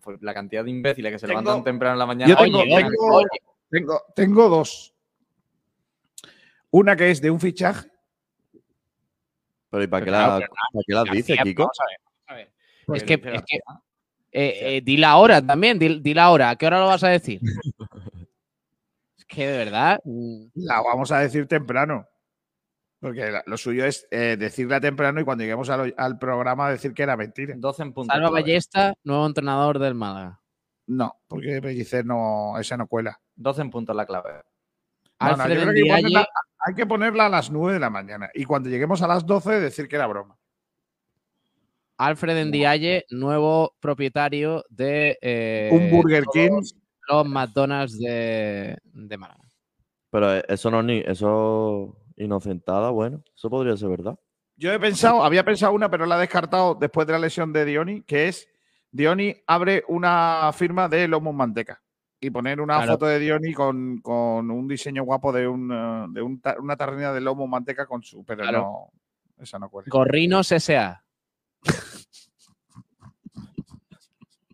pues, la cantidad de imbéciles que se Tengo- levantan temprano en la mañana. Yo tengo, Oye, tengo- oye, tengo- tengo dos. Una que es de un fichaje. Pero ¿y para qué, claro, la, para qué las dice, García, Kiko? vamos a ver, vamos a ver. Pues Es que, es que eh, eh, di la hora también, di, di la hora. ¿A qué hora lo vas a decir? que de verdad. mm, La vamos a decir temprano. Porque la- lo suyo es eh, decirla temprano y cuando lleguemos al, al programa decir que era mentira. 12 en punto. Salva. Ballesta, nuevo entrenador del Málaga. No, porque Pellicer no, esa no cuela. 12 en punto es la clave. No, no, Alfred yo creo que hay que ponerla- hay que ponerla a las 9 de la mañana. Y cuando lleguemos a las 12 decir que era broma. Alfred Ndiaye, nuevo propietario de eh, Un Burger King. los McDonald's de, de Málaga. Pero eh, eso no es ni. Eso. Inocentada, bueno. Eso podría ser verdad. Yo he pensado, había pensado una, pero la he descartado después de la lesión de Dioni, que es Dioni abre una firma de Lomo Manteca y poner una Claro. foto de Dioni con, con un diseño guapo de, un, eh, de un una tarrina de Lomo Manteca con su. Pero Claro. no. Esa no cuela. Gorrinos S.A.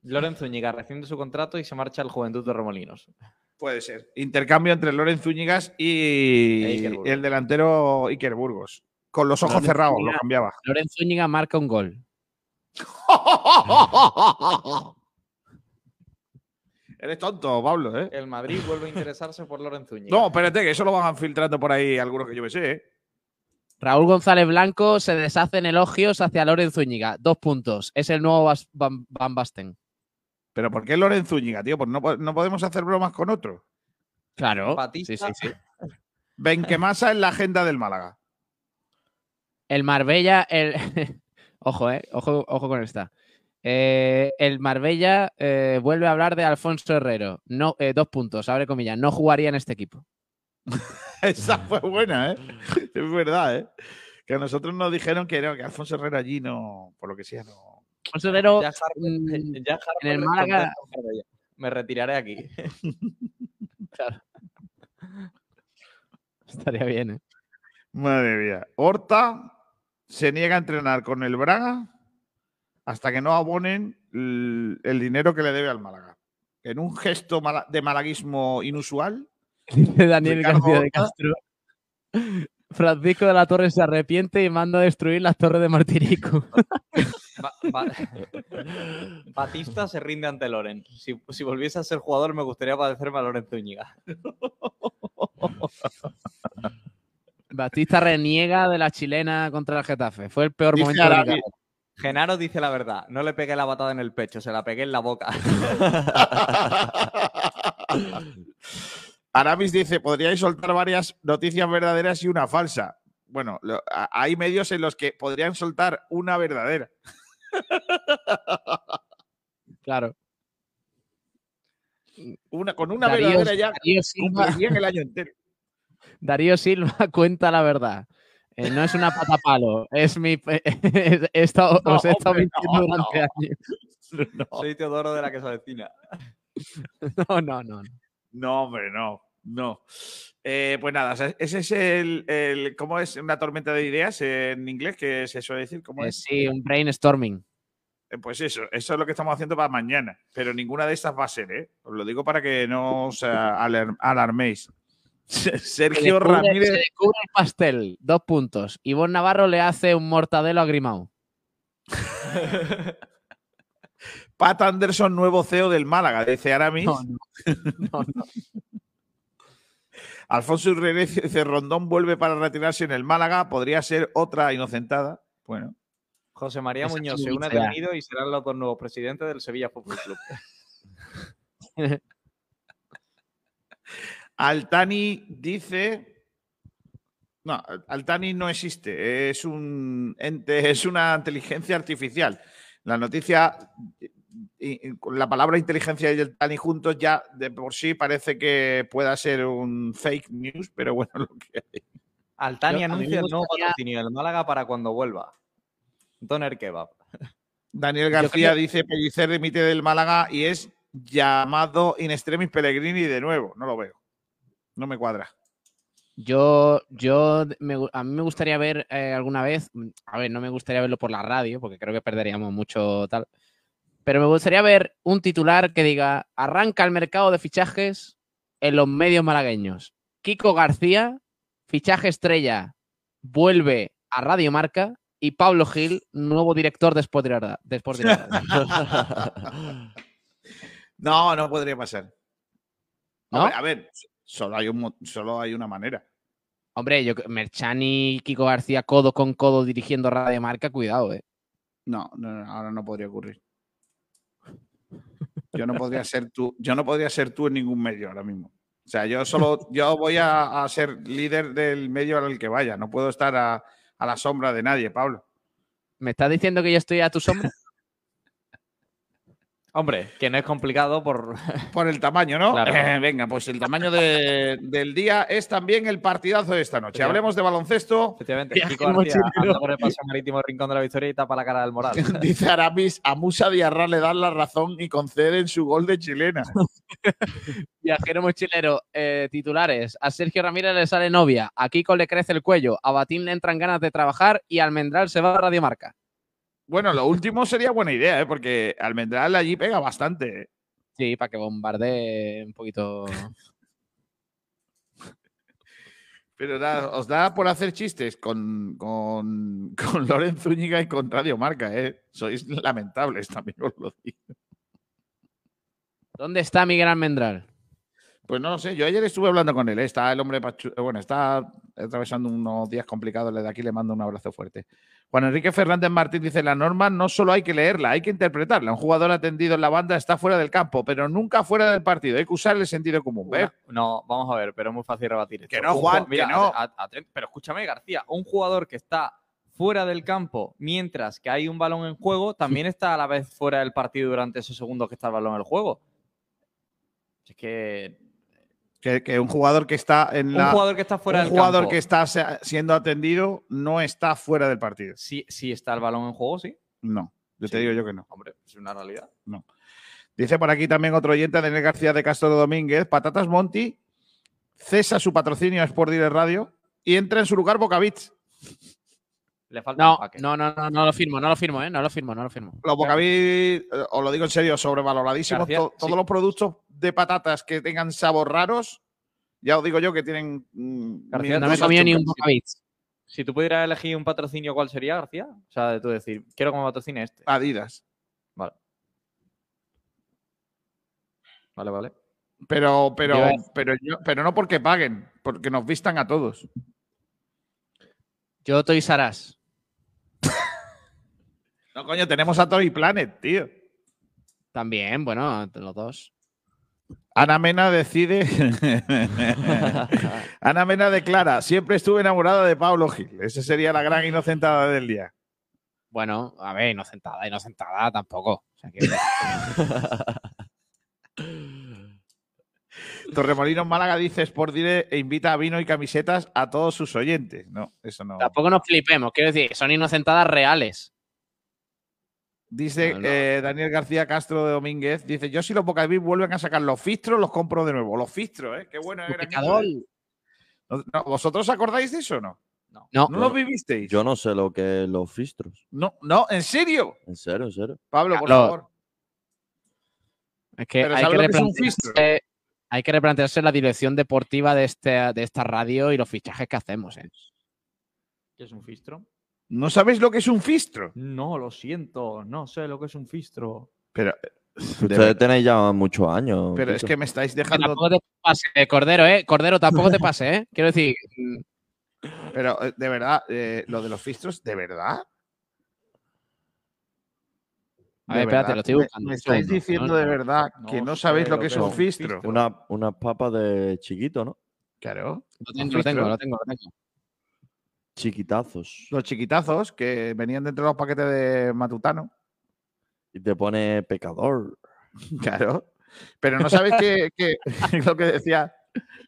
Loren Zúñiga rescinde su contrato y se marcha al Juventud de Remolinos. Puede ser. Intercambio entre Loren Zúñigas y E el delantero Iker Burgos. Con los ojos Loren cerrados, lo cambiaba. Loren Zúñiga marca un gol. Eres tonto, Pablo, ¿eh? El Madrid vuelve a interesarse por Loren Zúñiga. No, espérate, que eso lo van filtrando por ahí algunos que yo me sé, ¿eh? Raúl González Blanco se deshace en elogios hacia Loren Zúñiga. Dos puntos. Es el nuevo Bas- Van, Van Basten. Pero ¿por qué Loren Zúñiga, tío? Pues no, no podemos hacer bromas con otro. Claro. Batista. Sí, sí, sí. Benquemasa en la agenda del Málaga. El Marbella, el. ojo, eh. Ojo, ojo con esta. Eh, el Marbella eh, vuelve a hablar de Alfonso Herrero. No, eh, dos puntos, abre comillas. No jugaría en este equipo. Esa fue buena, ¿eh? Es verdad, ¿eh? Que a nosotros nos dijeron que, no, que Alfonso Herrera allí no, por lo que sea, no. Alfonso Herrero. Ya Harper- mm, ya Harper en el Málaga-. Me retiraré aquí. claro. Estaría bien, ¿eh? Madre mía. Horta se niega a entrenar con el Braga hasta que no abonen el, el dinero que le debe al Málaga. En un gesto de malaguismo inusual, Dice Daniel Ricardo García de. Castro. Francisco de la Torre se arrepiente y manda a destruir las torres de Martirico. Ba- ba- Batista se rinde ante Loren. Si, si volviese a ser jugador, me gustaría padecerme a Loren Zúñiga. Batista reniega de la chilena contra el Getafe. Fue el peor Dice momento de Arabi- carrera. Genaro dice la verdad. No le pegué la batada en el pecho, se la pegué en la boca. Aramis dice, podríais soltar varias noticias verdaderas y una falsa. Bueno, lo- a- hay medios en los que podrían soltar una verdadera. Claro. Una, con una Darío- verdadera ya Darío Silva, cumplirían el año entero. Darío Silva cuenta la verdad. Eh, no es una patapalo, es mi. he estado- No, os he estado hombre, mintiendo no, durante años. No, Soy Teodoro de la que se avecina. No, no, no. no. hombre, no. No. Eh, pues nada, o sea, ese es el, el- ¿Cómo es una tormenta de ideas en inglés? que se suele decir? ¿Cómo Eh, es? sí, un brainstorming. Pues eso, eso es lo que estamos haciendo para mañana. Pero ninguna de estas va a ser, ¿eh? Os lo digo para que no os alar- alarméis. Se Sergio descubre- Ramírez. Se descubre el pastel, dos puntos. Ivonne Navarro le hace un mortadelo a Grimao. Pat Anderson, nuevo CEO del Málaga, dice Aramis. No, no. No, no. Alfonso Urrerez dice Rondón vuelve para retirarse en el Málaga. Podría ser otra inocentada. Bueno. José María Esa Muñoz se une detenido y será el otro nuevo presidente del Sevilla Fútbol Club. Altani dice. No, Altani no existe. Es un ente, es una inteligencia artificial. La noticia, con la palabra inteligencia y Altani juntos ya de por sí parece que pueda ser un fake news, pero bueno, lo que hay. Altani Yo- anuncia el nuevo patrocinio del Málaga para cuando vuelva. Doner Kebab. Daniel García creo- dice Pellicer remite del Málaga y es llamado in extremis Pellegrini de nuevo. No lo veo. No me cuadra. Yo, yo, me a mí me gustaría ver eh, alguna vez, mm, a ver, no me gustaría verlo por la radio, porque creo que perderíamos mucho tal, pero me gustaría ver un titular que diga, arranca el mercado de fichajes en los medios malagueños. Kiko García, fichaje estrella, vuelve a Radio Marca y Pablo Gil, nuevo director de Sport de Sport. No, no podría pasar. ¿No? Hombre, a ver, Solo hay, un, solo hay una manera. Hombre, yo Merchani y Kiko García codo con codo dirigiendo Radio Marca, cuidado, eh. No, no, no, ahora no podría ocurrir. Yo no podría ser tú, yo no podría ser tú en ningún medio ahora mismo. O sea, yo solo, yo voy a, a ser líder del medio al que vaya. No puedo estar a, a la sombra de nadie, Pablo. ¿Me estás diciendo que yo estoy a tu sombra? Hombre, que no es complicado por. Por el tamaño, ¿no? Claro. Eh, venga, pues el tamaño de- del día es también el partidazo de esta noche. Hablemos de baloncesto. Efectivamente, Kiko García mochilero. anda por el paseo marítimo Rincón de la Victoria y tapa la cara del moral. Dice Aramis, a Musa Diarra le dan la razón y conceden su gol de chilena. Viajero mochilero, eh, titulares. A Sergio Ramírez le sale novia, a Kiko le crece el cuello, a Batín le entran ganas de trabajar y Almendral se va a Radio Marca. Bueno, lo último sería buena idea, ¿eh? porque Almendral allí pega bastante. ¿eh? Sí, para que bombardee un poquito. Pero os da por hacer chistes con, con, con Loren Zúñiga y con Radio Marca, ¿eh? Sois lamentables, también os lo digo. ¿Dónde está Miguel Almendral? Pues no lo sé, yo ayer estuve hablando con él, ¿eh? está el hombre, pachu- bueno, está atravesando unos días complicados, desde aquí le mando un abrazo fuerte. Juan Enrique Fernández Martín dice, la norma no solo hay que leerla, hay que interpretarla. Un jugador atendido en la banda está fuera del campo, pero nunca fuera del partido, hay que usar el sentido común. ¿ves? No, vamos a ver, pero es muy fácil rebatir. esto. Que no, Juan, ju- mira, que no. pero escúchame, García, un jugador que está fuera del campo mientras que hay un balón en juego, también está a la vez fuera del partido durante esos segundos que está el balón en el juego. Es que Que, que un jugador que está en un la... jugador que está fuera un del jugador campo, que está siendo atendido no está fuera del partido. si, si está el balón en juego, sí. No, yo te Sí. digo yo que no. Hombre, es una realidad. No. Dice por aquí también otro oyente, Daniel García de Castro Domínguez, Patatas Monti cesa su patrocinio a Sport Direct Radio y entra en su lugar Bocavits. Le falta No, no, no, no, no lo firmo, no lo firmo, ¿eh? No lo firmo, no lo firmo. Los Bocavits, eh, os lo digo en serio, sobrevaloradísimos. To- todos sí. los productos de patatas que tengan sabor raros, ya os digo yo que tienen... mm, García, No me comido ni un. Bocavits. Si tú pudieras elegir un patrocinio, ¿cuál sería, García? O sea, de tú decir, quiero que me patrocine este. Adidas. Vale. Vale, vale. Pero, pero, pero, yo- pero no porque paguen, porque nos vistan a todos. Yo Toys R Us. No, coño, tenemos a Toy Planet, tío. También, bueno, los dos. Ana Mena decide. Ana Mena declara: Siempre estuve enamorada de Pablo Gil. Esa sería la gran inocentada del día. Bueno, a ver, inocentada, inocentada tampoco. O sea que- Torremolinos Málaga dice Sport Dire e invita a vino y camisetas a todos sus oyentes. No, eso no. tampoco nos flipemos, quiero decir, son inocentadas reales. Dice No, no. eh, Daniel García Castro de Domínguez: Dice, yo si los Bocadís vuelven a sacar los fistros, los compro de nuevo. Los fistros, ¿eh? Qué bueno eran esos, Pecador. ¿eh? No, no, ¿Vosotros acordáis de eso o no? No. No, ¿No los vivisteis? Yo no sé lo que es los fistros. No, no, ¿en serio? En serio, en serio. Pablo, por Lo- favor. es que hay ¿sabes que, que es un fistro? replantearse, hay que replantearse la dirección deportiva de, este, de esta radio y los fichajes que hacemos. ¿eh? ¿Qué es un fistro? ¿No sabéis lo que es un fistro? No, lo siento, no sé lo que es un fistro. Pero, Ustedes tenéis ya muchos años. pero es que me estáis dejando. tampoco te pase, eh, Cordero, ¿eh? Cordero, tampoco te pase, ¿eh? Quiero decir, Pero, eh, de verdad, eh, lo de los fistros, ¿de verdad? A ¿De ver, espérate, lo estoy buscando, Me, estáis diciendo No, de no, verdad que no sabéis lo que es un fistro. fistro. Una, unas papas de chiquito, ¿no? Claro. lo tengo, lo tengo, lo tengo, lo tengo. Chiquitazos. Los chiquitazos que venían dentro de los paquetes de Matutano. Y te pone pecador. Claro. Pero no sabéis que, que- lo que decía.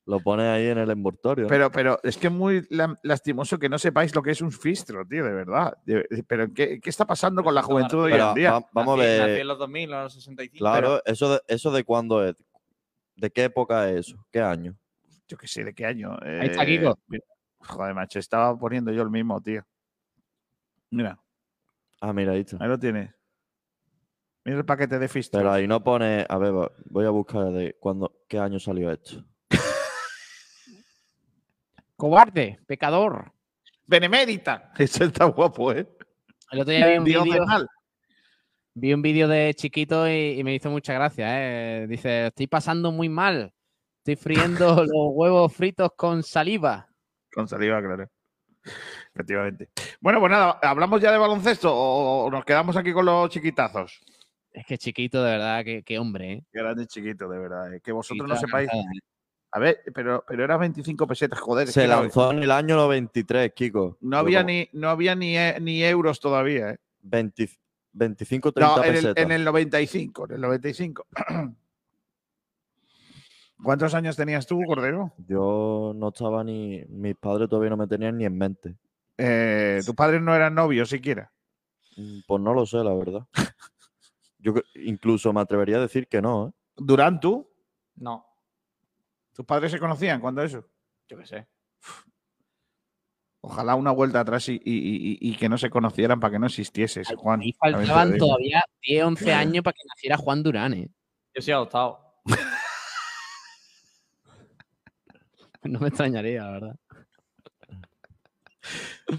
Lo pone ahí en el envoltorio. Pero, pero es que es muy la- lastimoso que no sepáis lo que es un fistro, tío, de verdad. Pero ¿qué, qué está pasando con la juventud hoy Pero en día? va- vamos a ver. en los 2000, en los 65. Claro, eso, de, eso de cuándo es. ¿De qué época es eso? ¿Qué año? Yo qué sé, ¿de qué año? Ahí está Kiko. Joder, macho, estaba poniendo yo el mismo, tío. Mira, Ah, mira, ahí está. ahí lo tienes. Mira el paquete de fistros. Pero ahí no pone. A ver, voy a buscar de cuándo, qué año salió esto. Cobarde, pecador. Benemérita. Eso está guapo, ¿eh? El otro día vi un vídeo mal. vi un vídeo de chiquito y, y me hizo mucha gracia. ¿eh? Dice, estoy pasando muy mal. estoy friendo los huevos fritos con saliva. Con saliva, claro. Efectivamente. Bueno, pues nada, ¿hablamos ya de baloncesto o nos quedamos aquí con los chiquitazos? Es que chiquito, de verdad, qué, qué hombre, ¿eh? Grande chiquito, de verdad. eh, Que vosotros Chiquito no sepáis. ¿eh? A ver, pero, pero era 25 pesetas, joder. Se que lanzó en el año 93, Kiko. No había ni, no había ni, e- ni euros todavía, ¿eh? 20 25, 30 No, en el, en el 95, en el 95. ¿Cuántos años tenías tú, Cordero? Yo no estaba ni. Mis padres todavía no me tenían ni en mente. Eh, ¿Tus padres no eran novios siquiera? Mm, Pues no lo sé, la verdad. Yo incluso me atrevería a decir que no, ¿eh? ¿Durán tú? No, ¿Tus padres se conocían cuando eso? yo qué sé. Ojalá una vuelta atrás y, y- y- y que no se conocieran para que no existiese ese Juan. Lo faltaban todavía 10, 11 años para que naciera Juan Durán, ¿eh? Yo soy adoptado. No me extrañaría, la verdad.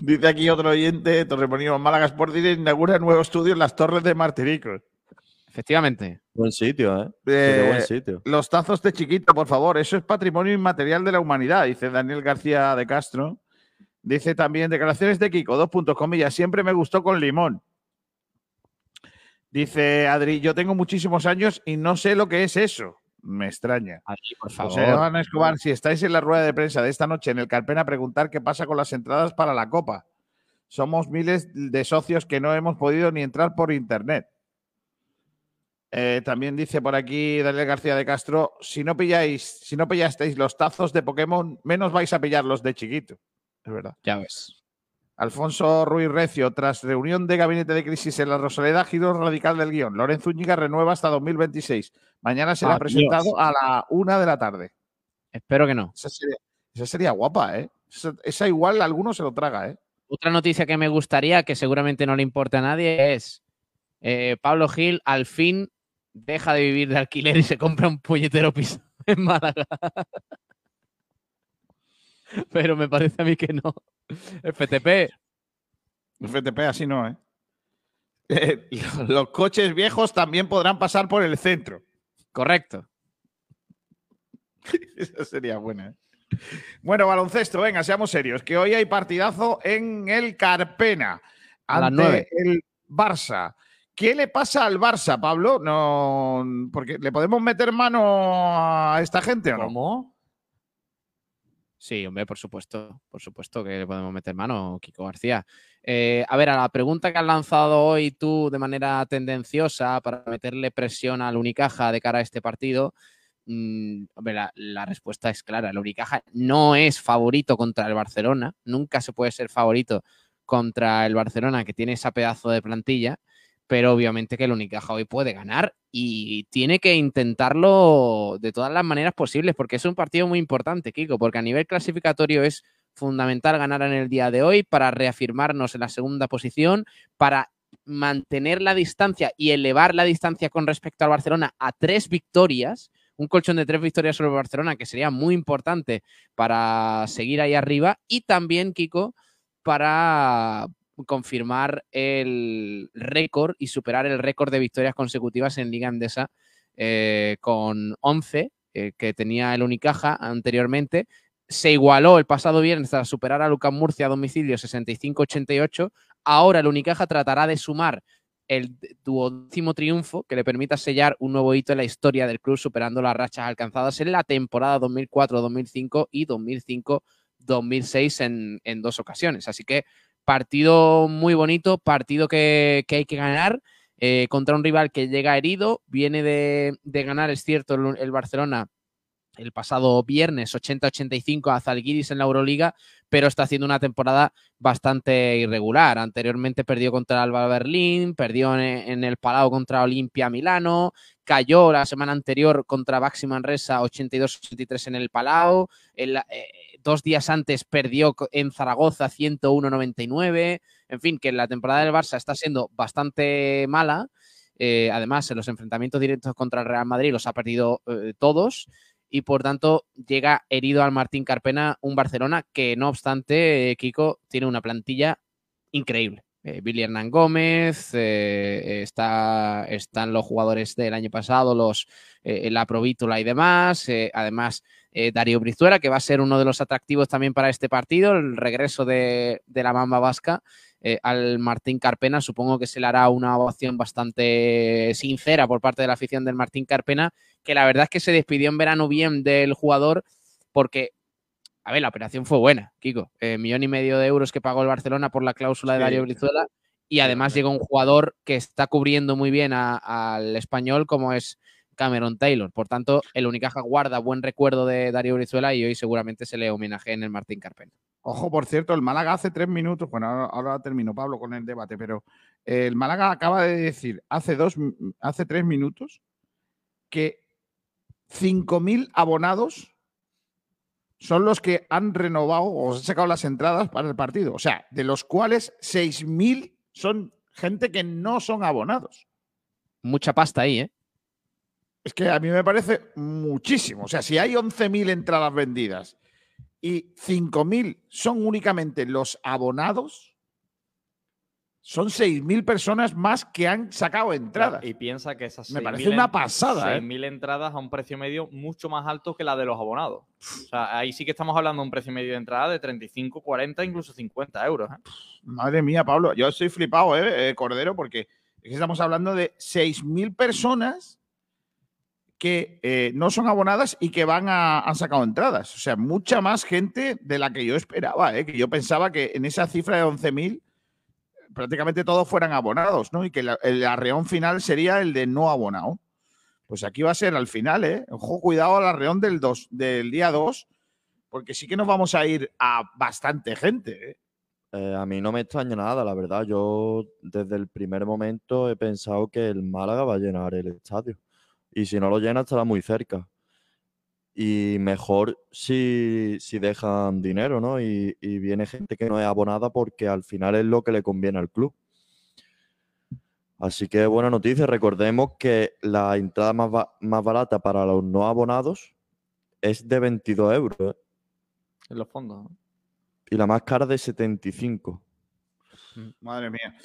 Dice aquí otro oyente, Torremolinos Málaga Sport Direct inaugura nuevo estudio en las Torres de Martiricos. Efectivamente. Buen sitio, ¿eh? Eh, buen sitio. Los tazos de chiquito, por favor, eso es patrimonio inmaterial de la humanidad, dice Daniel García de Castro. Dice también declaraciones de Kiko, dos puntos, comillas, siempre me gustó con limón. Dice Adri, yo tengo muchísimos años y no sé lo que es eso. Me extraña. Adri, por José favor. Ana Escobar, si estáis en la rueda de prensa de esta noche en el Carpena, preguntar qué pasa con las entradas para la Copa. Somos miles de socios que no hemos podido ni entrar por internet. Eh, también dice por aquí Daniel García de Castro, si no pilláis, si no pillasteis los tazos de Pokémon, menos vais a pillar los de chiquito. Es verdad. Ya ves. Alfonso Ruiz Recio, tras reunión de gabinete de crisis en la Rosaleda, giro radical del guion. Lorenzo Úñiga renueva hasta 2026. Mañana será Adiós. presentado a la una de la tarde. Espero que no. Esa sería, esa sería guapa, ¿eh? Esa, esa igual alguno se lo traga, ¿eh? Otra noticia que me gustaría, que seguramente no le importa a nadie, es eh, Pablo Gil al fin deja de vivir de alquiler y se compra un puñetero piso en Málaga. Pero me parece a mí que no. FTP, FTP así no, ¿eh? Eh, Los coches viejos también podrán pasar por el centro. Correcto. Esa sería buena. ¿eh? Bueno, baloncesto, venga, seamos serios, que hoy hay partidazo en el Carpena A las ante el Barça. ¿Qué le pasa al Barça, Pablo? No, porque le podemos meter mano a esta gente o no. ¿Cómo? Sí, hombre, por supuesto. Por supuesto que le podemos meter mano, Kiko García. Eh, a ver, a la pregunta que has lanzado hoy tú de manera tendenciosa para meterle presión al Unicaja de cara a este partido, mm, hombre, la, la respuesta es clara. El Unicaja no es favorito contra el Barcelona. Nunca se puede ser favorito contra el Barcelona, que tiene esa pedazo de plantilla. Pero obviamente que el Unicaja hoy puede ganar y tiene que intentarlo de todas las maneras posibles, porque es un partido muy importante, Kiko, porque a nivel clasificatorio es fundamental ganar en el día de hoy para reafirmarnos en la segunda posición, para mantener la distancia y elevar la distancia con respecto al Barcelona a tres victorias, un colchón de tres victorias sobre el Barcelona que sería muy importante para seguir ahí arriba y también, Kiko, para confirmar el récord y superar el récord de victorias consecutivas en Liga Endesa eh, con 11 eh, que tenía el Unicaja anteriormente. Se igualó el pasado viernes tras superar a Lucas Murcia a domicilio 65-88. Ahora el Unicaja tratará de sumar el duodécimo triunfo que le permita sellar un nuevo hito en la historia del club, superando las rachas alcanzadas en la temporada 2004-2005 y 2005-2006 en, en dos ocasiones. Así que partido muy bonito, partido que, hay que ganar eh, contra un rival que llega herido, viene de, ganar, es cierto, el, el Barcelona el pasado viernes 80-85 a Zalgiris en la Euroliga, pero está haciendo una temporada bastante irregular. Anteriormente perdió contra Alba Berlín, perdió en, en el Palau contra Olimpia Milano, cayó la semana anterior contra Baxi Manresa 82-83 en el Palau, el, eh, dos días antes perdió en Zaragoza 101-99, en fin, que la temporada del Barça está siendo bastante mala. Eh, además, en los enfrentamientos directos contra el Real Madrid los ha perdido eh, todos y por tanto llega herido al Martín Carpena un Barcelona que no obstante, eh, Kiko tiene una plantilla increíble. Billy Hernán Gómez, está, están los jugadores del año pasado, los, la Provítula y demás. además, eh, Darío Brizuela, que va a ser uno de los atractivos también para este partido, el regreso de, de la Mamba Vasca. eh, al Martín Carpena. Supongo que se le hará una ovación bastante sincera por parte de la afición del Martín Carpena, que la verdad es que se despidió en verano bien del jugador porque, a ver, la operación fue buena, Kiko. Eh, millón y medio de euros que pagó el Barcelona por la cláusula de. Darío Brizuela y además llega un jugador que está cubriendo muy bien al español como es Cameron Taylor. Por tanto, el Unicaja guarda buen recuerdo de Darío Brizuela y hoy seguramente se le homenaje en el Martín Carpena. Ojo, por cierto, el Málaga hace tres minutos, bueno, ahora, ahora termino, Pablo, con el debate, pero el Málaga acaba de decir hace, dos, hace tres minutos que 5.000 abonados son los que han renovado o han sacado las entradas para el partido. O sea, de los cuales 6.000 son gente que no son abonados. Mucha pasta ahí, ¿eh? Es que a mí me parece muchísimo. O sea, si hay 11.000 entradas vendidas y 5.000 son únicamente los abonados, son 6.000 personas más que han sacado entradas. Y piensa que esas Me 6.000 parece una pasada, ¿eh? 6.000 entradas a un precio medio mucho más alto que la de los abonados. O sea, ahí sí que estamos hablando de un precio medio de entrada de 35, 40, incluso 50 euros. ¿eh? Madre mía, Pablo, yo estoy flipado, ¿eh, eh, Cordero? Porque es que estamos hablando de 6.000 personas que eh, no son abonadas y que van a, han sacado entradas. O sea, mucha más gente de la que yo esperaba, ¿eh? que yo pensaba que en esa cifra de 11.000 prácticamente todos fueran abonados, ¿no? Y que la- el arreón final sería el de no abonado. Pues aquí va a ser al final, ¿eh? Ojo, cuidado al arreón del, dos, del día 2, porque sí que nos vamos a ir a bastante gente, ¿eh? Eh, a mí no me extraña nada, la verdad. Yo desde el primer momento he pensado que el Málaga va a llenar el estadio. Y si no lo llena, estará muy cerca. Y mejor si, si dejan dinero, ¿no? Y, y viene gente que no es abonada porque al final es lo que le conviene al club. Así que buena noticia. Recordemos que la entrada más, ba- más barata para los no abonados es de 22 euros. ¿eh? En los fondos. ¿no? Y la más cara de 75. Madre mía.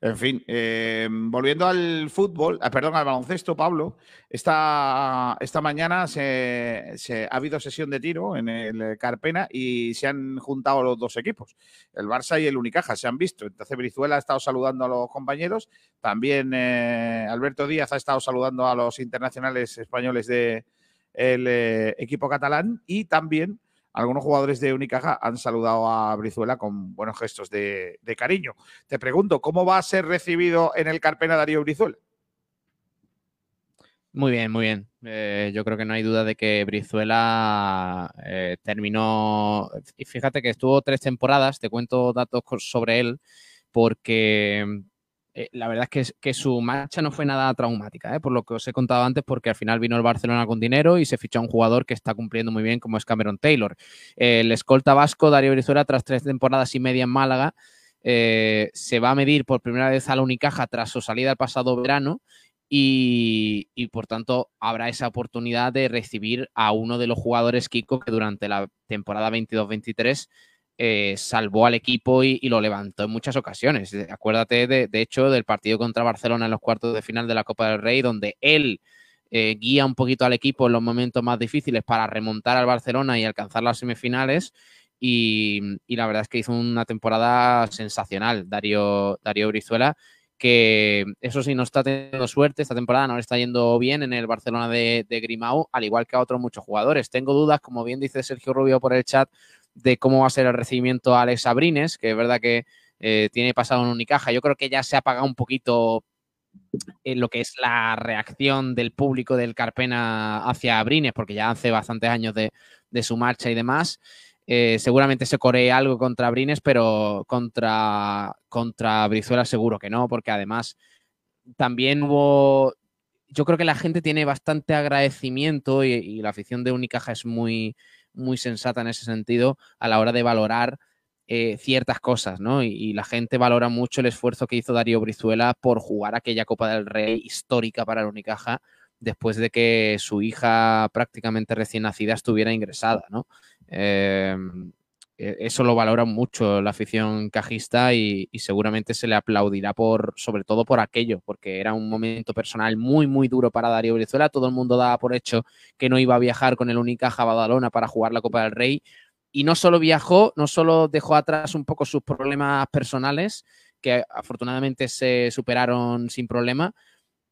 En fin, eh, volviendo al fútbol, ah, perdón, al baloncesto, Pablo, esta, esta mañana se, ha habido sesión de tiro en el Carpena y se han juntado los dos equipos, el Barça y el Unicaja, se han visto. Entonces Brizuela ha estado saludando a los compañeros, también eh, Alberto Díaz ha estado saludando a los internacionales españoles del equipo catalán y también algunos jugadores de Unicaja han saludado a Brizuela con buenos gestos de, cariño. Te pregunto, ¿cómo va a ser recibido en el Carpena Darío Brizuela? Muy bien, muy bien. Eh, yo creo que no hay duda de que Brizuela eh, terminó. Y fíjate que estuvo tres temporadas, te cuento datos sobre él, porque eh, la verdad es que, su marcha no fue nada traumática, ¿eh? por lo que os he contado antes, porque al final vino el Barcelona con dinero y se fichó a un jugador que está cumpliendo muy bien, como es Cameron Taylor. El escolta vasco, Darío Brizuela, tras tres temporadas y media en Málaga, eh, se va a medir por primera vez a la Unicaja tras su salida el pasado verano y, y, por tanto habrá esa oportunidad de recibir a uno de los jugadores Kiko que durante la temporada 22-23 eh, salvó al equipo y, lo levantó en muchas ocasiones. Acuérdate, de, de hecho, del partido contra Barcelona en los cuartos de final de la Copa del Rey, donde él eh, guía un poquito al equipo en los momentos más difíciles para remontar al Barcelona y alcanzar las semifinales. Y, la verdad es que hizo una temporada sensacional, Darío, Darío Brizuela, que eso sí, no está teniendo suerte, esta temporada no le está yendo bien en el Barcelona de, de Grimau, al igual que a otros muchos jugadores. Tengo dudas, como bien dice Sergio Rubio por el chat, de cómo va a ser el recibimiento a Alex Abrines, que es verdad que eh, tiene pasado en Unicaja. Yo creo que ya se ha apagado un poquito en lo que es la reacción del público del Carpena hacia Abrines, porque ya hace bastantes años de, de su marcha y demás. Eh, seguramente se coree algo contra Brines, pero contra, contra Brizuela seguro que no, porque además también hubo. Yo creo que la gente tiene bastante agradecimiento y, y la afición de Unicaja es muy, muy sensata en ese sentido a la hora de valorar eh, ciertas cosas, ¿no? Y, y, la gente valora mucho el esfuerzo que hizo Darío Brizuela por jugar aquella Copa del Rey histórica para el Unicaja después de que su hija prácticamente recién nacida estuviera ingresada, ¿no? Eh, eso lo valora mucho la afición cajista y, y, seguramente se le aplaudirá por, sobre todo por aquello, porque era un momento personal muy, muy duro para Darío Brizuela. Todo el mundo daba por hecho que no iba a viajar con el Unicaja Badalona para jugar la Copa del Rey. Y no solo viajó, no solo dejó atrás un poco sus problemas personales, que afortunadamente se superaron sin problema,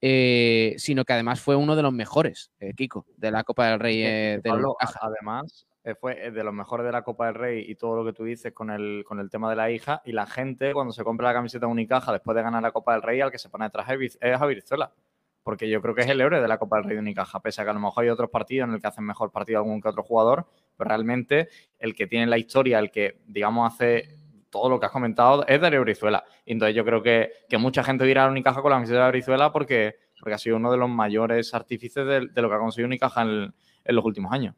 eh, sino que además fue uno de los mejores, eh, Kiko, de la Copa del Rey. Eh, del Pablo, además, eh, fue de los mejores de la Copa del Rey y todo lo que tú dices con el, con el tema de la hija. Y la gente, cuando se compra la camiseta Unicaja después de ganar la Copa del Rey, al que se pone detrás es a Virzuela. Porque yo creo que es el héroe de la Copa del Rey de Unicaja, pese a que a lo mejor hay otros partidos en el que hacen mejor partido algún que otro jugador, pero realmente el que tiene la historia, el que, digamos, hace todo lo que has comentado, es Darío Brizuela. Y entonces yo creo que, que mucha gente dirá a Unicaja con la camiseta de Brizuela porque, porque ha sido uno de los mayores artífices de, de lo que ha conseguido Unicaja en los últimos años.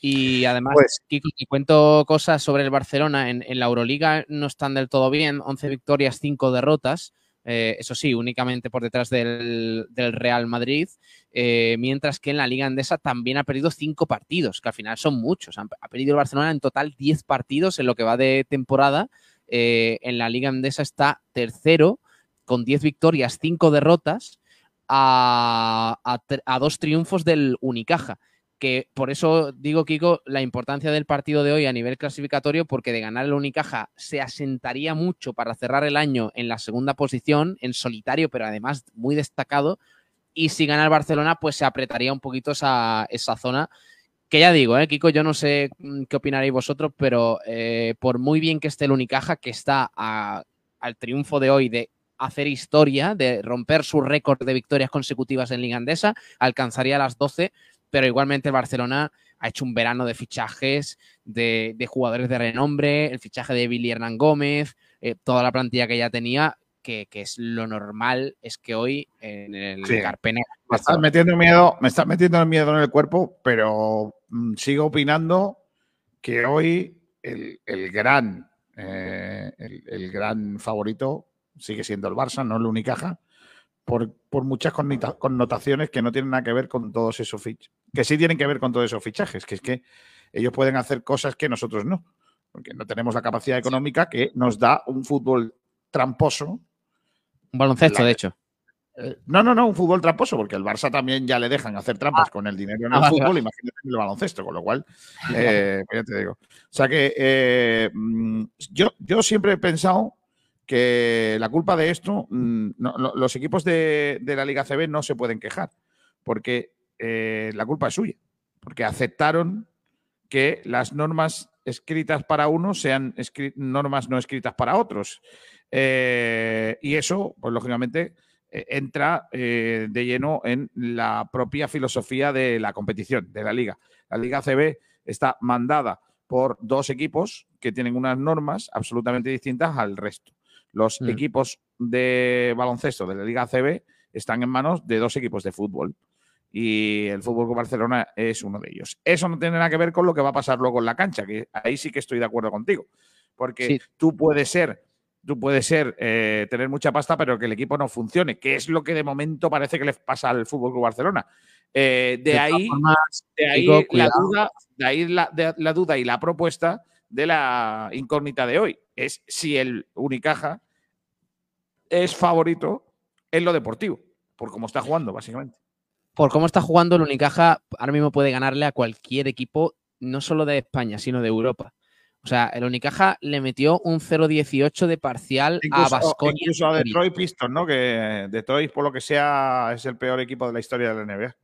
Y además, pues, Kiko, te cuento cosas sobre el Barcelona. En, en, la Euroliga no están del todo bien, 11 victorias, 5 derrotas. Eh, eso sí, únicamente por detrás del, del Real Madrid, eh, mientras que en la Liga Andesa también ha perdido 5 partidos, que al final son muchos. Ha, ha, perdido el Barcelona en total 10 partidos en lo que va de temporada. Eh, en la Liga Andesa está tercero, con 10 victorias, 5 derrotas, a, a, a dos triunfos del Unicaja que por eso digo, Kiko, la importancia del partido de hoy a nivel clasificatorio, porque de ganar el Unicaja se asentaría mucho para cerrar el año en la segunda posición, en solitario, pero además muy destacado. Y si gana el Barcelona, pues se apretaría un poquito esa, esa zona. Que ya digo, ¿eh, Kiko, yo no sé qué opinaréis vosotros, pero eh, por muy bien que esté el Unicaja, que está al triunfo de hoy de hacer historia, de romper su récord de victorias consecutivas en Liga Andesa, alcanzaría las 12 pero igualmente el Barcelona ha hecho un verano de fichajes de, de jugadores de renombre, el fichaje de Billy Hernán Gómez, eh, toda la plantilla que ya tenía, que, que, es lo normal, es que hoy en el sí. Carpena. Me estás metiendo miedo, me estás metiendo miedo en el cuerpo, pero mm, sigo opinando que hoy el, el gran, eh, el, el, gran favorito sigue siendo el Barça, no el Unicaja por, por, muchas connotaciones que no tienen nada que ver con todos esos fichajes, que sí tienen que ver con todos esos fichajes, que es que ellos pueden hacer cosas que nosotros no, porque no tenemos la capacidad económica que nos da un fútbol tramposo. Un baloncesto, la, de hecho. Eh, no, no, no, un fútbol tramposo, porque el Barça también ya le dejan hacer trampas ah. con el dinero en el ah, fútbol, vale. imagínate en el baloncesto, con lo cual, eh, ya te digo. O sea que eh, mm, yo, yo siempre he pensado que la culpa de esto, mm, no, los equipos de, de, la Liga CB no se pueden quejar, porque eh, la culpa es suya, porque aceptaron que las normas escritas para unos sean normas no escritas para otros. Eh, y eso, pues lógicamente, eh, entra eh, de lleno en la propia filosofía de la competición, de la liga. La Liga CB está mandada por dos equipos que tienen unas normas absolutamente distintas al resto. Los mm. equipos de baloncesto de la Liga CB están en manos de dos equipos de fútbol. Y el Fútbol Barcelona es uno de ellos. Eso no tiene nada que ver con lo que va a pasar luego en la cancha, que ahí sí que estoy de acuerdo contigo. Porque sí. tú puedes ser, tú puedes ser, eh, tener mucha pasta, pero que el equipo no funcione, que es lo que de momento parece que le pasa al Fútbol Club Barcelona. Eh, de, de, ahí, formas, de, ahí, digo, la duda, de ahí la, de, la duda y la propuesta de la incógnita de hoy. Es si el Unicaja es favorito en lo deportivo, por cómo está jugando, básicamente. Por cómo está jugando, el Unicaja ahora mismo puede ganarle a cualquier equipo, no solo de España, sino de Europa. O sea, el Unicaja le metió un 0-18 de parcial incluso, a Basconia. Incluso a Detroit Pistons, ¿no? Que Detroit, por lo que sea, es el peor equipo de la historia de la NBA.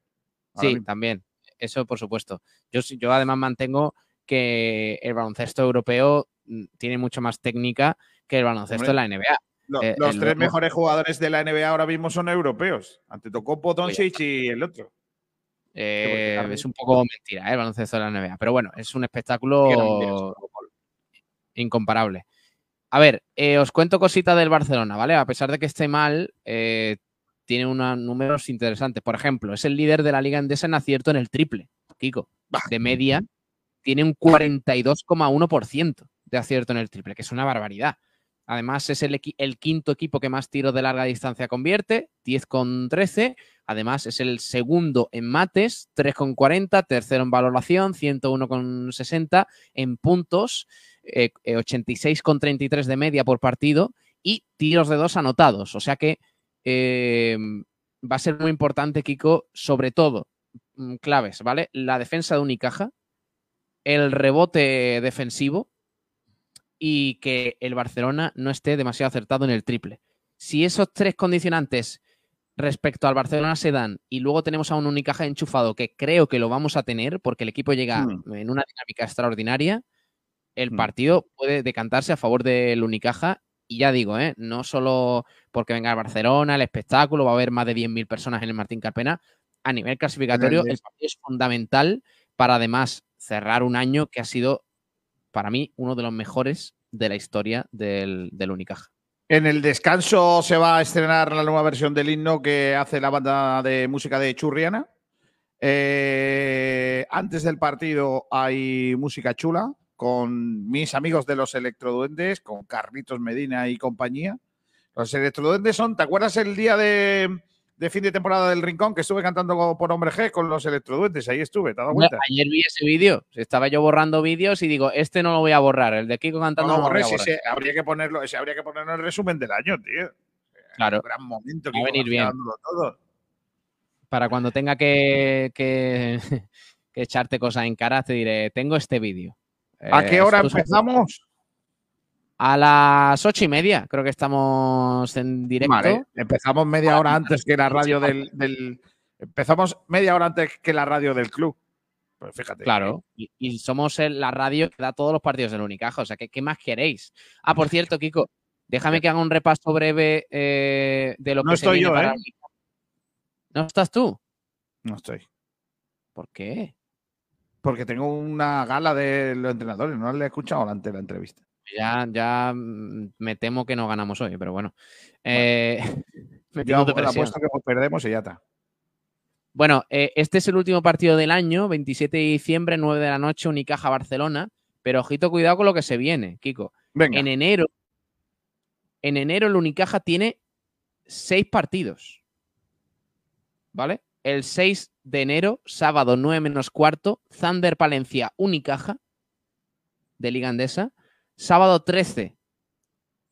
Sí, mismo. también. Eso, por supuesto. Yo, yo además mantengo que el baloncesto europeo mm, tiene mucho más técnica que el baloncesto Hombre. de la NBA. Lo, eh, los tres mejores jugadores de la NBA ahora mismo son europeos. Ante Antetokounmpo, Doncic y el otro. Eh, es un poco mentira, ¿eh? el baloncesto de la NBA. Pero bueno, es un espectáculo incomparable. A ver, eh, os cuento cositas del Barcelona, ¿vale? A pesar de que esté mal, tiene unos números interesantes. Por ejemplo, es el líder de la Liga Endesa en acierto en el triple, Kiko. De media, tiene un 42,1% de acierto en el triple, que es una barbaridad. Además, es el, quinto equipo que más tiros de larga distancia convierte, 10 con 13, Además, es el segundo en mates, 3,40, tercero en valoración, 101,60 en puntos, eh, eh, 86,33 de media por partido y tiros de dos anotados. O sea que eh, va a ser muy importante, Kiko, sobre todo, mm, claves, ¿vale? La defensa de Unicaja, el rebote defensivo y que el Barcelona no esté demasiado acertado en el triple. Si esos tres condicionantes respecto al Barcelona se dan y luego tenemos a un Unicaja enchufado que creo que lo vamos a tener porque el equipo llega Mm. en una dinámica extraordinaria, el Mm. partido puede decantarse a favor del Unicaja y ya digo, ¿eh? no solo porque venga el Barcelona, el espectáculo, va a haber más de 10.000 personas en el Martín Carpena, a nivel clasificatorio el partido es fundamental para además cerrar un año que ha sido para mí uno de los mejores de la historia del, Unicaja. En el descanso se va a estrenar la nueva versión del himno que hace la banda de música de Churriana. Eh, antes del partido hay música chula con mis amigos de los Electroduendes, con Carlitos Medina y compañía. Los Electroduendes son, ¿te acuerdas el día de, de fin de temporada del Rincón que estuve cantando por Hombre G con los Electroduendes? Ahí estuve, ¿te has dado cuenta? Ayer vi ese vídeo, estaba yo borrando vídeos y digo, este no lo voy a borrar, el de Kiko No, cantando no, no, lo voy borré, a sí, borrar. sí, habría que ponerlo, ese habría que ponerlo en el resumen del año, tío. Claro. Un gran momento que Va a venir bien. todo. Para cuando tenga que, que, que echarte cosas en cara, te diré, tengo este vídeo. ¿A Eh, qué hora es- empezamos? A las ocho y media, creo que estamos en directo. Vale, empezamos media hora antes que la radio del, del- Empezamos media hora antes que la radio del club. Pues fíjate. Claro, y, y somos el- la radio que da todos los partidos del Unicaja, o sea, ¿qué, qué más queréis? Ah, por cierto, Kiko, déjame que haga un repaso breve eh, de lo No que se estoy viene yo, para ¿eh? ¿No estás tú? No estoy. ¿Por qué? Porque tengo una gala de los entrenadores. No le he escuchado antes la entrevista. Ya, ya mm, me temo que no ganamos hoy, pero bueno. Eh, Yo metiéndote la apuesto que perdemos y ya está. Bueno, eh, este es el último partido del año, 27 de diciembre, 9 de la noche, Unicaja Barcelona. Pero ojito, cuidado con lo que se viene, Kiko. Venga. En enero, en enero el Unicaja tiene seis partidos. ¿Vale? El 6 de enero, sábado 9 menos cuarto, Thunder Palencia Unicaja de Liga Andesa. Sábado 13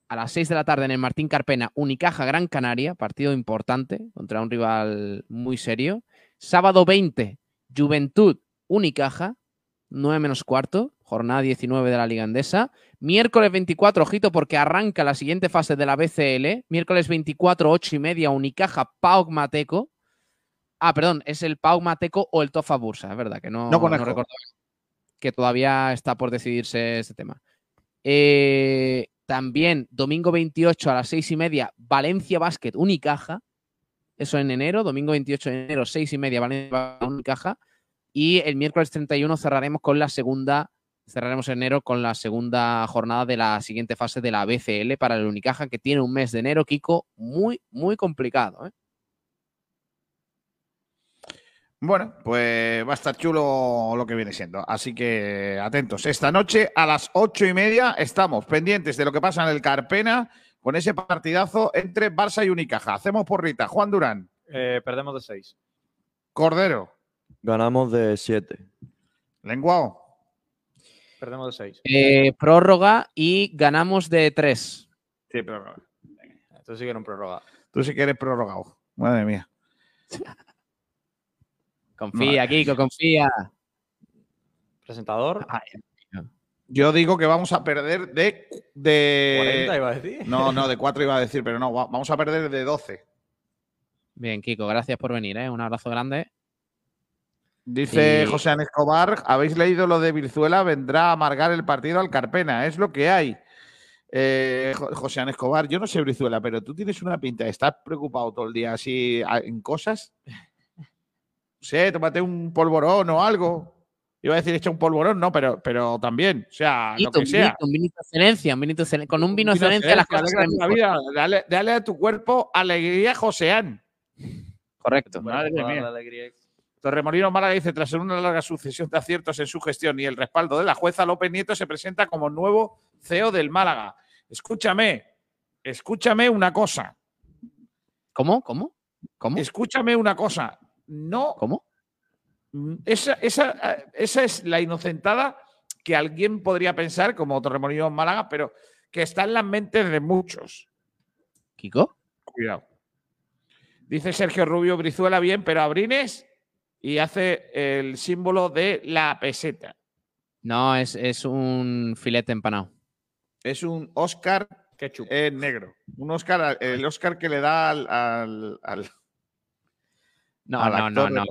a las 6 de la tarde en el Martín Carpena, Unicaja Gran Canaria, partido importante contra un rival muy serio. Sábado 20, Juventud Unicaja, 9 menos cuarto, jornada 19 de la Liga Andesa. Miércoles 24, ojito, porque arranca la siguiente fase de la BCL. Miércoles 24, 8 y media, Unicaja Pauk Mateco. Ah, perdón, es el Pauk Mateco o el Tofa Bursa, es verdad, que no, No recordaba que todavía está por decidirse este tema. Eh, también domingo 28 a las 6 y media, Valencia Basket Unicaja. Eso en enero, domingo 28 de enero, 6 y media, Valencia Unicaja. Y el miércoles 31 cerraremos con la segunda, cerraremos enero con la segunda jornada de la siguiente fase de la BCL para el Unicaja, que tiene un mes de enero, Kiko, muy, muy complicado. ¿eh? Bueno, pues va a estar chulo lo que viene siendo. Así que atentos. Esta noche a las ocho y media estamos pendientes de lo que pasa en el Carpena con ese partidazo entre Barça y Unicaja. Hacemos porrita. Juan Durán, Eh, perdemos de 6. Cordero, Ganamos de 7. Lenguao. Perdemos de 6. Eh, prórroga y ganamos de 3. Sí, pero Esto sí que un prórroga. tú sí que eres prorrogado. Madre mía. Confía, Madre Kiko, confía. Presentador. Yo digo que vamos a perder de. de 40 iba a decir. No, no, de 4 iba a decir, pero no, va- vamos a perder de 12. Bien, Kiko, gracias por venir. ¿eh? Un abrazo grande. Dice Y- José An Escobar, ¿habéis leído lo de Virzuela? Vendrá a amargar el partido al Carpena, es lo que hay. Eh, Jo- José An Escobar, yo no sé Brizuela, pero tú tienes una pinta, ¿estás preocupado todo el día así en cosas? Sé, tómate un polvorón o algo. Iba a decir echa un polvorón, no, pero, pero también, o sea, lo que sea. un vinito de excelencia, un vinito Con un vino excelencia las cosas mejor. vida, dale, dale a tu cuerpo alegría, Joseán. Correcto. Madre mía. la alegría. Torremolino Málaga dice, tras una larga sucesión de aciertos en su gestión y el respaldo de la jueza, López Nieto se presenta como nuevo CEO del Málaga. Escúchame, escúchame una cosa. ¿Cómo? ¿Cómo? ¿Cómo? Escúchame una cosa. No. ¿Cómo? Mm, Esa, esa, eh, esa es la inocentada que alguien podría pensar, como Torremolinos en Málaga, pero que está en las mentes de muchos. ¿Kiko? Cuidado. Dice Sergio Rubio Brizuela bien, pero Abrines y hace el símbolo de la peseta. No, es, es un filete empanado. Es un Oscar en negro. Un Oscar, el Oscar que le da al. al- al- No, no, no, no.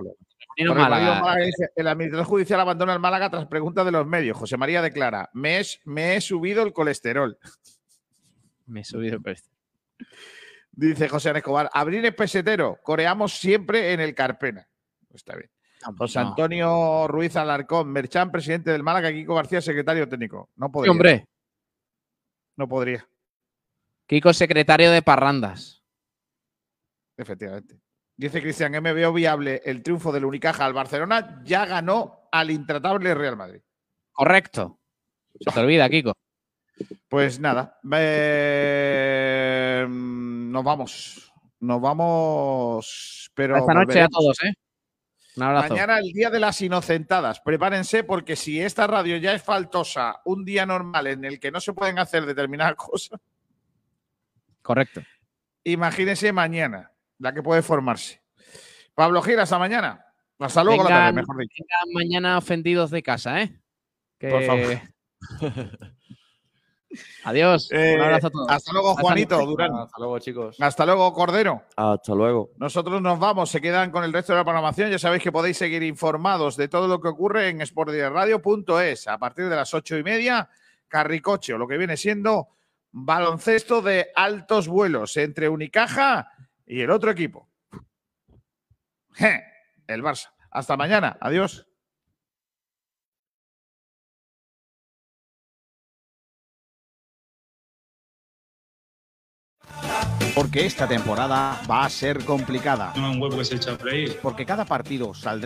Torremolinos Málaga. Dice, El administrador judicial abandona el Málaga tras preguntas de los medios. José María declara: Me, es- me he subido el colesterol. Me he subido el precio. Dice José Ana Escobar: Abrines pesetero. Coreamos siempre en el Carpena. Está bien. José. Antonio Ruiz Alarcón, Merchan, presidente del Málaga, Kiko García, secretario técnico. No Sí, podría. hombre. No podría, Kiko, secretario de Parrandas. efectivamente. Dice Cristian, me veo viable el triunfo del Unicaja al Barcelona. Ya ganó al intratable Real Madrid. Correcto. Se te olvida, Kiko. Pues nada, eh, nos vamos. Nos vamos. Pero Esta noche a todos, ¿eh? Un abrazo. Mañana el día de las inocentadas. Prepárense porque si esta radio ya es faltosa un día normal en el que no se pueden hacer determinadas cosas, Correcto. imagínense mañana la que puede formarse. Pablo Gira, hasta mañana. Hasta luego la tarde, Vengan- mejor dicho. vengan mañana ofendidos de casa, ¿eh? Que- Por favor. Adiós. Eh, Un abrazo a todos. hasta luego, Juanito luego. Durán. Hasta luego, chicos. Hasta luego, Cordero. Hasta luego. Nosotros nos vamos, se quedan con el resto de la programación. Ya sabéis que podéis seguir informados de todo lo que ocurre en sportdirectradio.es. A partir de las ocho y media, Carricoche, o lo que viene siendo baloncesto de altos vuelos entre Unicaja y el otro equipo. Je, El Barça. Hasta mañana. Adiós. Porque esta temporada va a ser complicada. No un huevo que se echa a freír. Porque cada partido saldrá.